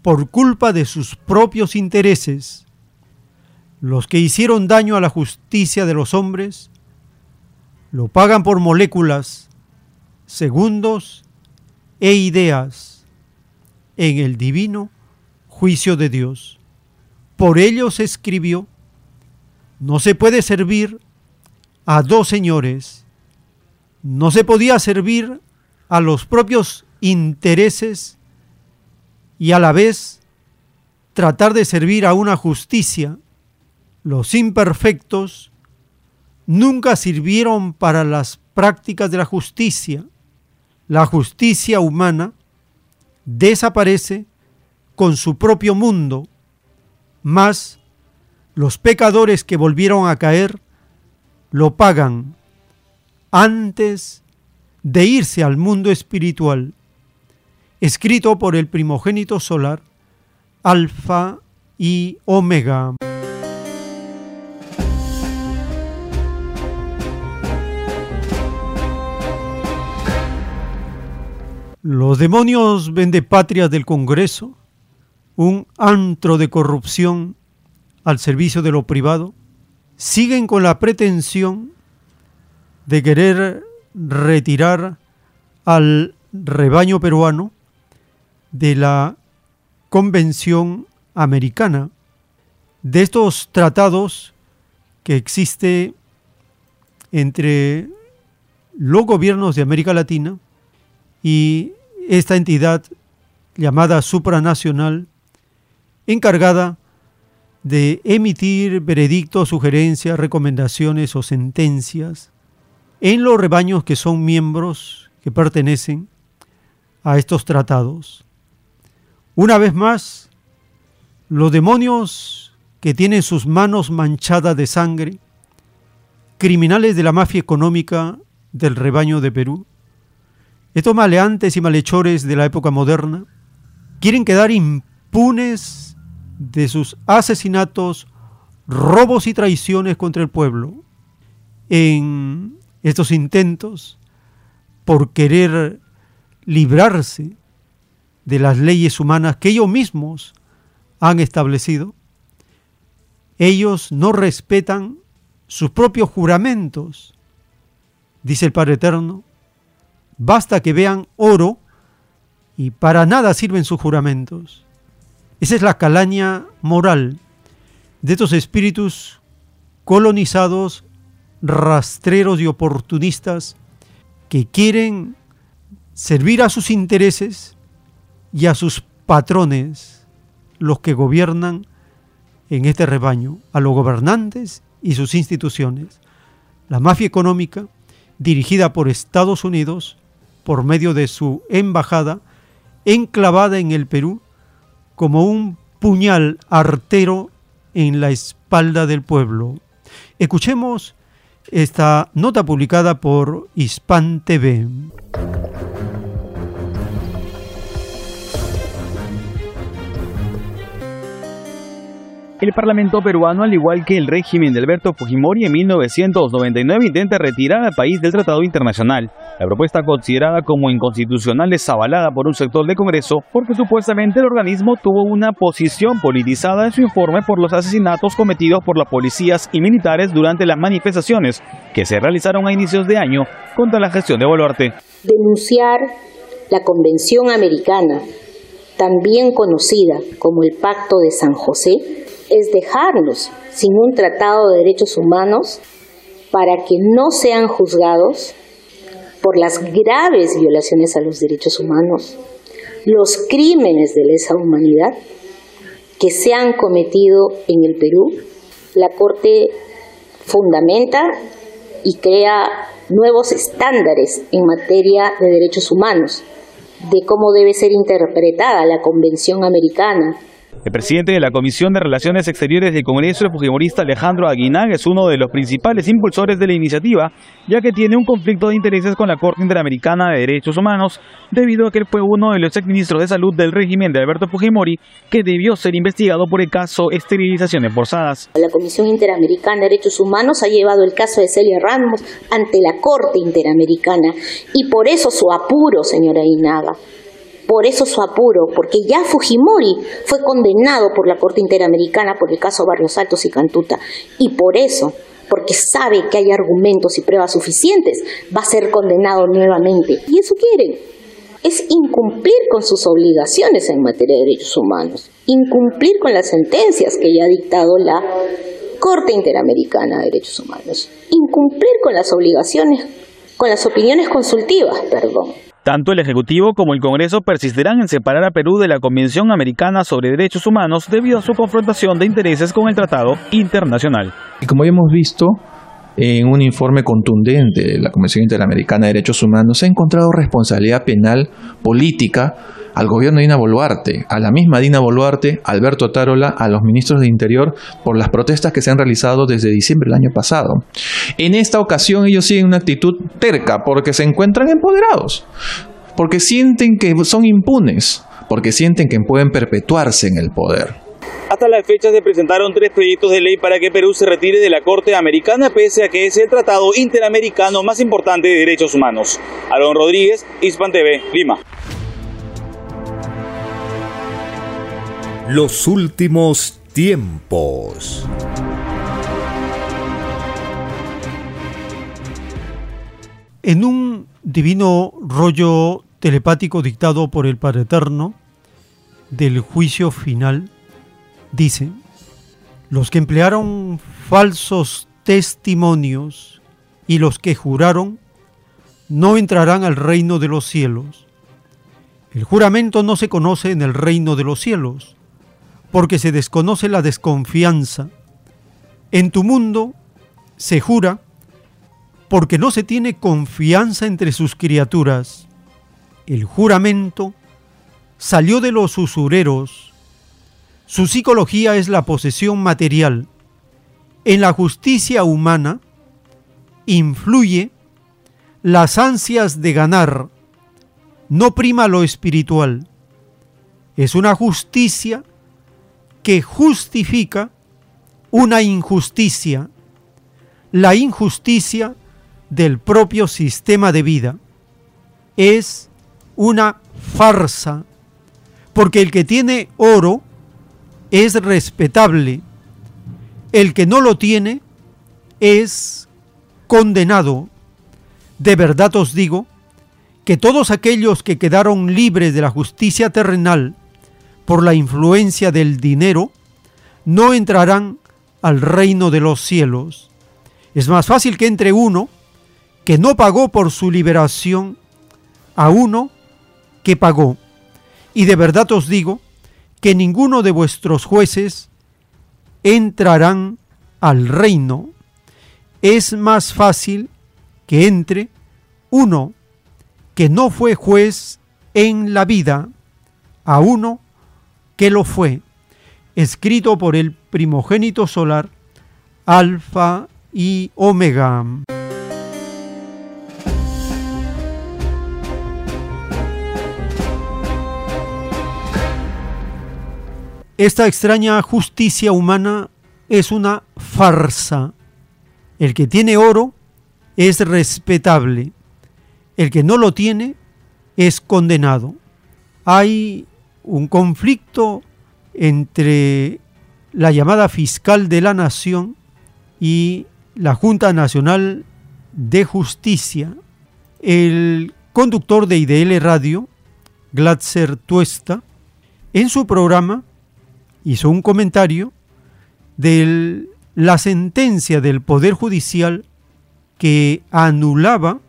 por culpa de sus propios intereses. Los que hicieron daño a la justicia de los hombres lo pagan por moléculas, segundos e ideas en el divino juicio de Dios. Por ello se escribió, no se puede servir a dos señores, no se podía servir a los propios intereses y a la vez tratar de servir a una justicia. Los imperfectos nunca sirvieron para las prácticas de la justicia. La justicia humana desaparece con su propio mundo, mas los pecadores que volvieron a caer lo pagan antes de irse al mundo espiritual, escrito por el primogénito solar, Alfa y Omega. Los demonios vendepatrias del Congreso, un antro de corrupción al servicio de lo privado, siguen con la pretensión de querer retirar al rebaño peruano de la Convención Americana, de estos tratados que existe entre los gobiernos de América Latina y esta entidad llamada supranacional encargada de emitir veredictos, sugerencias, recomendaciones o sentencias en los rebaños que son miembros que pertenecen a estos tratados. Una vez más, los demonios que tienen sus manos manchadas de sangre, criminales de la mafia económica del rebaño de Perú, estos maleantes y malhechores de la época moderna quieren quedar impunes de sus asesinatos, robos y traiciones contra el pueblo. En estos intentos por querer librarse de las leyes humanas que ellos mismos han establecido, ellos no respetan sus propios juramentos. Dice el Padre Eterno, Basta que vean oro y para nada sirven sus juramentos. Esa es la calaña moral de estos espíritus colonizados, rastreros y oportunistas que quieren servir a sus intereses y a sus patrones, los que gobiernan en este rebaño, a los gobernantes y sus instituciones. La mafia económica, dirigida por Estados Unidos, por medio de su embajada enclavada en el Perú como un puñal artero en la espalda del pueblo. Escuchemos esta nota publicada por Hispan TV. El Parlamento peruano, al igual que el régimen de Alberto Fujimori en 1999, intenta retirar al país del tratado internacional. La propuesta considerada como inconstitucional es avalada por un sector del Congreso porque supuestamente el organismo tuvo una posición politizada en su informe por los asesinatos cometidos por las policías y militares durante las manifestaciones que se realizaron a inicios de año contra la gestión de Boluarte. Denunciar la Convención Americana, también conocida como el Pacto de San José, es dejarlos sin un tratado de derechos humanos para que no sean juzgados por las graves violaciones a los derechos humanos, los crímenes de lesa humanidad que se han cometido en el Perú. La Corte fundamenta y crea nuevos estándares en materia de derechos humanos, de cómo debe ser interpretada la Convención Americana el presidente de la Comisión de Relaciones Exteriores del Congreso, el fujimorista Alejandro Aguinag, es uno de los principales impulsores de la iniciativa, ya que tiene un conflicto de intereses con la Corte Interamericana de Derechos Humanos, debido a que él fue uno de los exministros de salud del régimen de Alberto Fujimori, que debió ser investigado por el caso esterilizaciones forzadas. La Comisión Interamericana de Derechos Humanos ha llevado el caso de Celia Ramos ante la Corte Interamericana y por eso su apuro, señora Inaga. Por eso su apuro, porque ya Fujimori fue condenado por la Corte Interamericana por el caso Barrios Altos y Cantuta. Y por eso, porque sabe que hay argumentos y pruebas suficientes, va a ser condenado nuevamente. Y eso quieren. es incumplir con sus obligaciones en materia de derechos humanos, incumplir con las sentencias que ya ha dictado la Corte Interamericana de Derechos Humanos, incumplir con las obligaciones, con las opiniones consultivas, perdón. Tanto el Ejecutivo como el Congreso persistirán en separar a Perú de la Convención Americana sobre Derechos Humanos debido a su confrontación de intereses con el Tratado Internacional. Y como hemos visto, en un informe contundente de la Convención Interamericana de Derechos Humanos, ha encontrado responsabilidad penal política al gobierno de Dina Boluarte, a la misma Dina Boluarte, Alberto Tarola, a los ministros de Interior por las protestas que se han realizado desde diciembre del año pasado. En esta ocasión ellos siguen una actitud terca porque se encuentran empoderados, porque sienten que son impunes, porque sienten que pueden perpetuarse en el poder. Hasta la fecha se presentaron tres proyectos de ley para que Perú se retire de la Corte Americana, pese a que es el tratado interamericano más importante de derechos humanos. Aaron Rodríguez, Hispan TV, Lima. Los últimos tiempos. En un divino rollo telepático dictado por el Padre Eterno del juicio final, dice, los que emplearon falsos testimonios y los que juraron no entrarán al reino de los cielos. El juramento no se conoce en el reino de los cielos, porque se desconoce la desconfianza. En tu mundo se jura porque no se tiene confianza entre sus criaturas. El juramento salió de los usureros. Su psicología es la posesión material. En la justicia humana influye las ansias de ganar, no prima lo espiritual. Es una justicia que justifica una injusticia, la injusticia del propio sistema de vida. Es una farsa, porque el que tiene oro es respetable, el que no lo tiene es condenado. De verdad os digo que todos aquellos que quedaron libres de la justicia terrenal por la influencia del dinero, no entrarán al reino de los cielos. Es más fácil que entre uno que no pagó por su liberación a uno que pagó. Y de verdad os digo que ninguno de vuestros jueces entrarán al reino. Es más fácil que entre uno que no fue juez en la vida a uno que lo fue, escrito por el primogénito solar, Alfa y Omega. Esta extraña justicia humana es una farsa. El que tiene oro es respetable. El que no lo tiene es condenado. Hay un conflicto entre la llamada fiscal de la nación y la Junta Nacional de Justicia. El conductor de IDL Radio, Glatzer Tuesta, en su programa hizo un comentario de la sentencia del Poder Judicial que anulaba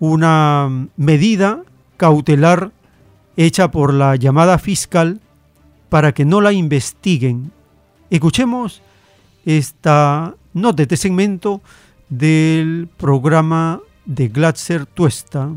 una medida cautelar hecha por la llamada fiscal para que no la investiguen. Escuchemos esta nota, este segmento del programa de Glatzer Tuesta.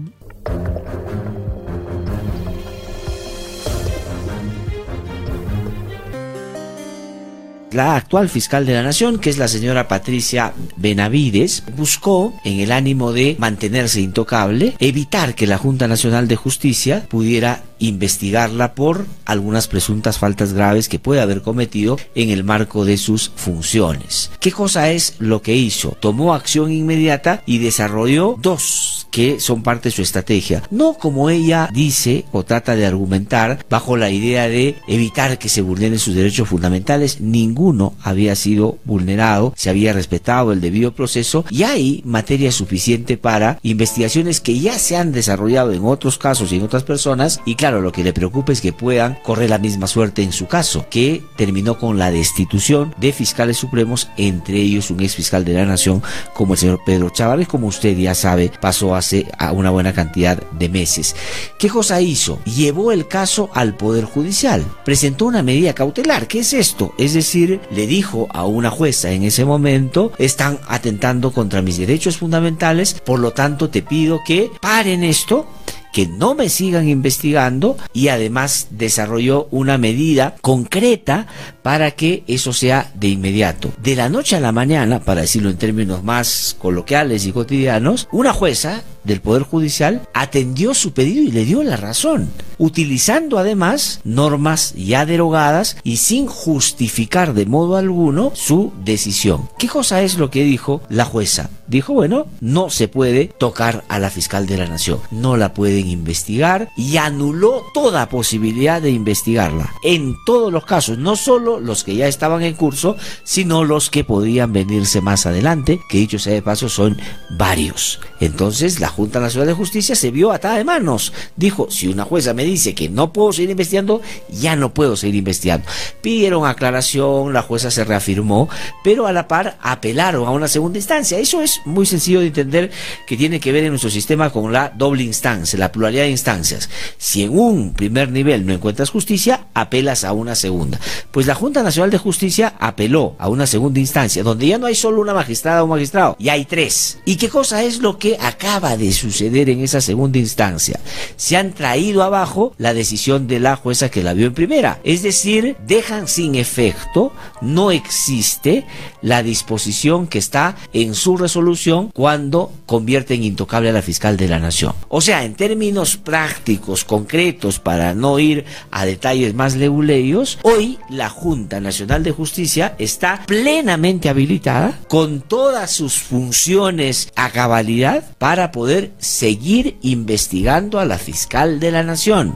La actual fiscal de la Nación, que es la señora Patricia Benavides, buscó, en el ánimo de mantenerse intocable, evitar que la Junta Nacional de Justicia pudiera investigarla por algunas presuntas faltas graves que puede haber cometido en el marco de sus funciones. ¿Qué cosa es lo que hizo? Tomó acción inmediata y desarrolló dos que son parte de su estrategia. No como ella dice o trata de argumentar bajo la idea de evitar que se vulneren sus derechos fundamentales. Ninguno había sido vulnerado, se había respetado el debido proceso y hay materia suficiente para investigaciones que ya se han desarrollado en otros casos y en otras personas y claro, lo que le preocupa es que puedan correr la misma suerte en su caso, que terminó con la destitución de fiscales supremos, entre ellos un ex fiscal de la nación como el señor Pedro Chávez, como usted ya sabe, pasó hace una buena cantidad de meses. ¿Qué cosa hizo? Llevó el caso al Poder Judicial, presentó una medida cautelar. ¿Qué es esto? Es decir, le dijo a una jueza en ese momento, están atentando contra mis derechos fundamentales, por lo tanto te pido que paren esto que no me sigan investigando y además desarrolló una medida concreta para que eso sea de inmediato. De la noche a la mañana, para decirlo en términos más coloquiales y cotidianos, una jueza del Poder Judicial atendió su pedido y le dio la razón, utilizando además normas ya derogadas y sin justificar de modo alguno su decisión. ¿Qué cosa es lo que dijo la jueza? Dijo, bueno, no se puede tocar a la fiscal de la nación, no la pueden investigar y anuló toda posibilidad de investigarla. En todos los casos, no solo los que ya estaban en curso, sino los que podrían venirse más adelante, que dicho sea de paso son varios. Entonces la Junta Nacional de Justicia se vio atada de manos. Dijo, si una jueza me dice que no puedo seguir investigando, ya no puedo seguir investigando. Pidieron aclaración, la jueza se reafirmó, pero a la par apelaron a una segunda instancia. Eso es muy sencillo de entender que tiene que ver en nuestro sistema con la doble instancia, la pluralidad de instancias. Si en un primer nivel no encuentras justicia, apelas a una segunda. Pues la Junta Nacional de Justicia apeló a una segunda instancia, donde ya no hay solo una magistrada o magistrado, ya hay tres. ¿Y qué cosa es lo que acaba de suceder en esa segunda instancia? Se han traído abajo la decisión de la jueza que la vio en primera. Es decir, dejan sin efecto, no existe la disposición que está en su resolución cuando convierte en intocable a la fiscal de la nación. O sea, en términos prácticos, concretos, para no ir a detalles más leguleios, hoy la Junta Nacional de Justicia está plenamente habilitada con todas sus funciones a cabalidad para poder seguir investigando a la fiscal de la nación.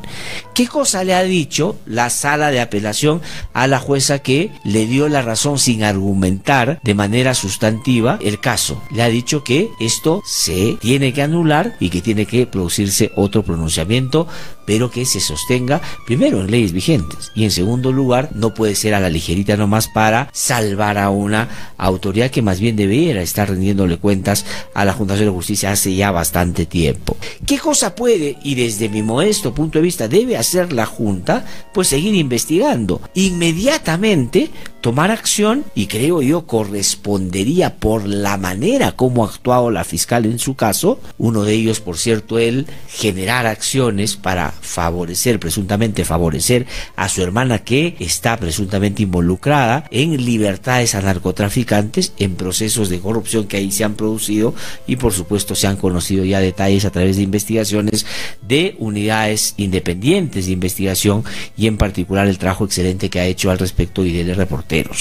¿Qué cosa le ha dicho la sala de apelación a la jueza que le dio la razón sin argumentar de manera sustantiva el caso? Le ha dicho que esto se tiene que anular y que tiene que producirse otro pronunciamiento, pero que se sostenga primero en leyes vigentes y en segundo lugar no puede ser a la ligerita nomás para salvar a una autoridad que más bien debiera estar rendiéndole cuentas a la Junta de Justicia hace ya bastante tiempo. ¿Qué cosa puede y desde mi modesto punto de vista debe hacer la Junta? Pues seguir investigando. Inmediatamente tomar acción y creo yo correspondería por la manera como ha actuado la fiscal en su caso, uno de ellos por cierto el generar acciones para favorecer, presuntamente favorecer a su hermana que está presuntamente involucrada en libertades a narcotraficantes, en procesos de corrupción que ahí se han producido y por supuesto se han conocido ya detalles a través de investigaciones de unidades independientes de investigación y en particular el trabajo excelente que ha hecho al respecto y del reportero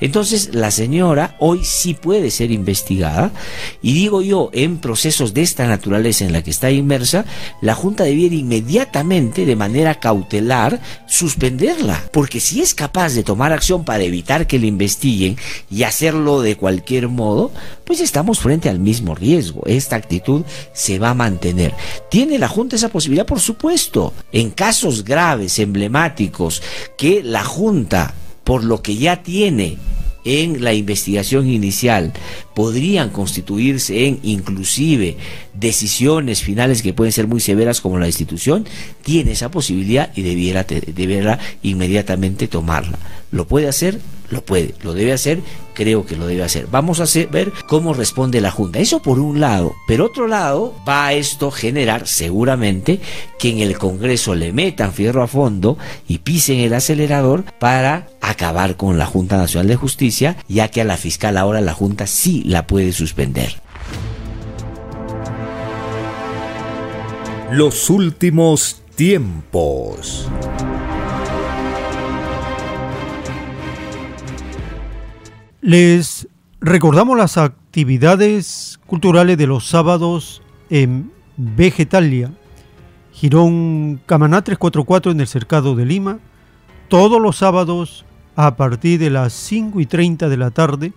entonces la señora hoy sí puede ser investigada y digo yo, en procesos de esta naturaleza en la que está inmersa, la Junta debiera inmediatamente, de manera cautelar, suspenderla. Porque si es capaz de tomar acción para evitar que le investiguen y hacerlo de cualquier modo, pues estamos frente al mismo riesgo. Esta actitud se va a mantener. ¿Tiene la Junta esa posibilidad? Por supuesto. En casos graves, emblemáticos, que la Junta por lo que ya tiene en la investigación inicial podrían constituirse en inclusive decisiones finales que pueden ser muy severas como la institución, tiene esa posibilidad y debiera, debiera inmediatamente tomarla. ¿Lo puede hacer? Lo puede. ¿Lo debe hacer? Creo que lo debe hacer. Vamos a ver cómo responde la Junta. Eso por un lado. Pero otro lado, va a esto generar seguramente que en el Congreso le metan fierro a fondo y pisen el acelerador para acabar con la Junta Nacional de Justicia, ya que a la fiscal ahora la Junta sí la puede suspender. Los últimos tiempos. Les recordamos las actividades culturales de los sábados en Vegetalia, Girón Camaná 344 en el Cercado de Lima, todos los sábados a partir de las 5 y 30 de la tarde,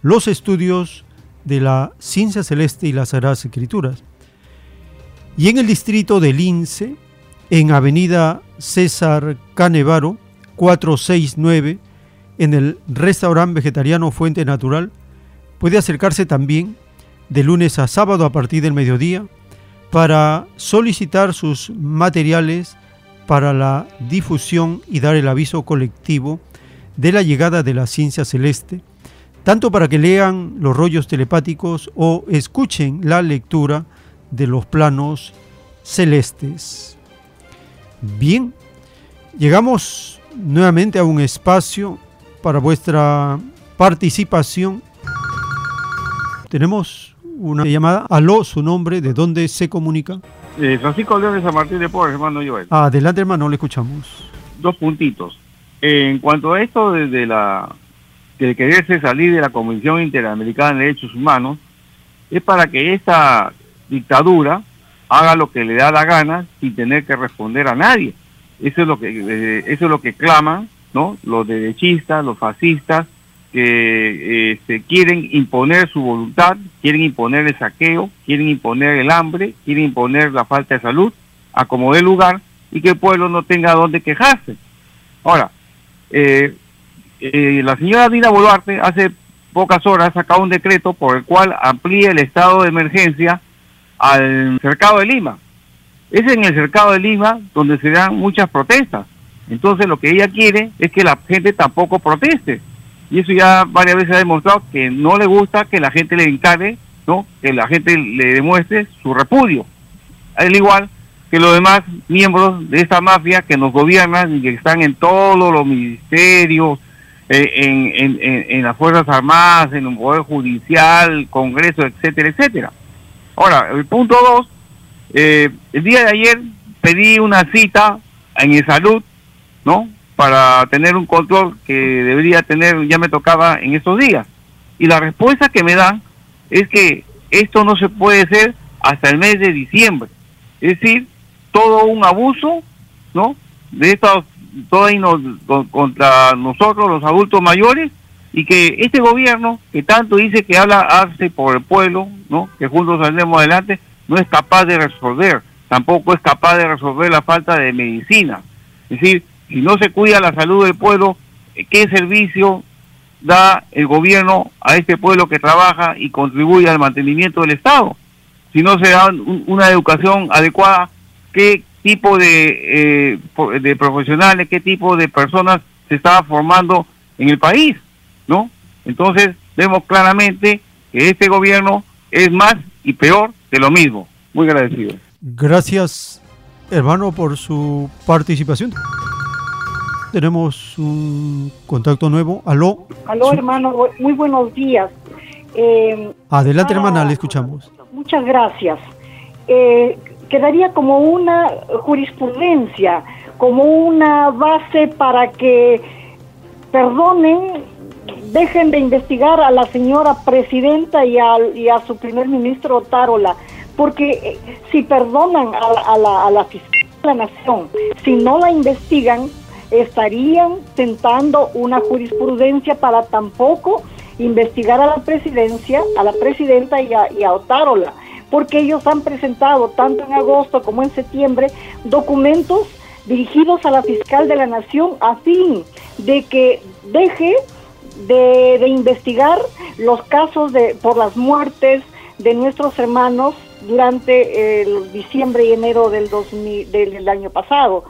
los estudios de la Ciencia Celeste y las Sagradas Escrituras. Y en el distrito de Lince, en Avenida César Canevaro, 469, en el restaurante vegetariano Fuente Natural, puede acercarse también de lunes a sábado a partir del mediodía para solicitar sus materiales para la difusión y dar el aviso colectivo de la llegada de la ciencia celeste, tanto para que lean los rollos telepáticos o escuchen la lectura de los planos celestes. Bien, llegamos nuevamente a un espacio para vuestra participación. Tenemos una llamada. Aló, su nombre, ¿de dónde se comunica? Eh, Francisco León de San Martín de Porres, hermano Joel. Adelante, hermano, le escuchamos. Dos puntitos. En cuanto a esto de, la de quererse salir de la Convención Interamericana de Derechos Humanos, es para que esta dictadura haga lo que le da la gana sin tener que responder a nadie. Eso es lo que eh, eso es lo que claman, ¿no? Los derechistas, los fascistas que este, quieren imponer su voluntad, quieren imponer el saqueo, quieren imponer el hambre, quieren imponer la falta de salud, a como lugar y que el pueblo no tenga dónde quejarse. Ahora, eh, eh, la señora Dina Boluarte hace pocas horas ha sacado un decreto por el cual amplía el estado de emergencia al cercado de Lima. Es en el cercado de Lima donde se dan muchas protestas. Entonces lo que ella quiere es que la gente tampoco proteste. Y eso ya varias veces ha demostrado que no le gusta que la gente le encargue, ¿no? que la gente le demuestre su repudio. Al igual que los demás miembros de esta mafia que nos gobiernan y que están en todos los ministerios, eh, en, en, las Fuerzas Armadas, en el Poder Judicial, Congreso, etcétera, etcétera. Ahora, el punto dos, eh, el día de ayer pedí una cita en el salud, ¿no? Para tener un control que debería tener, ya me tocaba en estos días. Y la respuesta que me dan es que esto no se puede hacer hasta el mes de diciembre. Es decir, todo un abuso, ¿no? De estos, todo contra nosotros, los adultos mayores, y que este gobierno, que tanto dice que habla hace por el pueblo, ¿no? Que juntos saldremos adelante, no es capaz de resolver, tampoco es capaz de resolver la falta de medicina. Es decir, si no se cuida la salud del pueblo, ¿qué servicio da el gobierno a este pueblo que trabaja y contribuye al mantenimiento del Estado? Si no se da una educación adecuada qué tipo de, eh, de profesionales, qué tipo de personas se estaba formando en el país. Entonces vemos claramente que este gobierno es más y peor de lo mismo. Muy agradecido. Gracias, hermano, por su participación. Tenemos un contacto nuevo. Aló. Aló, hermano. Muy buenos días. Eh, Adelante, hermana, le escuchamos. Muchas gracias. Eh, quedaría como una jurisprudencia, como una base para que perdonen, dejen de investigar a la señora presidenta y a, su primer ministro Tarola, porque eh, si perdonan a, la, a la fiscal de la nación, si no la investigan, estarían tentando una jurisprudencia para tampoco investigar a la presidencia, a la presidenta y a, y a Otárola porque ellos han presentado tanto en agosto como en septiembre documentos dirigidos a la fiscal de la nación a fin de que deje de, investigar los casos de por las muertes de nuestros hermanos durante el diciembre y enero del, 2000, del año pasado.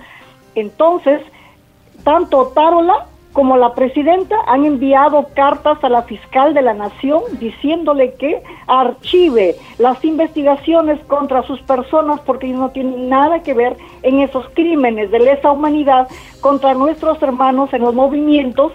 Entonces, tanto Tarola como la presidenta han enviado cartas a la fiscal de la nación diciéndole que archive las investigaciones contra sus personas porque no tienen nada que ver en esos crímenes de lesa humanidad contra nuestros hermanos en los movimientos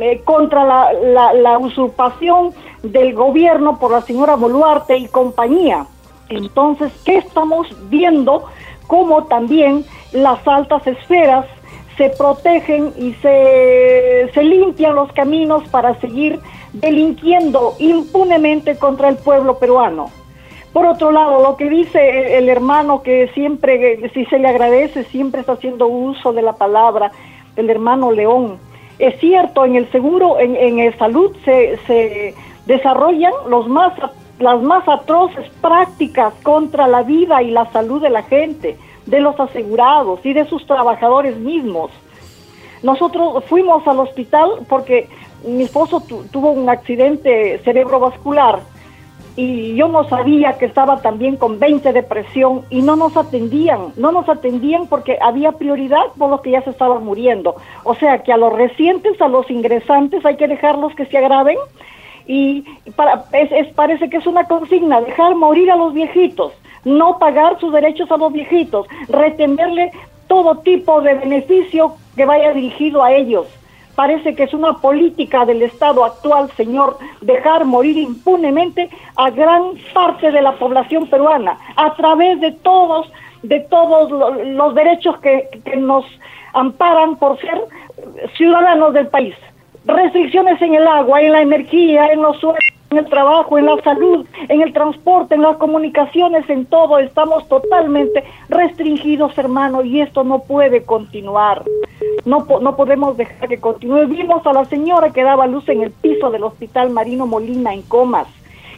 eh, contra la, la usurpación del gobierno por la señora Boluarte y compañía. Entonces, ¿qué estamos viendo? Como también las altas esferas se protegen y se, se limpian los caminos para seguir delinquiendo impunemente contra el pueblo peruano. Por otro lado, lo que dice el, hermano que siempre, si se le agradece, siempre está haciendo uso de la palabra, el hermano León. Es cierto, en el seguro, en, en el salud se, se desarrollan los más, las más atroces prácticas contra la vida y la salud de la gente, de los asegurados y de sus trabajadores mismos. Nosotros fuimos al hospital porque mi esposo tuvo un accidente cerebrovascular y yo no sabía que estaba también con 20 de presión y no nos atendían, no nos atendían porque había prioridad por los que ya se estaban muriendo. O sea que a los recientes, a los ingresantes hay que dejarlos que se agraven y para, es, parece que es una consigna, dejar morir a los viejitos, no pagar sus derechos a los viejitos, retenerle todo tipo de beneficio que vaya dirigido a ellos. Parece que es una política del Estado actual, señor, dejar morir impunemente a gran parte de la población peruana a través de todos, de todos los derechos que, que nos amparan por ser ciudadanos del país. Restricciones en el agua, en la energía, en los suelos, en el trabajo, en la salud, en el transporte, en las comunicaciones, en todo. Estamos totalmente restringidos, hermano, y esto no puede continuar. No, no podemos dejar que continúe. Vimos a la señora que daba luz en el piso del hospital Marino Molina en comas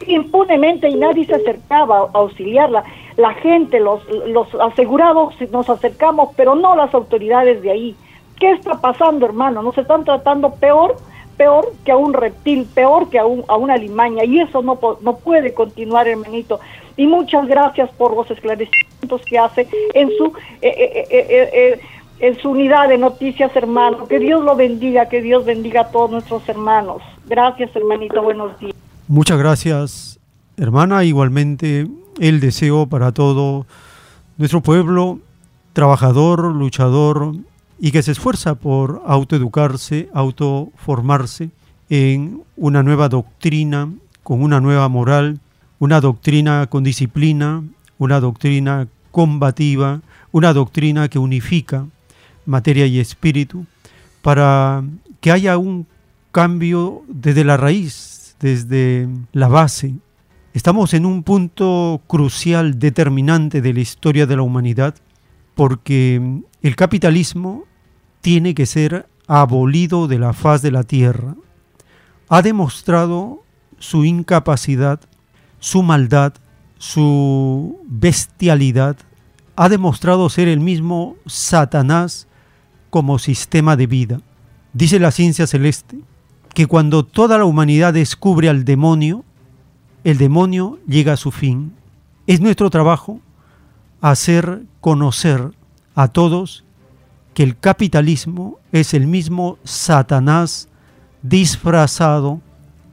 impunemente y nadie se acercaba a auxiliarla. La gente, los, los asegurados nos acercamos, pero no las autoridades de ahí. ¿Qué está pasando, hermano? Nos están tratando peor, peor que a un reptil, peor que a, un, a una limaña. Y eso no, no puede continuar, hermanito. Y muchas gracias por los esclarecimientos que hace en su... Eh, eh, eh, en su unidad de noticias, hermano. Que Dios lo bendiga, que Dios bendiga a todos nuestros hermanos. Gracias, hermanito. Buenos días. Muchas gracias, hermana. Igualmente, el deseo para todo nuestro pueblo, trabajador, luchador, y que se esfuerza por autoeducarse, autoformarse en una nueva doctrina, con una nueva moral, una doctrina con disciplina, una doctrina combativa, una doctrina que unifica materia y espíritu, para que haya un cambio desde la raíz, desde la base. Estamos en un punto crucial, determinante de la historia de la humanidad, porque el capitalismo tiene que ser abolido de la faz de la tierra. Ha demostrado su incapacidad, su maldad, su bestialidad. Ha demostrado ser el mismo Satanás como sistema de vida. Dice la ciencia celeste que cuando toda la humanidad descubre al demonio, el demonio llega a su fin. Es nuestro trabajo hacer conocer a todos que el capitalismo es el mismo Satanás disfrazado,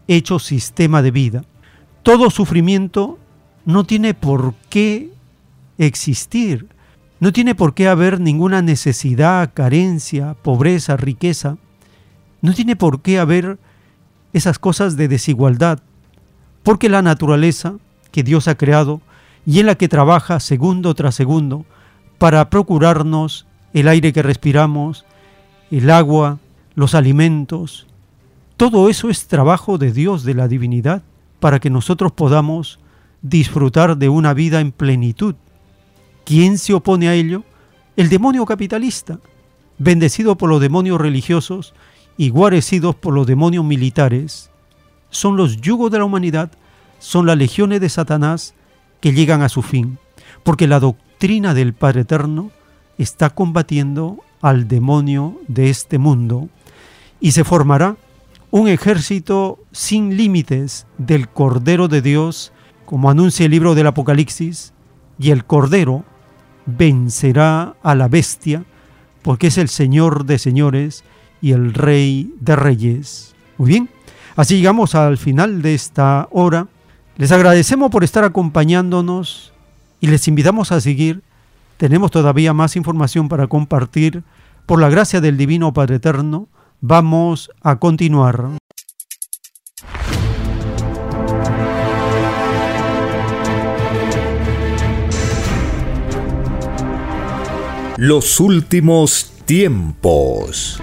hecho sistema de vida. Todo sufrimiento no tiene por qué existir, no tiene por qué haber ninguna necesidad, carencia, pobreza, riqueza, no tiene por qué haber esas cosas de desigualdad, porque la naturaleza que Dios ha creado y en la que trabaja segundo tras segundo para procurarnos el aire que respiramos, el agua, los alimentos. Todo eso es trabajo de Dios, de la divinidad, para que nosotros podamos disfrutar de una vida en plenitud. ¿Quién se opone a ello? El demonio capitalista, bendecido por los demonios religiosos y guarecidos por los demonios militares. Son los yugos de la humanidad, son las legiones de Satanás que llegan a su fin, porque la doctrina del Padre Eterno está combatiendo al demonio de este mundo y se formará un ejército sin límites del Cordero de Dios, como anuncia el libro del Apocalipsis, y el Cordero vencerá a la bestia, porque es el Señor de señores y el Rey de reyes. Muy bien, así llegamos al final de esta hora. Les agradecemos por estar acompañándonos y les invitamos a seguir tenemos todavía más información para compartir. Por la gracia del Divino Padre Eterno, vamos a continuar. Los últimos tiempos.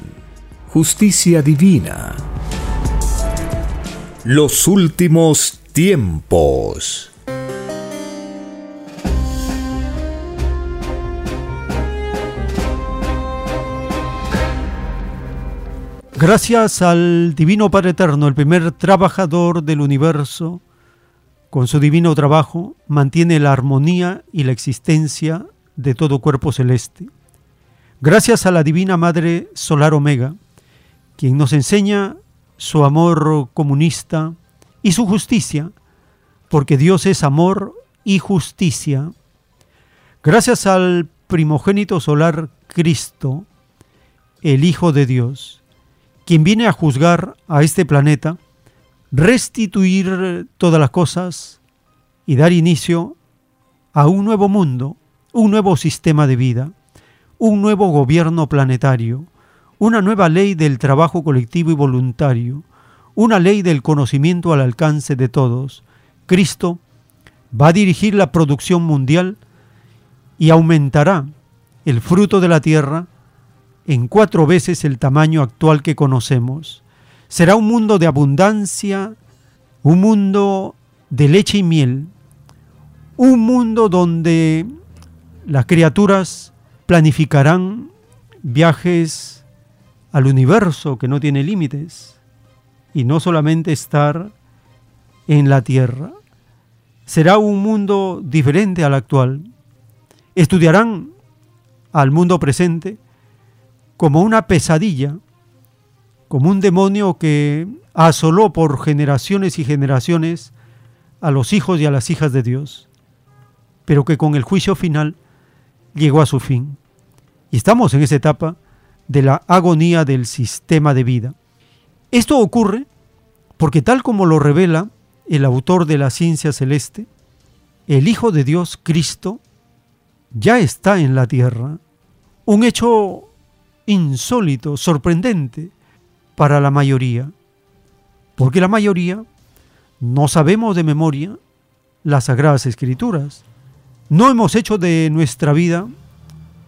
justicia divina. Los últimos tiempos. Gracias al Divino Padre Eterno, el primer trabajador del universo, con su divino trabajo mantiene la armonía y la existencia de todo cuerpo celeste. Gracias a la Divina Madre Solar Omega, quien nos enseña su amor comunista y su justicia, porque Dios es amor y justicia. Gracias al primogénito solar Cristo, el Hijo de Dios, quien viene a juzgar a este planeta, restituir todas las cosas y dar inicio a un nuevo mundo, un nuevo sistema de vida, un nuevo gobierno planetario, una nueva ley del trabajo colectivo y voluntario, una ley del conocimiento al alcance de todos. Cristo va a dirigir la producción mundial y aumentará el fruto de la tierra en cuatro veces el tamaño actual que conocemos. Será un mundo de abundancia, un mundo de leche y miel, un mundo donde las criaturas planificarán viajes al universo que no tiene límites y no solamente estar en la tierra. Será un mundo diferente al actual. Estudiarán al mundo presente como una pesadilla, como un demonio que asoló por generaciones y generaciones a los hijos y a las hijas de Dios, pero que con el juicio final llegó a su fin. Y estamos en esa etapa de la agonía del sistema de vida. Esto ocurre porque tal como lo revela el autor de la ciencia celeste, el Hijo de Dios, Cristo, ya está en la tierra. Un hecho insólito, sorprendente para la mayoría, porque la mayoría no sabemos de memoria las sagradas escrituras. No hemos hecho de nuestra vida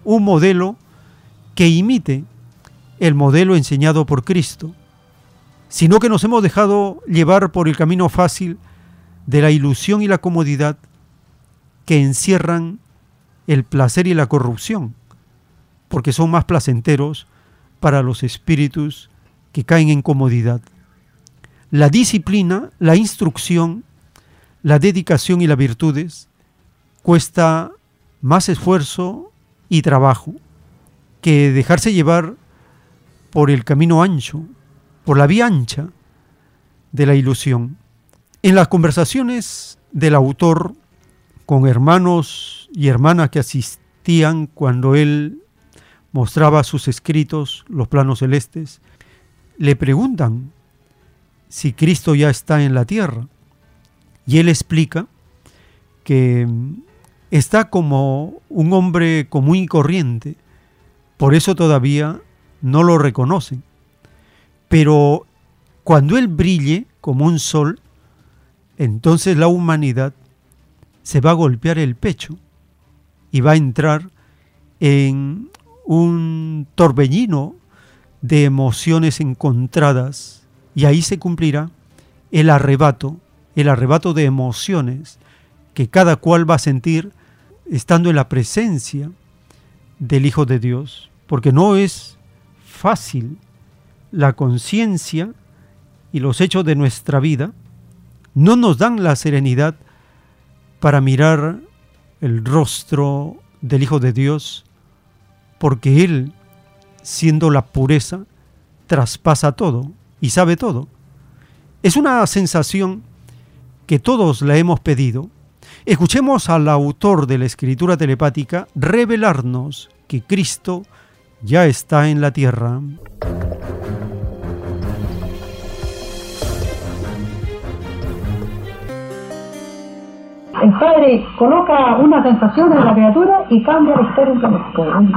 un modelo que imite el modelo enseñado por Cristo sino que nos hemos dejado llevar por el camino fácil de la ilusión y la comodidad que encierran el placer y la corrupción, porque son más placenteros para los espíritus que caen en comodidad. La disciplina, la instrucción, la dedicación y las virtudes cuesta más esfuerzo y trabajo que dejarse llevar por el camino ancho, por la vía ancha de la ilusión. En las conversaciones del autor con hermanos y hermanas que asistían cuando él mostraba sus escritos, los planos celestes, le preguntan si Cristo ya está en la tierra. Y él explica que está como un hombre común y corriente, por eso todavía no lo reconocen. Pero cuando Él brille como un sol, entonces la humanidad se va a golpear el pecho y va a entrar en un torbellino de emociones encontradas y ahí se cumplirá el arrebato, el arrebato de emociones que cada cual va a sentir estando en la presencia del Hijo de Dios, porque no es fácil la conciencia y los hechos de nuestra vida no nos dan la serenidad para mirar el rostro del Hijo de Dios, porque Él, siendo la pureza, traspasa todo y sabe todo. Es una sensación que todos la hemos pedido. Escuchemos al autor de la escritura telepática revelarnos que Cristo ya está en la tierra. El padre coloca una sensación en la criatura y cambia la historia en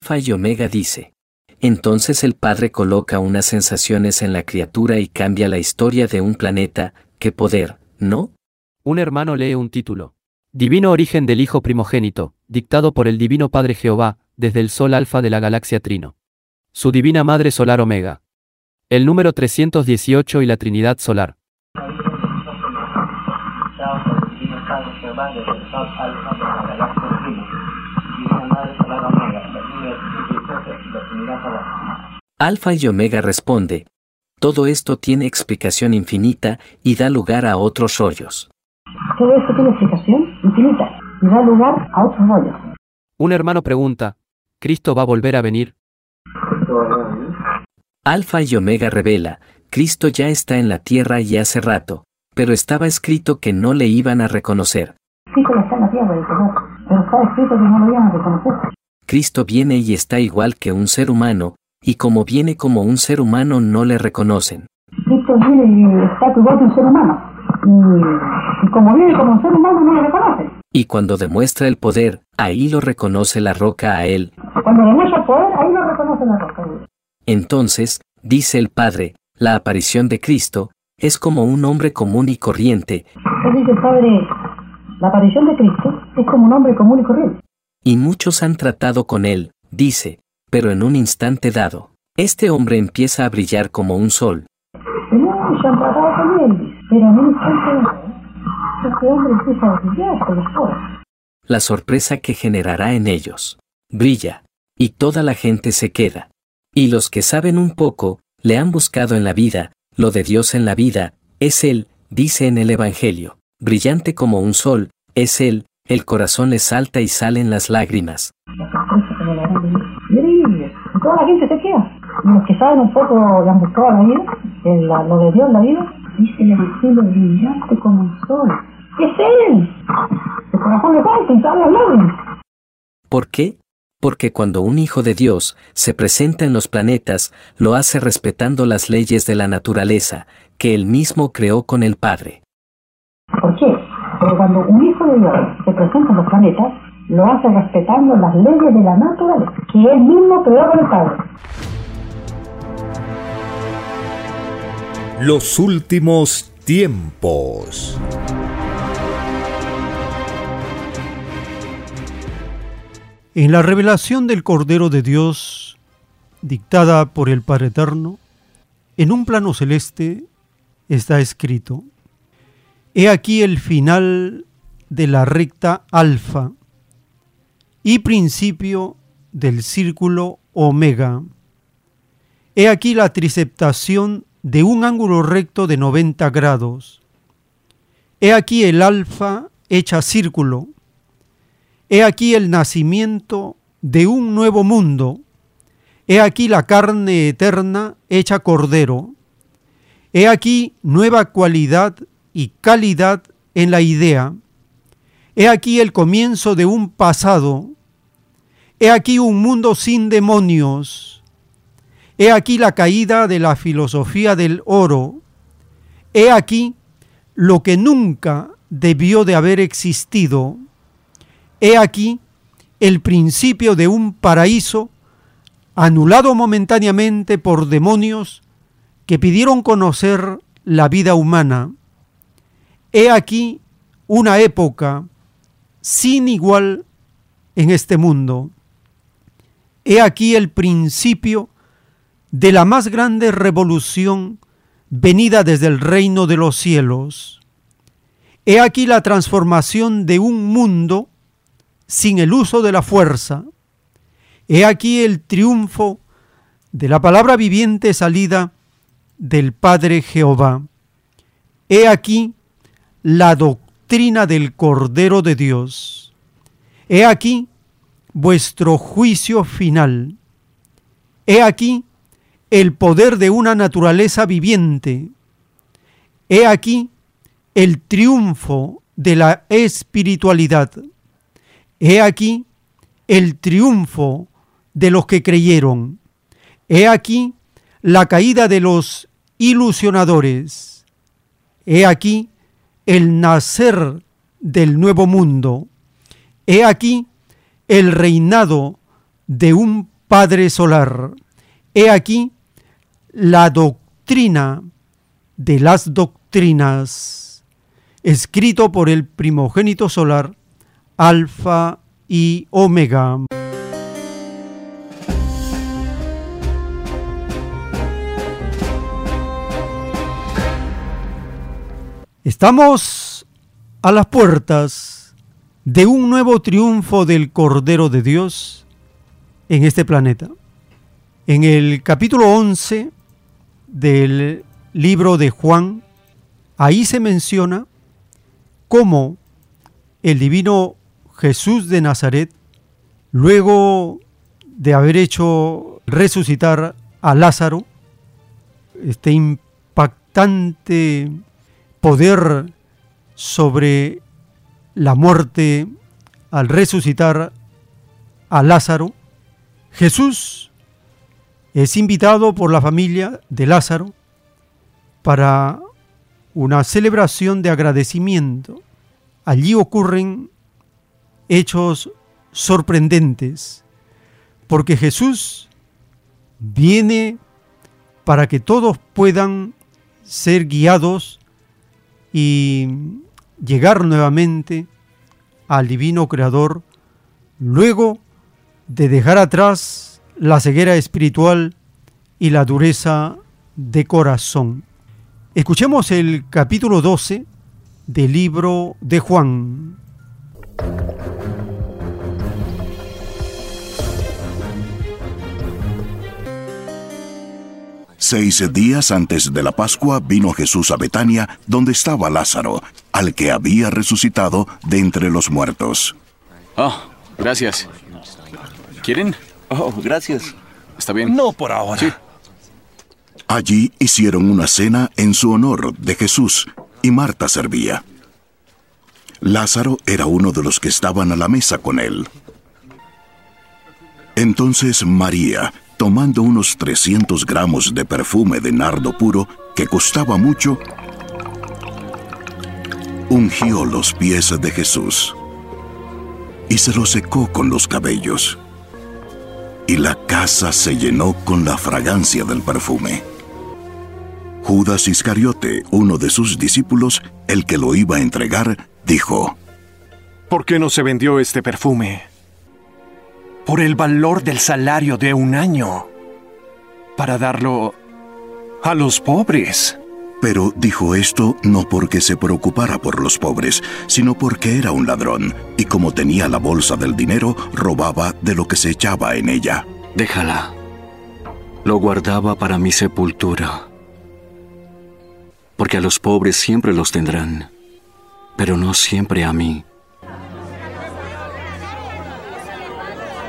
Alfa y Omega dice. Entonces el Padre coloca unas sensaciones en la criatura y cambia la historia de un planeta. ¡Qué poder, ¿no? Un hermano lee un título. Divino origen del Hijo primogénito, dictado por el Divino Padre Jehová, desde el Sol Alfa de la galaxia Trino. Su Divina Madre Solar Omega. El número 318 y la Trinidad Solar. Alfa y Omega responde. Todo esto tiene explicación infinita y da lugar a otros rollos. Todo esto tiene explicación infinita y da lugar a otros rollos. Un hermano pregunta, ¿Cristo va a volver a venir? Alfa y Omega revela, Cristo ya está en la tierra y hace rato, pero estaba escrito que no le iban a reconocer. Cristo está en la tierra, pero está escrito que no lo iban a reconocer. Cristo viene y está igual que un ser humano, y como viene como un ser humano no le reconocen. Cristo viene y está igual que un ser humano. Y, y como viene como un ser humano no le reconocen. Y cuando demuestra el poder, ahí lo reconoce la roca a él. Cuando demuestra el poder, ahí lo reconoce la roca. Entonces, dice el Padre, la aparición de Cristo es como un hombre común y corriente, Entonces dice el Padre, la aparición de Cristo es como un hombre común y corriente. y muchos han tratado con él, dice, pero en un instante dado, este hombre empieza a brillar como un sol, Y muchos han tratado con él, pero en un instante la sorpresa que generará en ellos. Brilla, y toda la gente se queda. Y los que saben un poco, le han buscado en la vida, lo de Dios en la vida, es Él, dice en el Evangelio, brillante como un sol, es Él, el corazón le salta y salen las lágrimas. Y toda la gente se queda. Los que saben un poco, le han buscado la vida, lo de Dios en la vida, dice el Evangelio brillante como un sol. ¡Es Él! El corazón y salen las lágrimas. ¿Por qué? Porque cuando un hijo de Dios se presenta en los planetas, lo hace respetando las leyes de la naturaleza, que él mismo creó con el Padre. ¿Por qué? Porque cuando un hijo de Dios se presenta en los planetas, lo hace respetando las leyes de la naturaleza, que él mismo creó con el Padre. Los últimos tiempos. En la revelación del Cordero de Dios, dictada por el Padre Eterno, en un plano celeste está escrito, He aquí el final de la recta alfa y principio del círculo omega. He aquí la triceptación de un ángulo recto de 90 grados. He aquí el alfa hecha círculo. He aquí el nacimiento de un nuevo mundo. He aquí la carne eterna hecha cordero. He aquí nueva cualidad y calidad en la idea. He aquí el comienzo de un pasado. He aquí un mundo sin demonios. He aquí la caída de la filosofía del oro. He aquí lo que nunca debió de haber existido. He aquí el principio de un paraíso anulado momentáneamente por demonios que pidieron conocer la vida humana. He aquí una época sin igual en este mundo. He aquí el principio de la más grande revolución venida desde el reino de los cielos. He aquí la transformación de un mundo sin el uso de la fuerza. He aquí el triunfo de la palabra viviente salida del Padre Jehová. He aquí la doctrina del Cordero de Dios. He aquí vuestro juicio final. He aquí el poder de una naturaleza viviente. He aquí el triunfo de la espiritualidad. He aquí el triunfo de los que creyeron. He aquí la caída de los ilusionadores. He aquí el nacer del nuevo mundo. He aquí el reinado de un Padre solar. He aquí la doctrina de las doctrinas, escrito por el primogénito solar, Alfa y Omega. Estamos a las puertas de un nuevo triunfo del Cordero de Dios en este planeta. En el capítulo 11 del libro de Juan, ahí se menciona cómo el divino Jesús de Nazaret, luego de haber hecho resucitar a Lázaro, este impactante poder sobre la muerte al resucitar a Lázaro, Jesús es invitado por la familia de Lázaro para una celebración de agradecimiento. Allí ocurren hechos sorprendentes, porque Jesús viene para que todos puedan ser guiados y llegar nuevamente al divino Creador, luego de dejar atrás la ceguera espiritual y la dureza de corazón. Escuchemos el capítulo 12 del libro de Juan. Seis días antes de la Pascua vino Jesús a Betania, donde estaba Lázaro, al que había resucitado de entre los muertos. Oh, gracias. ¿Quieren? Oh, gracias. ¿Está bien? No por ahora. Sí. Allí hicieron una cena en su honor de Jesús, y Marta servía. Lázaro era uno de los que estaban a la mesa con él. Entonces María, tomando unos 300 gramos de perfume de nardo puro, que costaba mucho, ungió los pies de Jesús y se los secó con los cabellos. Y la casa se llenó con la fragancia del perfume. Judas Iscariote, uno de sus discípulos, el que lo iba a entregar, dijo, ¿Por qué no se vendió este perfume? Por el valor del salario de un año. Para darlo a los pobres. Pero dijo esto no porque se preocupara por los pobres, sino porque era un ladrón, y como tenía la bolsa del dinero, robaba de lo que se echaba en ella. Déjala. Lo guardaba para mi sepultura. Porque a los pobres siempre los tendrán, pero no siempre a mí.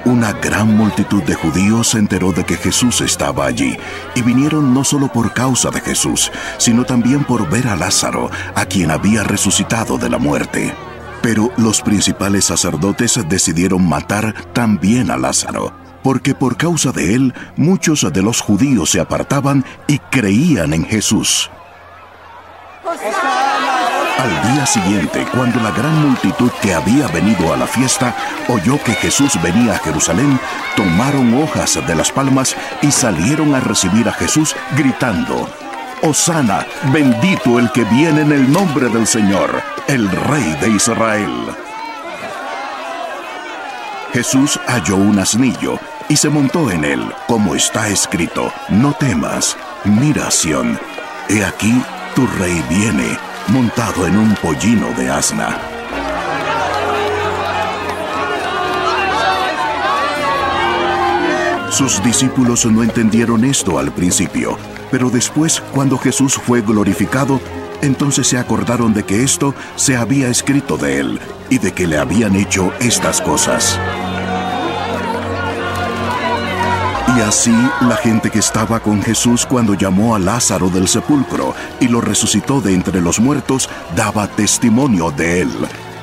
Una gran multitud de judíos se enteró de que Jesús estaba allí y vinieron no solo por causa de Jesús, sino también por ver a Lázaro, a quien había resucitado de la muerte. Pero los principales sacerdotes decidieron matar también a Lázaro, porque por causa de él muchos de los judíos se apartaban y creían en Jesús. Al día siguiente, cuando la gran multitud que había venido a la fiesta oyó que Jesús venía a Jerusalén, tomaron hojas de las palmas y salieron a recibir a Jesús gritando, Osana, bendito el que viene en el nombre del Señor, el Rey de Israel. Jesús halló un asnillo y se montó en él, como está escrito, no temas, mira Sión, he aquí tu rey viene montado en un pollino de asna. Sus discípulos no entendieron esto al principio, pero después, cuando Jesús fue glorificado, entonces se acordaron de que esto se había escrito de él y de que le habían hecho estas cosas. Y así la gente que estaba con Jesús cuando llamó a Lázaro del sepulcro y lo resucitó de entre los muertos, daba testimonio de él.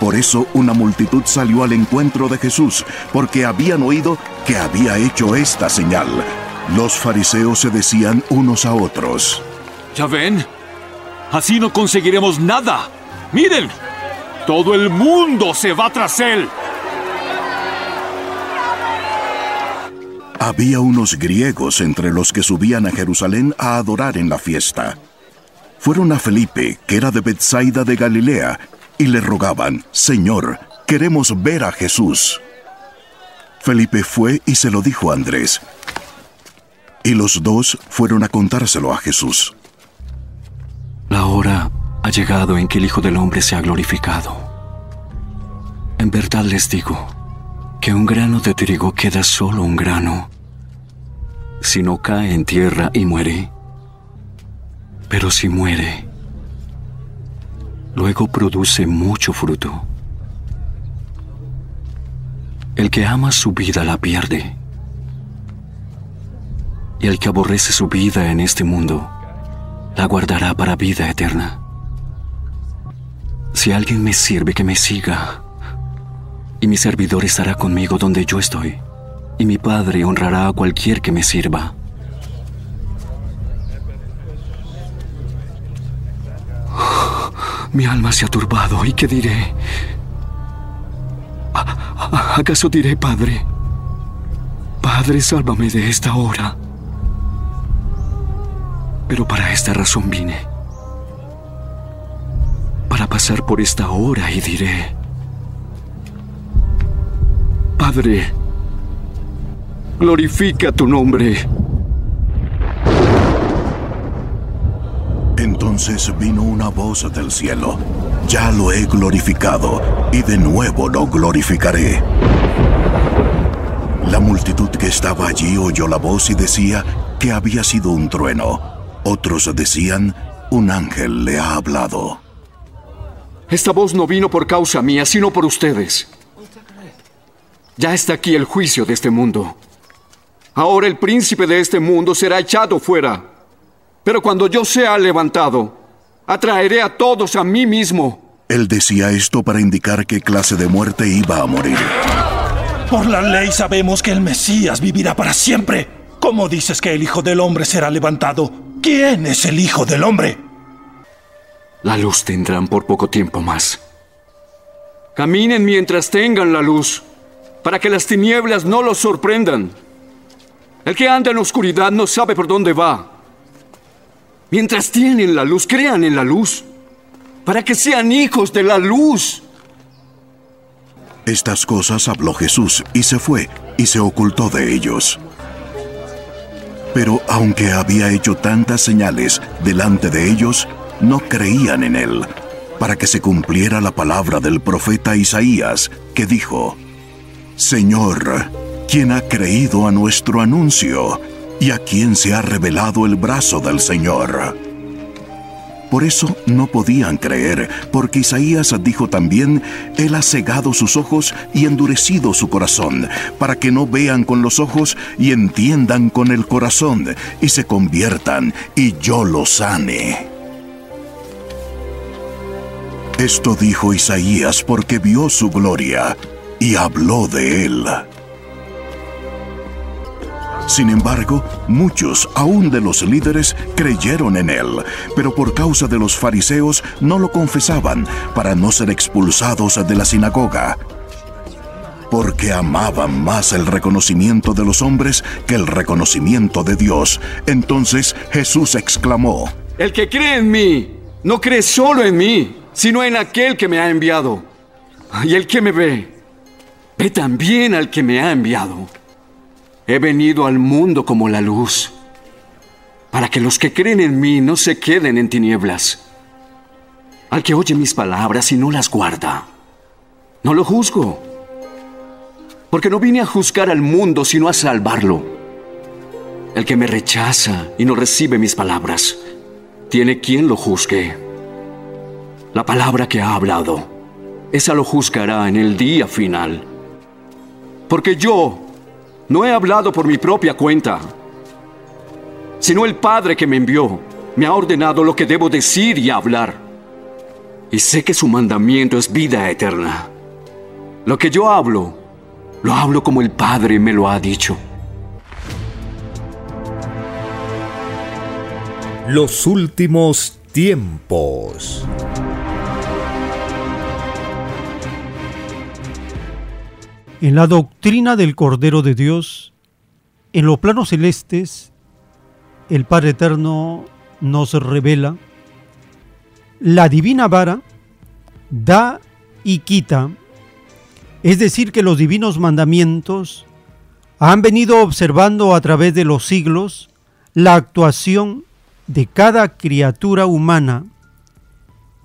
Por eso una multitud salió al encuentro de Jesús, porque habían oído que había hecho esta señal. Los fariseos se decían unos a otros. ¿Ya ven? Así no conseguiremos nada. Miren, todo el mundo se va tras él. Había unos griegos entre los que subían a Jerusalén a adorar en la fiesta. Fueron a Felipe, que era de Bethsaida de Galilea, y le rogaban, Señor, queremos ver a Jesús. Felipe fue y se lo dijo a Andrés. Y los dos fueron a contárselo a Jesús. La hora ha llegado en que el Hijo del Hombre se ha glorificado. En verdad les digo que un grano de trigo queda solo un grano, si no cae en tierra y muere. Pero si muere, luego produce mucho fruto. El que ama su vida la pierde. Y el que aborrece su vida en este mundo, la guardará para vida eterna. Si alguien me sirve, que me siga, y mi servidor estará conmigo donde yo estoy, y mi Padre honrará a cualquier que me sirva. Mi alma se ha turbado, ¿y qué diré? ¿Acaso diré, Padre? Padre, sálvame de esta hora. Pero para esta razón vine. Para pasar por esta hora y diré, Padre, glorifica tu nombre. Entonces vino una voz del cielo. Ya lo he glorificado y de nuevo lo glorificaré. La multitud que estaba allí oyó la voz y decía que había sido un trueno. Otros decían, un ángel le ha hablado. Esta voz no vino por causa mía, sino por ustedes. Ya está aquí el juicio de este mundo. Ahora el príncipe de este mundo será echado fuera. Pero cuando yo sea levantado, atraeré a todos a mí mismo. Él decía esto para indicar qué clase de muerte iba a morir. Por la ley sabemos que el Mesías vivirá para siempre. ¿Cómo dices que el Hijo del Hombre será levantado? ¿Quién es el Hijo del Hombre? La luz tendrán por poco tiempo más. Caminen mientras tengan la luz, para que las tinieblas no los sorprendan. El que anda en oscuridad no sabe por dónde va. Mientras tienen la luz, crean en la luz, para que sean hijos de la luz. Estas cosas habló Jesús y se fue y se ocultó de ellos. Pero aunque había hecho tantas señales delante de ellos, no creían en él, para que se cumpliera la palabra del profeta Isaías, que dijo, Señor, ¿quién ha creído a nuestro anuncio? ¿Y a quién se ha revelado el brazo del Señor? Por eso no podían creer, porque Isaías dijo también, Él ha cegado sus ojos y endurecido su corazón, para que no vean con los ojos y entiendan con el corazón, y se conviertan, y yo los sane. Esto dijo Isaías porque vio su gloria y habló de él. Sin embargo, muchos, aún de los líderes, creyeron en él, pero por causa de los fariseos no lo confesaban para no ser expulsados de la sinagoga, porque amaban más el reconocimiento de los hombres que el reconocimiento de Dios. Entonces Jesús exclamó, El que cree en mí, no cree solo en mí, sino en aquel que me ha enviado. Y el que me ve, ve también al que me ha enviado. He venido al mundo como la luz, para que los que creen en mí no se queden en tinieblas. Al que oye mis palabras y no las guarda, no lo juzgo, porque no vine a juzgar al mundo, sino a salvarlo. El que me rechaza y no recibe mis palabras, tiene quien lo juzgue. La palabra que ha hablado, esa lo juzgará en el día final. Porque yo no he hablado por mi propia cuenta, sino el Padre que me envió me ha ordenado lo que debo decir y hablar. Y sé que su mandamiento es vida eterna. Lo que yo hablo, lo hablo como el Padre me lo ha dicho. Los últimos tiempos. En la doctrina del Cordero de Dios, en los planos celestes, el Padre Eterno nos revela la divina vara da y quita, es decir, que los divinos mandamientos han venido observando a través de los siglos la actuación de cada criatura humana.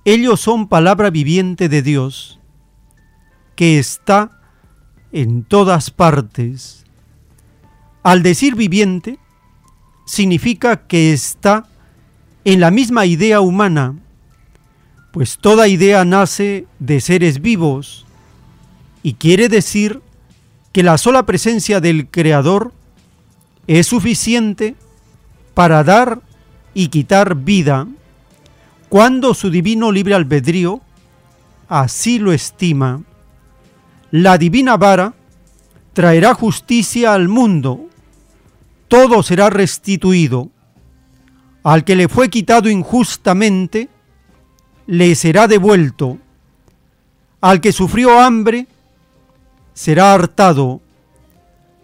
Ellos son palabra viviente de Dios, que está en todas partes. Al decir viviente, significa que está en la misma idea humana, pues toda idea nace de seres vivos y quiere decir que la sola presencia del Creador es suficiente para dar y quitar vida cuando su divino libre albedrío así lo estima. La divina vara traerá justicia al mundo, todo será restituido. Al que le fue quitado injustamente, le será devuelto. Al que sufrió hambre, será hartado.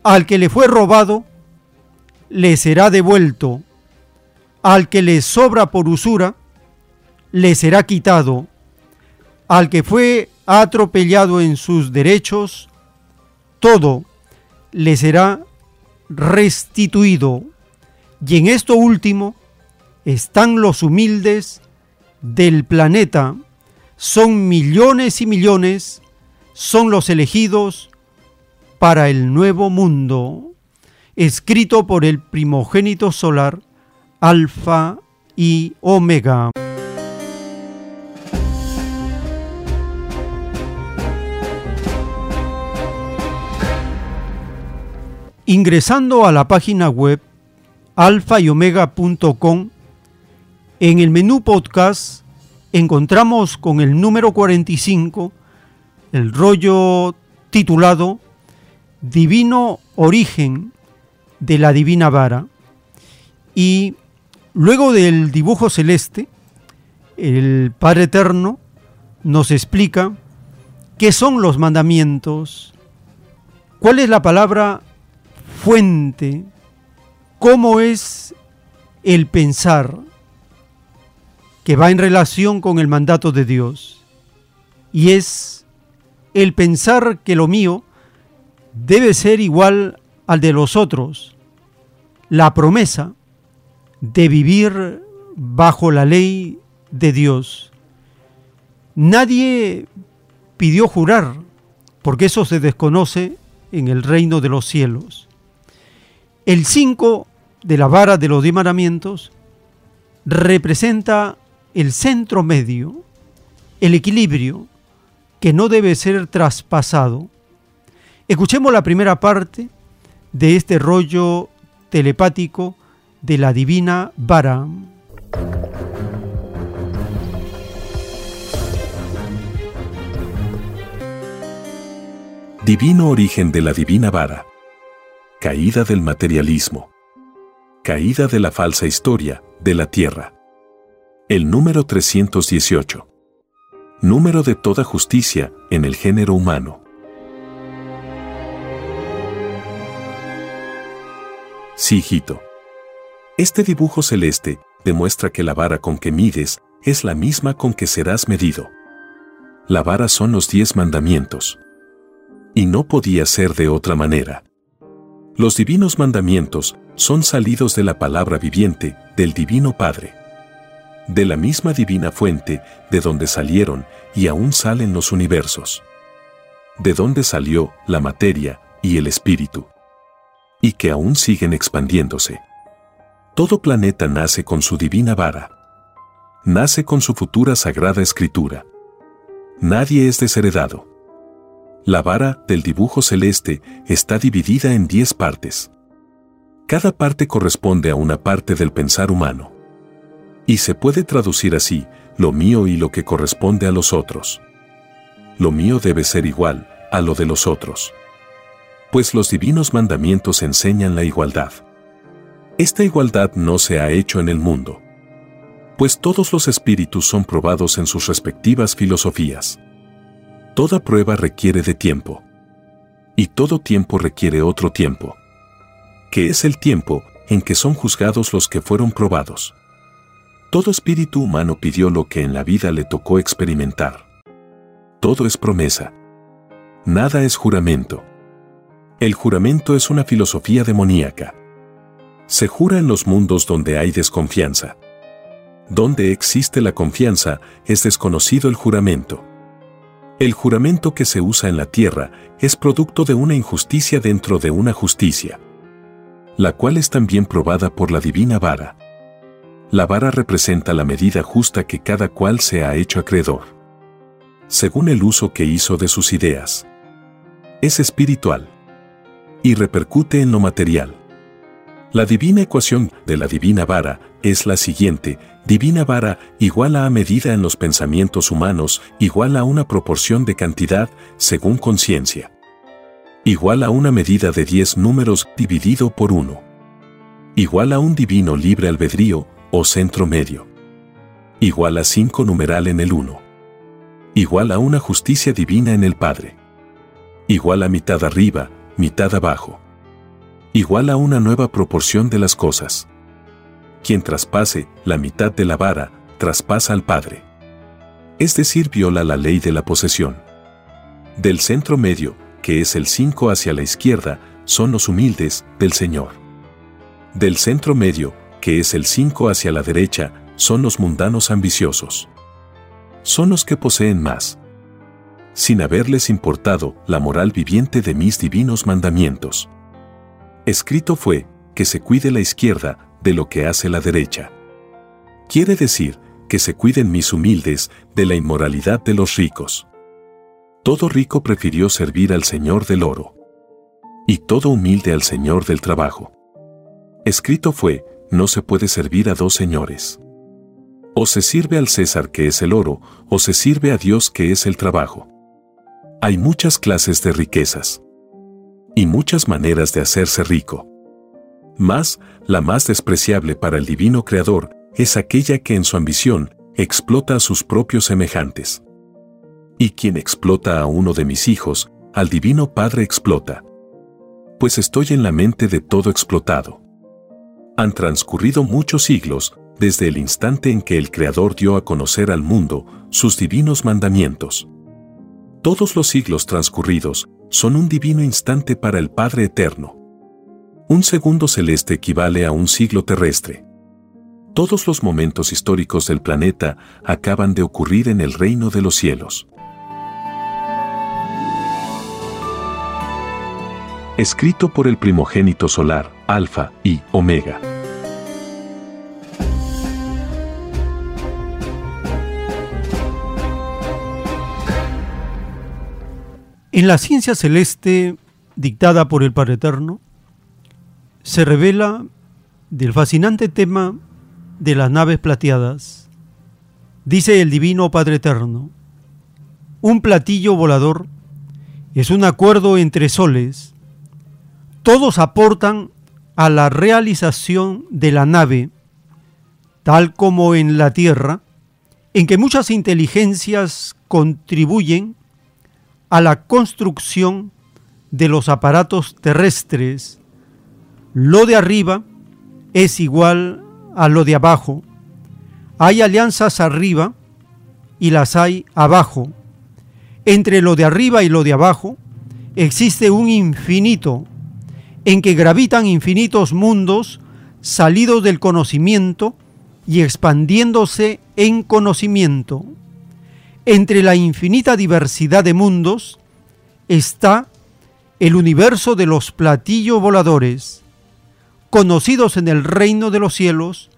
Al que le fue robado, le será devuelto. Al que le sobra por usura, le será quitado. Al que fue atropellado en sus derechos, todo le será restituido. Y en esto último están los humildes del planeta. Son millones y millones, son los elegidos para el nuevo mundo, escrito por el primogénito solar, Alfa y Omega. Ingresando a la página web alfayomega.com, en el menú podcast encontramos con el número 45 el rollo titulado Divino Origen de la Divina Vara. Y luego del dibujo celeste, el Padre Eterno nos explica qué son los mandamientos, cuál es la palabra fuente, cómo es el pensar que va en relación con el mandato de Dios. Y es el pensar que lo mío debe ser igual al de los otros. La promesa de vivir bajo la ley de Dios. Nadie pidió jurar, porque eso se desconoce en el reino de los cielos. El 5 de la vara de los diez mandamientos representa el centro medio, el equilibrio que no debe ser traspasado. Escuchemos la primera parte de este rollo telepático de la divina vara. Divino origen de la divina vara. Caída del materialismo. Caída de la falsa historia, de la tierra. El número 318. Número de toda justicia en el género humano. Sí, hijito. Este dibujo celeste demuestra que la vara con que mides es la misma con que serás medido. La vara son los diez mandamientos. Y no podía ser de otra manera. Los divinos mandamientos son salidos de la palabra viviente del Divino Padre. De la misma divina fuente de donde salieron y aún salen los universos. De donde salió la materia y el espíritu. Y que aún siguen expandiéndose. Todo planeta nace con su divina vara. Nace con su futura sagrada escritura. Nadie es desheredado. La vara del dibujo celeste está dividida en diez partes. Cada parte corresponde a una parte del pensar humano. Y se puede traducir así, lo mío y lo que corresponde a los otros. Lo mío debe ser igual a lo de los otros. Pues los divinos mandamientos enseñan la igualdad. Esta igualdad no se ha hecho en el mundo. Pues todos los espíritus son probados en sus respectivas filosofías. Toda prueba requiere de tiempo. Y todo tiempo requiere otro tiempo. Que es el tiempo en que son juzgados los que fueron probados. Todo espíritu humano pidió lo que en la vida le tocó experimentar. Todo es promesa. Nada es juramento. El juramento es una filosofía demoníaca. Se jura en los mundos donde hay desconfianza. Donde existe la confianza es desconocido el juramento. El juramento que se usa en la tierra es producto de una injusticia dentro de una justicia, la cual es también probada por la divina vara. La vara representa la medida justa que cada cual se ha hecho acreedor, según el uso que hizo de sus ideas. Es espiritual y repercute en lo material. La divina ecuación de la divina vara es la siguiente, divina vara igual a medida en los pensamientos humanos igual a una proporción de cantidad según conciencia. Igual a una medida de 10 números dividido por 1. Igual a un divino libre albedrío o centro medio. Igual a 5 numeral en el 1. Igual a una justicia divina en el Padre. Igual a mitad arriba, mitad abajo igual a una nueva proporción de las cosas. Quien traspase la mitad de la vara, traspasa al Padre. Es decir, viola la ley de la posesión. Del centro medio, que es el 5 hacia la izquierda, son los humildes del Señor. Del centro medio, que es el 5 hacia la derecha, son los mundanos ambiciosos. Son los que poseen más. Sin haberles importado la moral viviente de mis divinos mandamientos. Escrito fue, que se cuide la izquierda, de lo que hace la derecha. Quiere decir que se cuiden mis humildes de la inmoralidad de los ricos. Todo rico prefirió servir al Señor del oro. Y todo humilde al Señor del trabajo. Escrito fue, no se puede servir a dos señores. O se sirve al César que es el oro, o se sirve a Dios que es el trabajo. Hay muchas clases de riquezas. Y muchas maneras de hacerse rico. Mas, la más despreciable para el divino Creador es aquella que en su ambición explota a sus propios semejantes. Y quien explota a uno de mis hijos, al divino Padre explota. Pues estoy en la mente de todo explotado. Han transcurrido muchos siglos desde el instante en que el Creador dio a conocer al mundo sus divinos mandamientos. Todos los siglos transcurridos son un divino instante para el Padre Eterno. Un segundo celeste equivale a un siglo terrestre. Todos los momentos históricos del planeta acaban de ocurrir en el reino de los cielos. Escrito por el primogénito solar, Alfa y Omega. En la ciencia celeste dictada por el Padre Eterno, se revela del fascinante tema de las naves plateadas. Dice el Divino Padre Eterno, un platillo volador es un acuerdo entre soles. Todos aportan a la realización de la nave, tal como en la Tierra, en que muchas inteligencias contribuyen a la construcción de los aparatos terrestres. Lo de arriba es igual a lo de abajo. Hay alianzas arriba y las hay abajo. Entre lo de arriba y lo de abajo existe un infinito en que gravitan infinitos mundos salidos del conocimiento y expandiéndose en conocimiento. Entre la infinita diversidad de mundos está el universo de los platillos voladores, conocidos en el reino de los cielos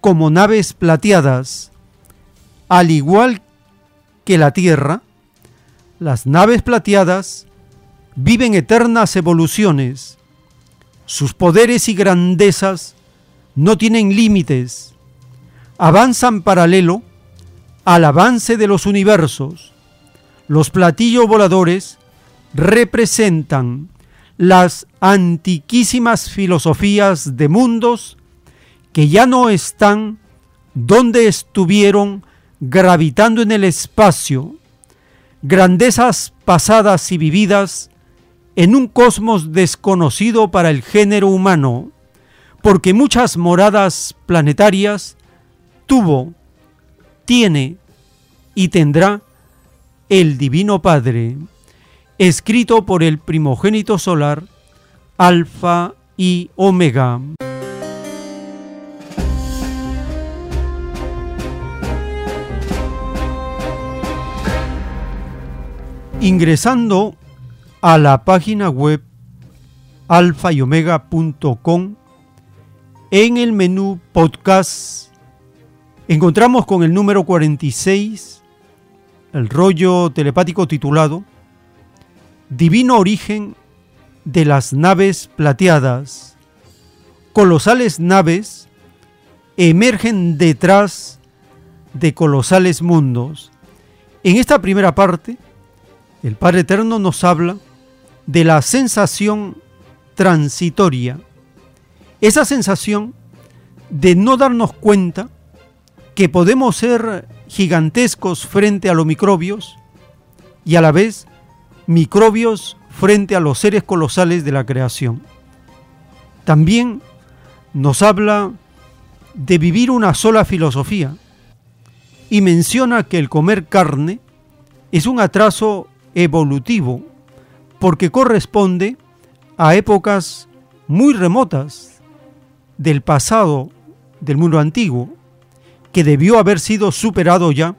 como naves plateadas, al igual que la tierra, las naves plateadas viven eternas evoluciones. Sus poderes y grandezas no tienen límites. Avanzan paralelo al avance de los universos. Los platillos voladores representan las antiquísimas filosofías de mundos que ya no están donde estuvieron gravitando en el espacio, grandezas pasadas y vividas en un cosmos desconocido para el género humano, porque muchas moradas planetarias tuvo, tiene y tendrá el Divino Padre escrito por el primogénito solar, Alfa y Omega. Ingresando a la página web alfa y omega.com, en el menú podcast encontramos con el número 46 el rollo telepático titulado divino origen de las naves plateadas. Colosales naves emergen detrás de colosales mundos. En esta primera parte, el Padre Eterno nos habla de la sensación transitoria, esa sensación de no darnos cuenta que podemos ser gigantescos frente a los microbios y a la vez microbios frente a los seres colosales de la creación. También nos habla de vivir una sola filosofía y menciona que el comer carne es un atraso evolutivo porque corresponde a épocas muy remotas del pasado del mundo antiguo que debió haber sido superado ya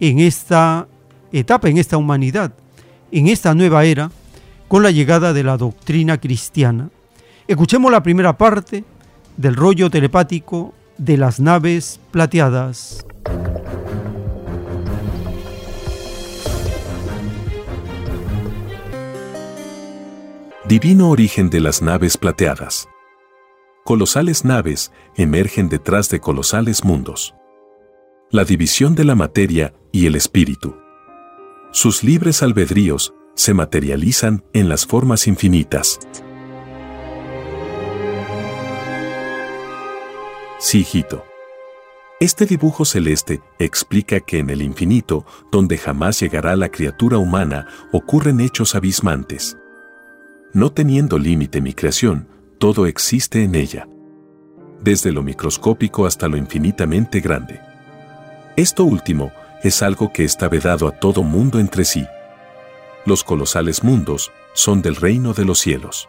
en esta etapa, en esta humanidad en esta nueva era con la llegada de la doctrina cristiana. Escuchemos la primera parte del rollo telepático de las naves plateadas. Divino origen de las naves plateadas. Colosales naves emergen detrás de colosales mundos. La división de la materia y el espíritu. Sus libres albedríos se materializan en las formas infinitas. Sí, hijito. Este dibujo celeste explica que en el infinito, donde jamás llegará la criatura humana, ocurren hechos abismantes. No teniendo límite mi creación, todo existe en ella. Desde lo microscópico hasta lo infinitamente grande. Esto último es algo que está vedado a todo mundo entre sí. Los colosales mundos son del reino de los cielos.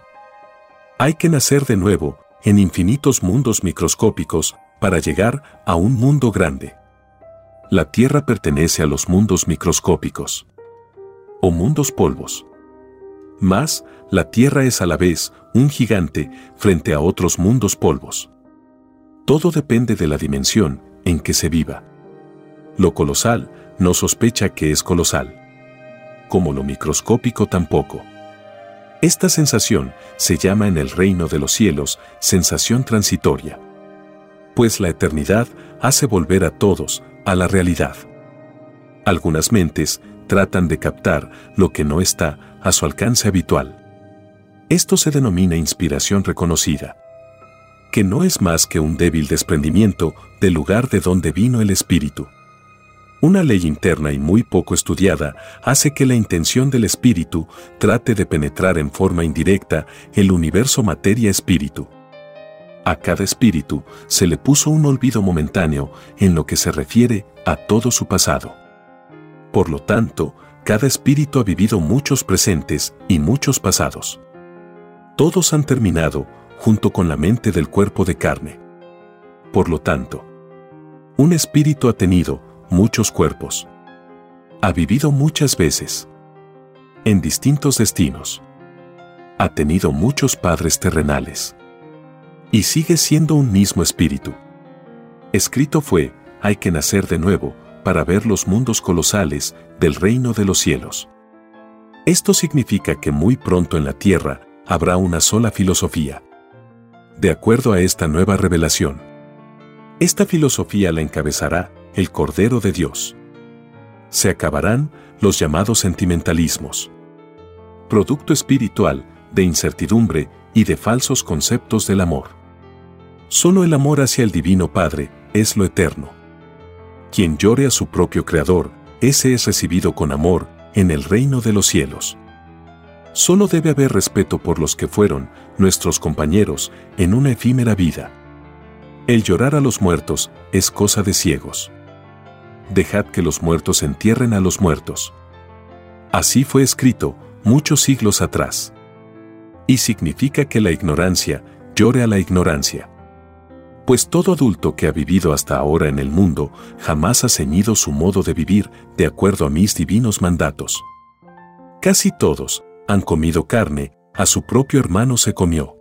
Hay que nacer de nuevo en infinitos mundos microscópicos para llegar a un mundo grande. La Tierra pertenece a los mundos microscópicos o mundos polvos. Más, la Tierra es a la vez un gigante frente a otros mundos polvos. Todo depende de la dimensión en que se viva. Lo colosal no sospecha que es colosal. Como lo microscópico tampoco. Esta sensación se llama en el reino de los cielos sensación transitoria. Pues la eternidad hace volver a todos a la realidad. Algunas mentes tratan de captar lo que no está a su alcance habitual. Esto se denomina inspiración reconocida, que no es más que un débil desprendimiento del lugar de donde vino el espíritu. Una ley interna y muy poco estudiada hace que la intención del espíritu trate de penetrar en forma indirecta el universo materia-espíritu. A cada espíritu se le puso un olvido momentáneo en lo que se refiere a todo su pasado. Por lo tanto, cada espíritu ha vivido muchos presentes y muchos pasados. Todos han terminado junto con la mente del cuerpo de carne. Por lo tanto, un espíritu ha tenido muchos cuerpos. Ha vivido muchas veces. En distintos destinos. Ha tenido muchos padres terrenales. Y sigue siendo un mismo espíritu. Escrito fue, hay que nacer de nuevo, para ver los mundos colosales del reino de los cielos. Esto significa que muy pronto en la tierra habrá una sola filosofía. De acuerdo a esta nueva revelación, esta filosofía la encabezará el Cordero de Dios. Se acabarán los llamados sentimentalismos. Producto espiritual de incertidumbre y de falsos conceptos del amor. Solo el amor hacia el Divino Padre es lo eterno. Quien llore a su propio Creador, ese es recibido con amor en el reino de los cielos. Solo debe haber respeto por los que fueron nuestros compañeros en una efímera vida. El llorar a los muertos es cosa de ciegos dejad que los muertos entierren a los muertos. Así fue escrito muchos siglos atrás. Y significa que la ignorancia llore a la ignorancia. Pues todo adulto que ha vivido hasta ahora en el mundo jamás ha ceñido su modo de vivir de acuerdo a mis divinos mandatos. Casi todos han comido carne, a su propio hermano se comió.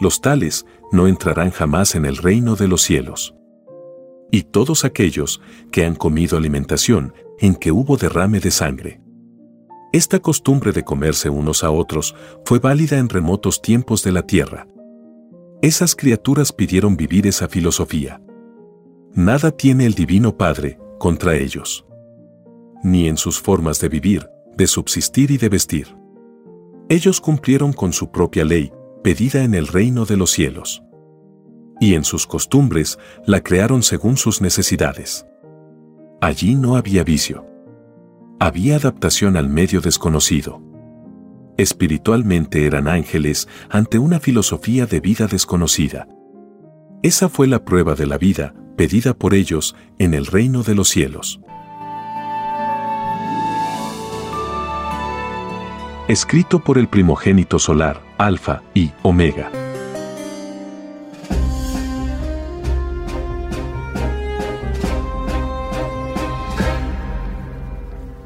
Los tales no entrarán jamás en el reino de los cielos y todos aquellos que han comido alimentación en que hubo derrame de sangre. Esta costumbre de comerse unos a otros fue válida en remotos tiempos de la tierra. Esas criaturas pidieron vivir esa filosofía. Nada tiene el Divino Padre contra ellos. Ni en sus formas de vivir, de subsistir y de vestir. Ellos cumplieron con su propia ley, pedida en el reino de los cielos y en sus costumbres la crearon según sus necesidades. Allí no había vicio. Había adaptación al medio desconocido. Espiritualmente eran ángeles ante una filosofía de vida desconocida. Esa fue la prueba de la vida pedida por ellos en el reino de los cielos. Escrito por el primogénito solar, Alfa y Omega.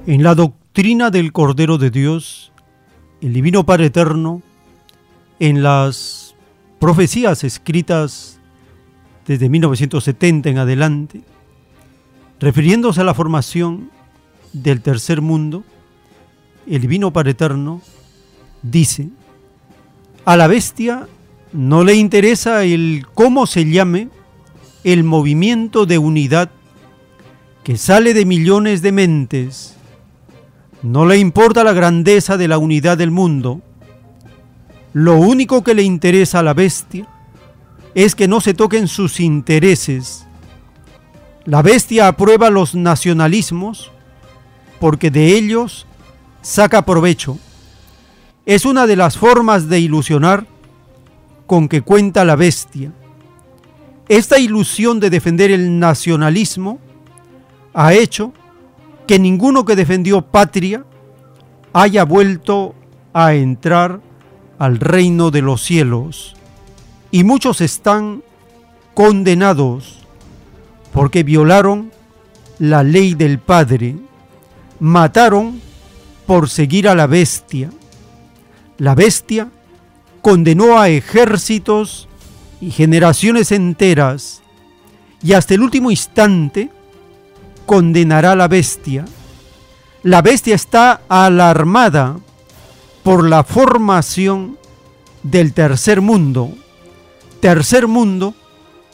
En la doctrina del Cordero de Dios, el Divino Padre Eterno, en las profecías escritas desde 1970 en adelante, refiriéndose a la formación del tercer mundo, el Divino Padre Eterno dice, a la bestia no le interesa el cómo se llame el movimiento de unidad que sale de millones de mentes. No le importa la grandeza de la unidad del mundo. Lo único que le interesa a la bestia es que no se toquen sus intereses. La bestia aprueba los nacionalismos porque de ellos saca provecho. Es una de las formas de ilusionar con que cuenta la bestia. Esta ilusión de defender el nacionalismo ha hecho ninguno que defendió patria haya vuelto a entrar al reino de los cielos. Y muchos están condenados porque violaron la ley del Padre, mataron por seguir a la bestia. La bestia condenó a ejércitos y generaciones enteras y hasta el último instante condenará a la bestia. La bestia está alarmada por la formación del tercer mundo. Tercer mundo,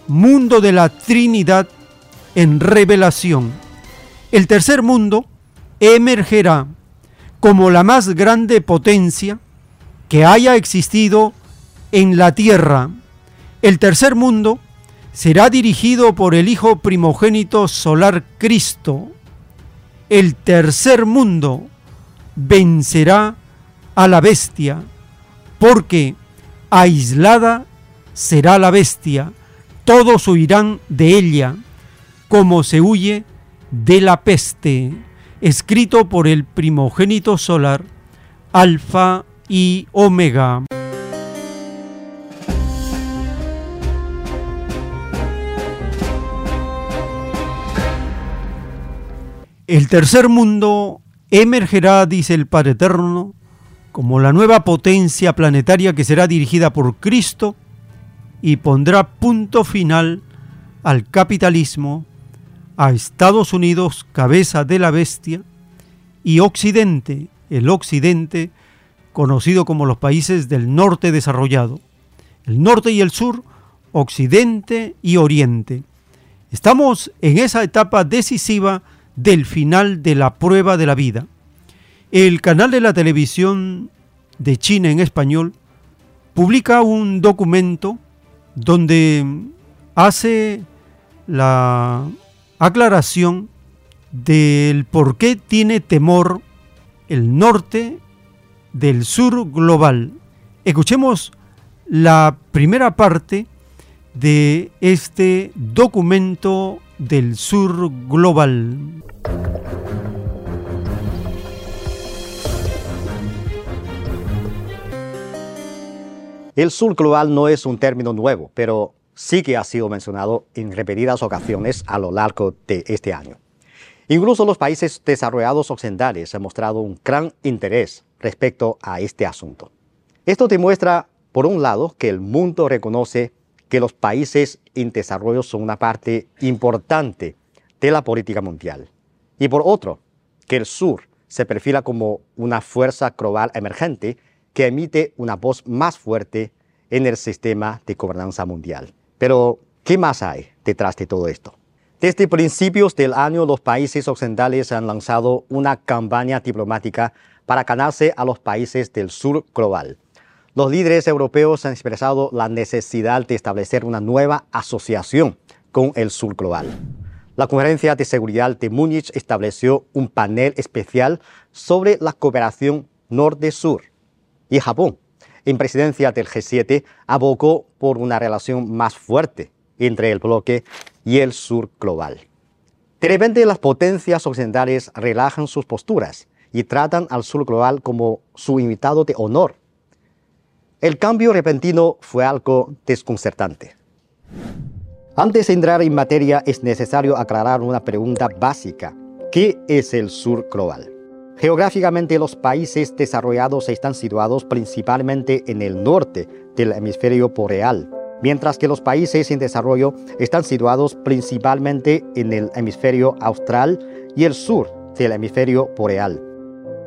mundo de la Trinidad en revelación. El tercer mundo emergerá como la más grande potencia que haya existido en la tierra. El tercer mundo será dirigido por el Hijo primogénito solar Cristo. El tercer mundo vencerá a la bestia, porque aislada será la bestia, todos huirán de ella, como se huye de la peste, escrito por el primogénito solar, Alfa y Omega. El tercer mundo emergerá, dice el Padre Eterno, como la nueva potencia planetaria que será dirigida por Cristo y pondrá punto final al capitalismo, a Estados Unidos, cabeza de la bestia, y Occidente, el Occidente, conocido como los países del norte desarrollado, el norte y el sur, Occidente y Oriente. Estamos en esa etapa decisiva del final de la prueba de la vida. El canal de la televisión de China en español publica un documento donde hace la aclaración del por qué tiene temor el norte del sur global. Escuchemos la primera parte de este documento del sur global. El sur global no es un término nuevo, pero sí que ha sido mencionado en repetidas ocasiones a lo largo de este año. Incluso los países desarrollados occidentales han mostrado un gran interés respecto a este asunto. Esto demuestra, por un lado, que el mundo reconoce que los países en desarrollo son una parte importante de la política mundial. Y por otro, que el sur se perfila como una fuerza global emergente que emite una voz más fuerte en el sistema de gobernanza mundial. Pero, ¿qué más hay detrás de todo esto? Desde principios del año, los países occidentales han lanzado una campaña diplomática para ganarse a los países del sur global. Los líderes europeos han expresado la necesidad de establecer una nueva asociación con el sur global. La Conferencia de Seguridad de Múnich estableció un panel especial sobre la cooperación norte-sur y Japón, en presidencia del G7, abogó por una relación más fuerte entre el bloque y el sur global. De repente las potencias occidentales relajan sus posturas y tratan al sur global como su invitado de honor. El cambio repentino fue algo desconcertante. Antes de entrar en materia es necesario aclarar una pregunta básica. ¿Qué es el sur global? Geográficamente los países desarrollados están situados principalmente en el norte del hemisferio boreal, mientras que los países en desarrollo están situados principalmente en el hemisferio austral y el sur del hemisferio boreal.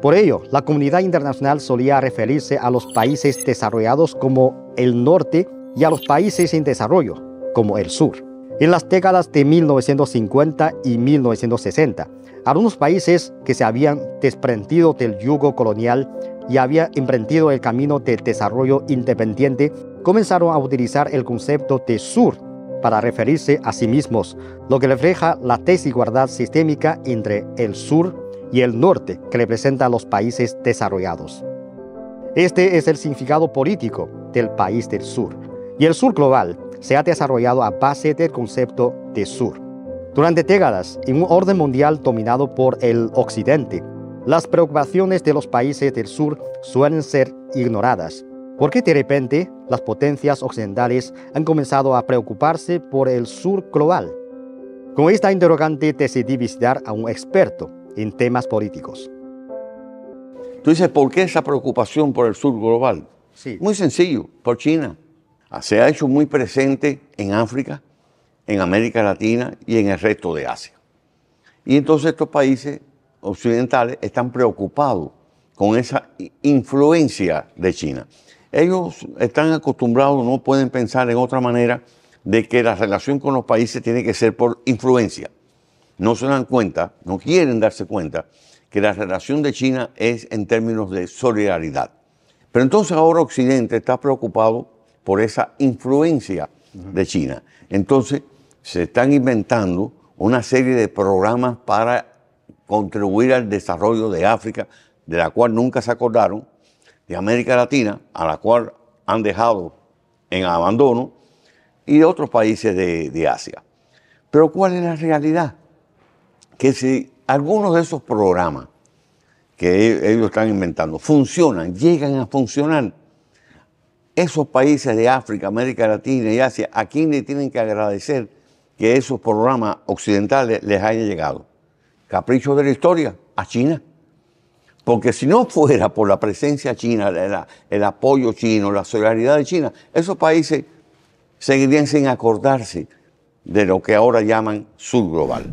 Por ello, la comunidad internacional solía referirse a los países desarrollados como el norte y a los países en desarrollo como el sur. En las décadas de 1950 y 1960, algunos países que se habían desprendido del yugo colonial y habían emprendido el camino de desarrollo independiente comenzaron a utilizar el concepto de sur para referirse a sí mismos, lo que refleja la desigualdad sistémica entre el sur y el norte que representa a los países desarrollados. Este es el significado político del país del sur, y el sur global se ha desarrollado a base del concepto de sur. Durante décadas, en un orden mundial dominado por el occidente, las preocupaciones de los países del sur suelen ser ignoradas ¿Por qué de repente las potencias occidentales han comenzado a preocuparse por el sur global? Con esta interrogante decidí visitar a un experto en temas políticos. Tú dices, ¿por qué esa preocupación por el sur global? Sí. Muy sencillo, por China. Se ha hecho muy presente en África, en América Latina y en el resto de Asia. Y entonces estos países occidentales están preocupados con esa influencia de China ellos están acostumbrados, no pueden pensar en otra manera de que la relación con los países tiene que ser por influencia. No se dan cuenta, no quieren darse cuenta que la relación de China es en términos de solidaridad. Pero entonces ahora Occidente está preocupado por esa influencia de China. Entonces se están inventando una serie de programas para contribuir al desarrollo de África, de la cual nunca se acordaron, de América Latina, a la cual han dejado en abandono, y de otros países de, Asia. Pero ¿cuál es la realidad? Que si algunos de esos programas que e, ellos están inventando funcionan, llegan a funcionar, esos países de África, América Latina y Asia, ¿a quién le tienen que agradecer que esos programas occidentales les hayan llegado? Capricho de la historia, a China. Porque si no fuera por la presencia china, el, apoyo chino, la solidaridad de China, esos países seguirían sin acordarse de lo que ahora llaman sur global.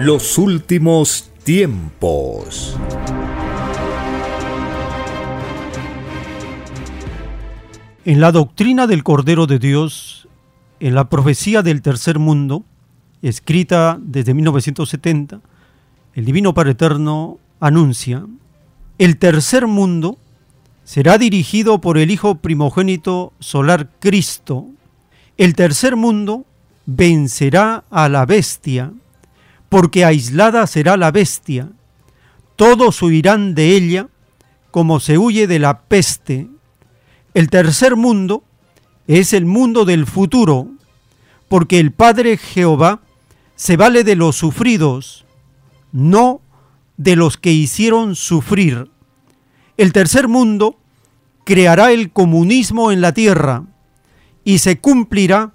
Los últimos tiempos. En la doctrina del Cordero de Dios, en la profecía del tercer mundo, escrita desde 1970, el Divino Padre Eterno anuncia, el tercer mundo será dirigido por el Hijo primogénito solar Cristo. El tercer mundo vencerá a la bestia, porque aislada será la bestia. Todos huirán de ella como se huye de la peste. El tercer mundo es el mundo del futuro, porque el Padre Jehová se vale de los sufridos, no de los que hicieron sufrir. El tercer mundo creará el comunismo en la tierra y se cumplirá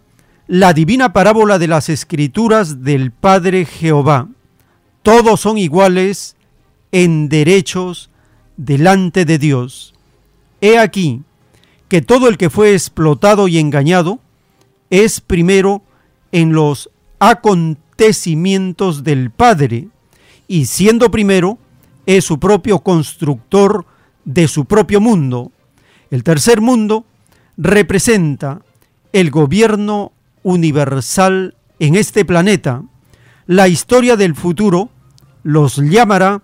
la divina parábola de las escrituras del Padre Jehová. Todos son iguales en derechos delante de Dios. He aquí que todo el que fue explotado y engañado es primero en los acontecimientos del Padre, y siendo primero, es su propio constructor de su propio mundo. El tercer mundo representa el gobierno universal en este planeta. La historia del futuro los llamará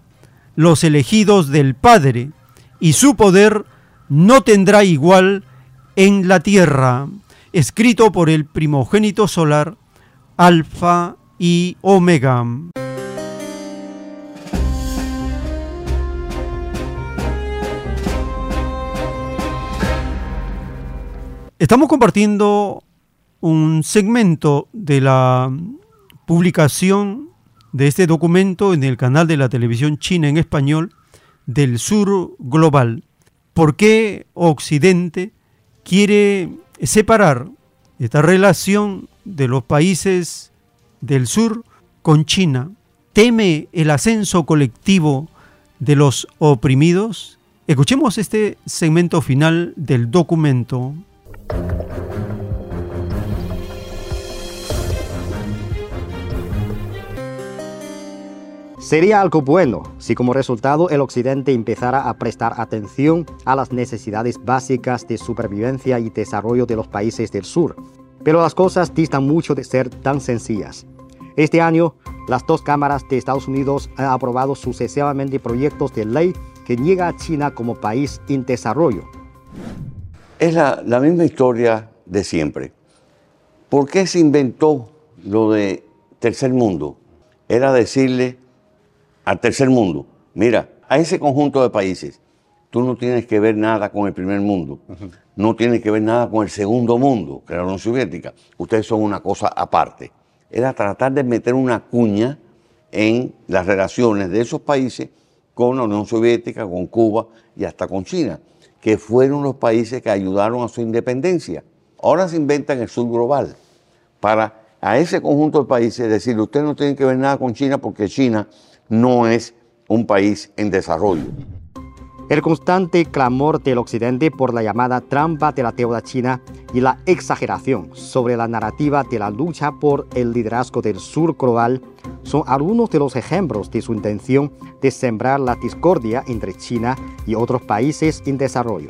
los elegidos del Padre, y su poder no tendrá igual en la tierra, escrito por el primogénito solar, Alfa y Omega. Estamos compartiendo un segmento de la publicación de este documento en el canal de la televisión china en español del sur global. ¿Por qué Occidente quiere separar esta relación de los países del sur con China teme el ascenso colectivo de los oprimidos? Escuchemos este segmento final del documento. Sería algo bueno si como resultado el Occidente empezara a prestar atención a las necesidades básicas de supervivencia y desarrollo de los países del sur. Pero las cosas distan mucho de ser tan sencillas. Este año, las dos cámaras de Estados Unidos han aprobado sucesivamente proyectos de ley que niega a China como país en desarrollo. Es la, la misma historia de siempre. ¿Por qué se inventó lo de tercer mundo? Era decirle al tercer mundo, mira, a ese conjunto de países, tú no tienes que ver nada con el primer mundo, no tienes que ver nada con el segundo mundo, que era la Unión Soviética, ustedes son una cosa aparte. Era tratar de meter una cuña en las relaciones de esos países con la Unión Soviética, con Cuba y hasta con China, que fueron los países que ayudaron a su independencia. Ahora se inventan el sur global. Para a ese conjunto de países decirle, ustedes no tienen que ver nada con China porque China no es un país en desarrollo. El constante clamor del Occidente por la llamada trampa de la deuda china y la exageración sobre la narrativa de la lucha por el liderazgo del sur global son algunos de los ejemplos de su intención de sembrar la discordia entre China y otros países en desarrollo.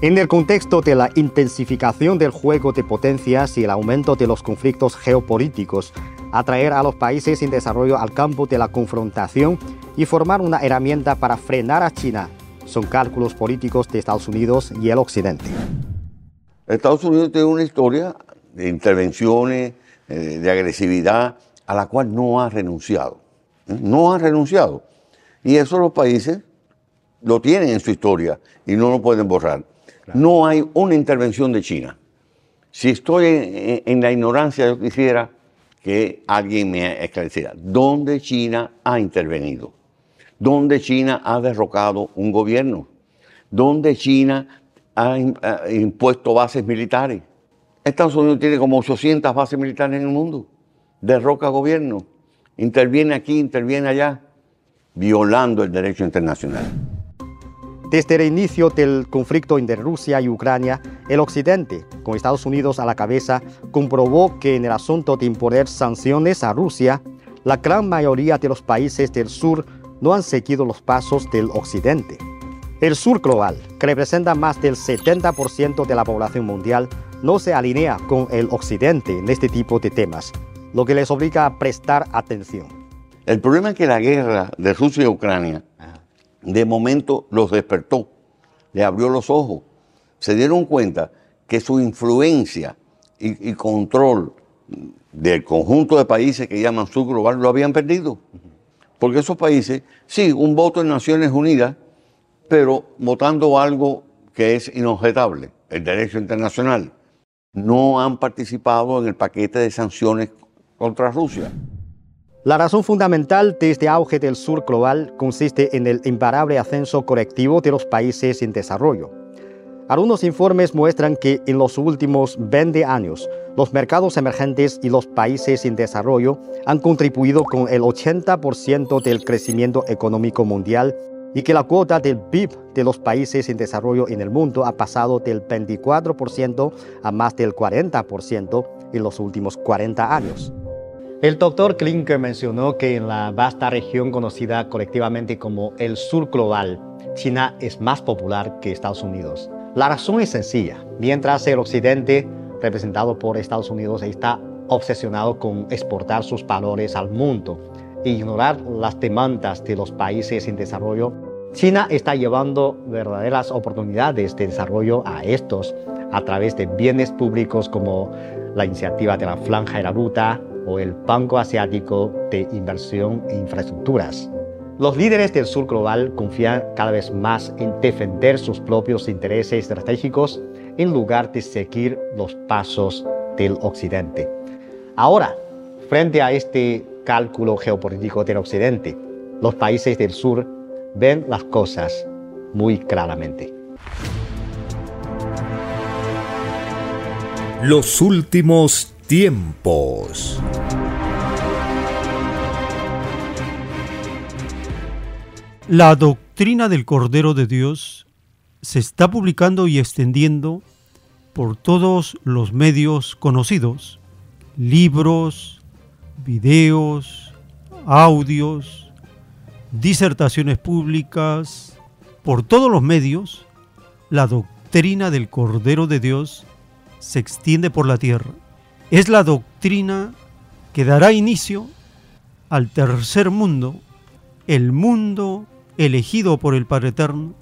En el contexto de la intensificación del juego de potencias y el aumento de los conflictos geopolíticos, atraer a los países en desarrollo al campo de la confrontación y formar una herramienta para frenar a China son cálculos políticos de Estados Unidos y el Occidente. Estados Unidos tiene una historia de intervenciones, eh, de agresividad, a la cual no ha renunciado. ¿eh? No ha renunciado. Y eso los países lo tienen en su historia y no lo pueden borrar. No hay una intervención de China. Si estoy en, en la ignorancia, yo quisiera que alguien me esclareciera. ¿Dónde China ha intervenido? ¿Dónde China ha derrocado un gobierno? ¿Dónde China ha impuesto bases militares? Estados Unidos tiene como 800 bases militares en el mundo. Derroca gobierno. Interviene aquí, interviene allá, violando el derecho internacional. Desde el inicio del conflicto entre Rusia y Ucrania, el Occidente, con Estados Unidos a la cabeza, comprobó que en el asunto de imponer sanciones a Rusia, la gran mayoría de los países del sur no han seguido los pasos del Occidente. El sur global, que representa más del 70% de la población mundial, no se alinea con el Occidente en este tipo de temas, lo que les obliga a prestar atención. El problema es que la guerra de Rusia y Ucrania de momento los despertó, le abrió los ojos, se dieron cuenta que su influencia y, y control del conjunto de países que llaman sur global lo habían perdido. Porque esos países, sí, un voto en Naciones Unidas, pero votando algo que es inobjetable, el derecho internacional, no han participado en el paquete de sanciones contra Rusia. La razón fundamental de este auge del sur global consiste en el imparable ascenso colectivo de los países en desarrollo. Algunos informes muestran que en los últimos 20 años, los mercados emergentes y los países en desarrollo han contribuido con el 80% del crecimiento económico mundial y que la cuota del PIB de los países en desarrollo en el mundo ha pasado del 24% a más del 40% en los últimos 40 años. El doctor Klinker mencionó que en la vasta región conocida colectivamente como el sur global, China es más popular que Estados Unidos. La razón es sencilla. Mientras el occidente, representado por Estados Unidos, está obsesionado con exportar sus valores al mundo e ignorar las demandas de los países en desarrollo, China está llevando verdaderas oportunidades de desarrollo a estos a través de bienes públicos como la iniciativa de la Franja de la Ruta, o el Banco Asiático de Inversión e Infraestructuras. Los líderes del sur global confían cada vez más en defender sus propios intereses estratégicos en lugar de seguir los pasos del occidente. Ahora, frente a este cálculo geopolítico del occidente, los países del sur ven las cosas muy claramente. Los últimos tiempos. La doctrina del Cordero de Dios se está publicando y extendiendo por todos los medios conocidos, libros, videos, audios, disertaciones públicas, por todos los medios, la doctrina del Cordero de Dios se extiende por la tierra. Es la doctrina que dará inicio al tercer mundo, el mundo elegido por el Padre Eterno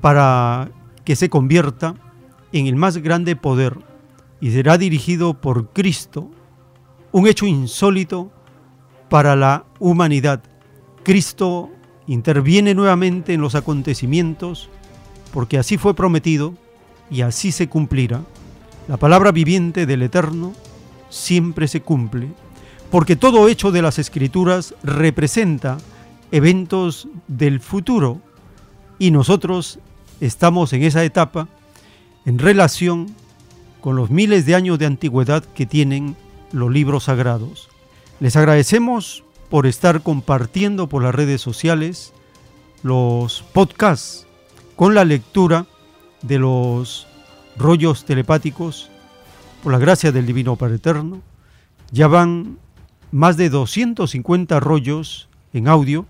para que se convierta en el más grande poder y será dirigido por Cristo, un hecho insólito para la humanidad. Cristo interviene nuevamente en los acontecimientos porque así fue prometido y así se cumplirá. La palabra viviente del Eterno siempre se cumple, porque todo hecho de las Escrituras representa eventos del futuro y nosotros estamos en esa etapa en relación con los miles de años de antigüedad que tienen los libros sagrados. Les agradecemos por estar compartiendo por las redes sociales los podcasts con la lectura de los rollos telepáticos por la gracia del Divino Padre Eterno. Ya van más de 250 rollos en audio.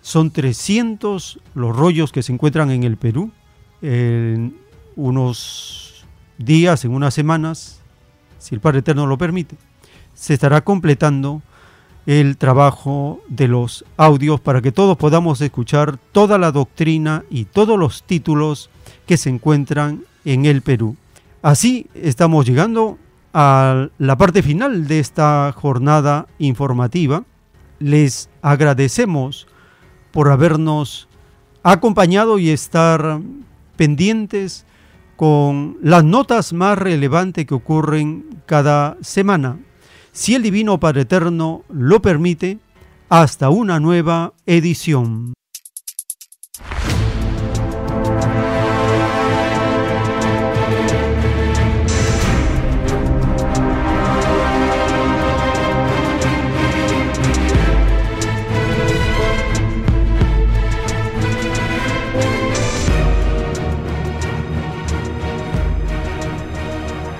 Son 300 los rollos que se encuentran en el Perú. En unos días, en unas semanas, si el Padre Eterno lo permite, se estará completando el trabajo de los audios para que todos podamos escuchar toda la doctrina y todos los títulos que se encuentran en el Perú. Así estamos llegando a la parte final de esta jornada informativa. Les agradecemos por habernos acompañado y estar pendientes con las notas más relevantes que ocurren cada semana si el Divino Padre Eterno lo permite, hasta una nueva edición.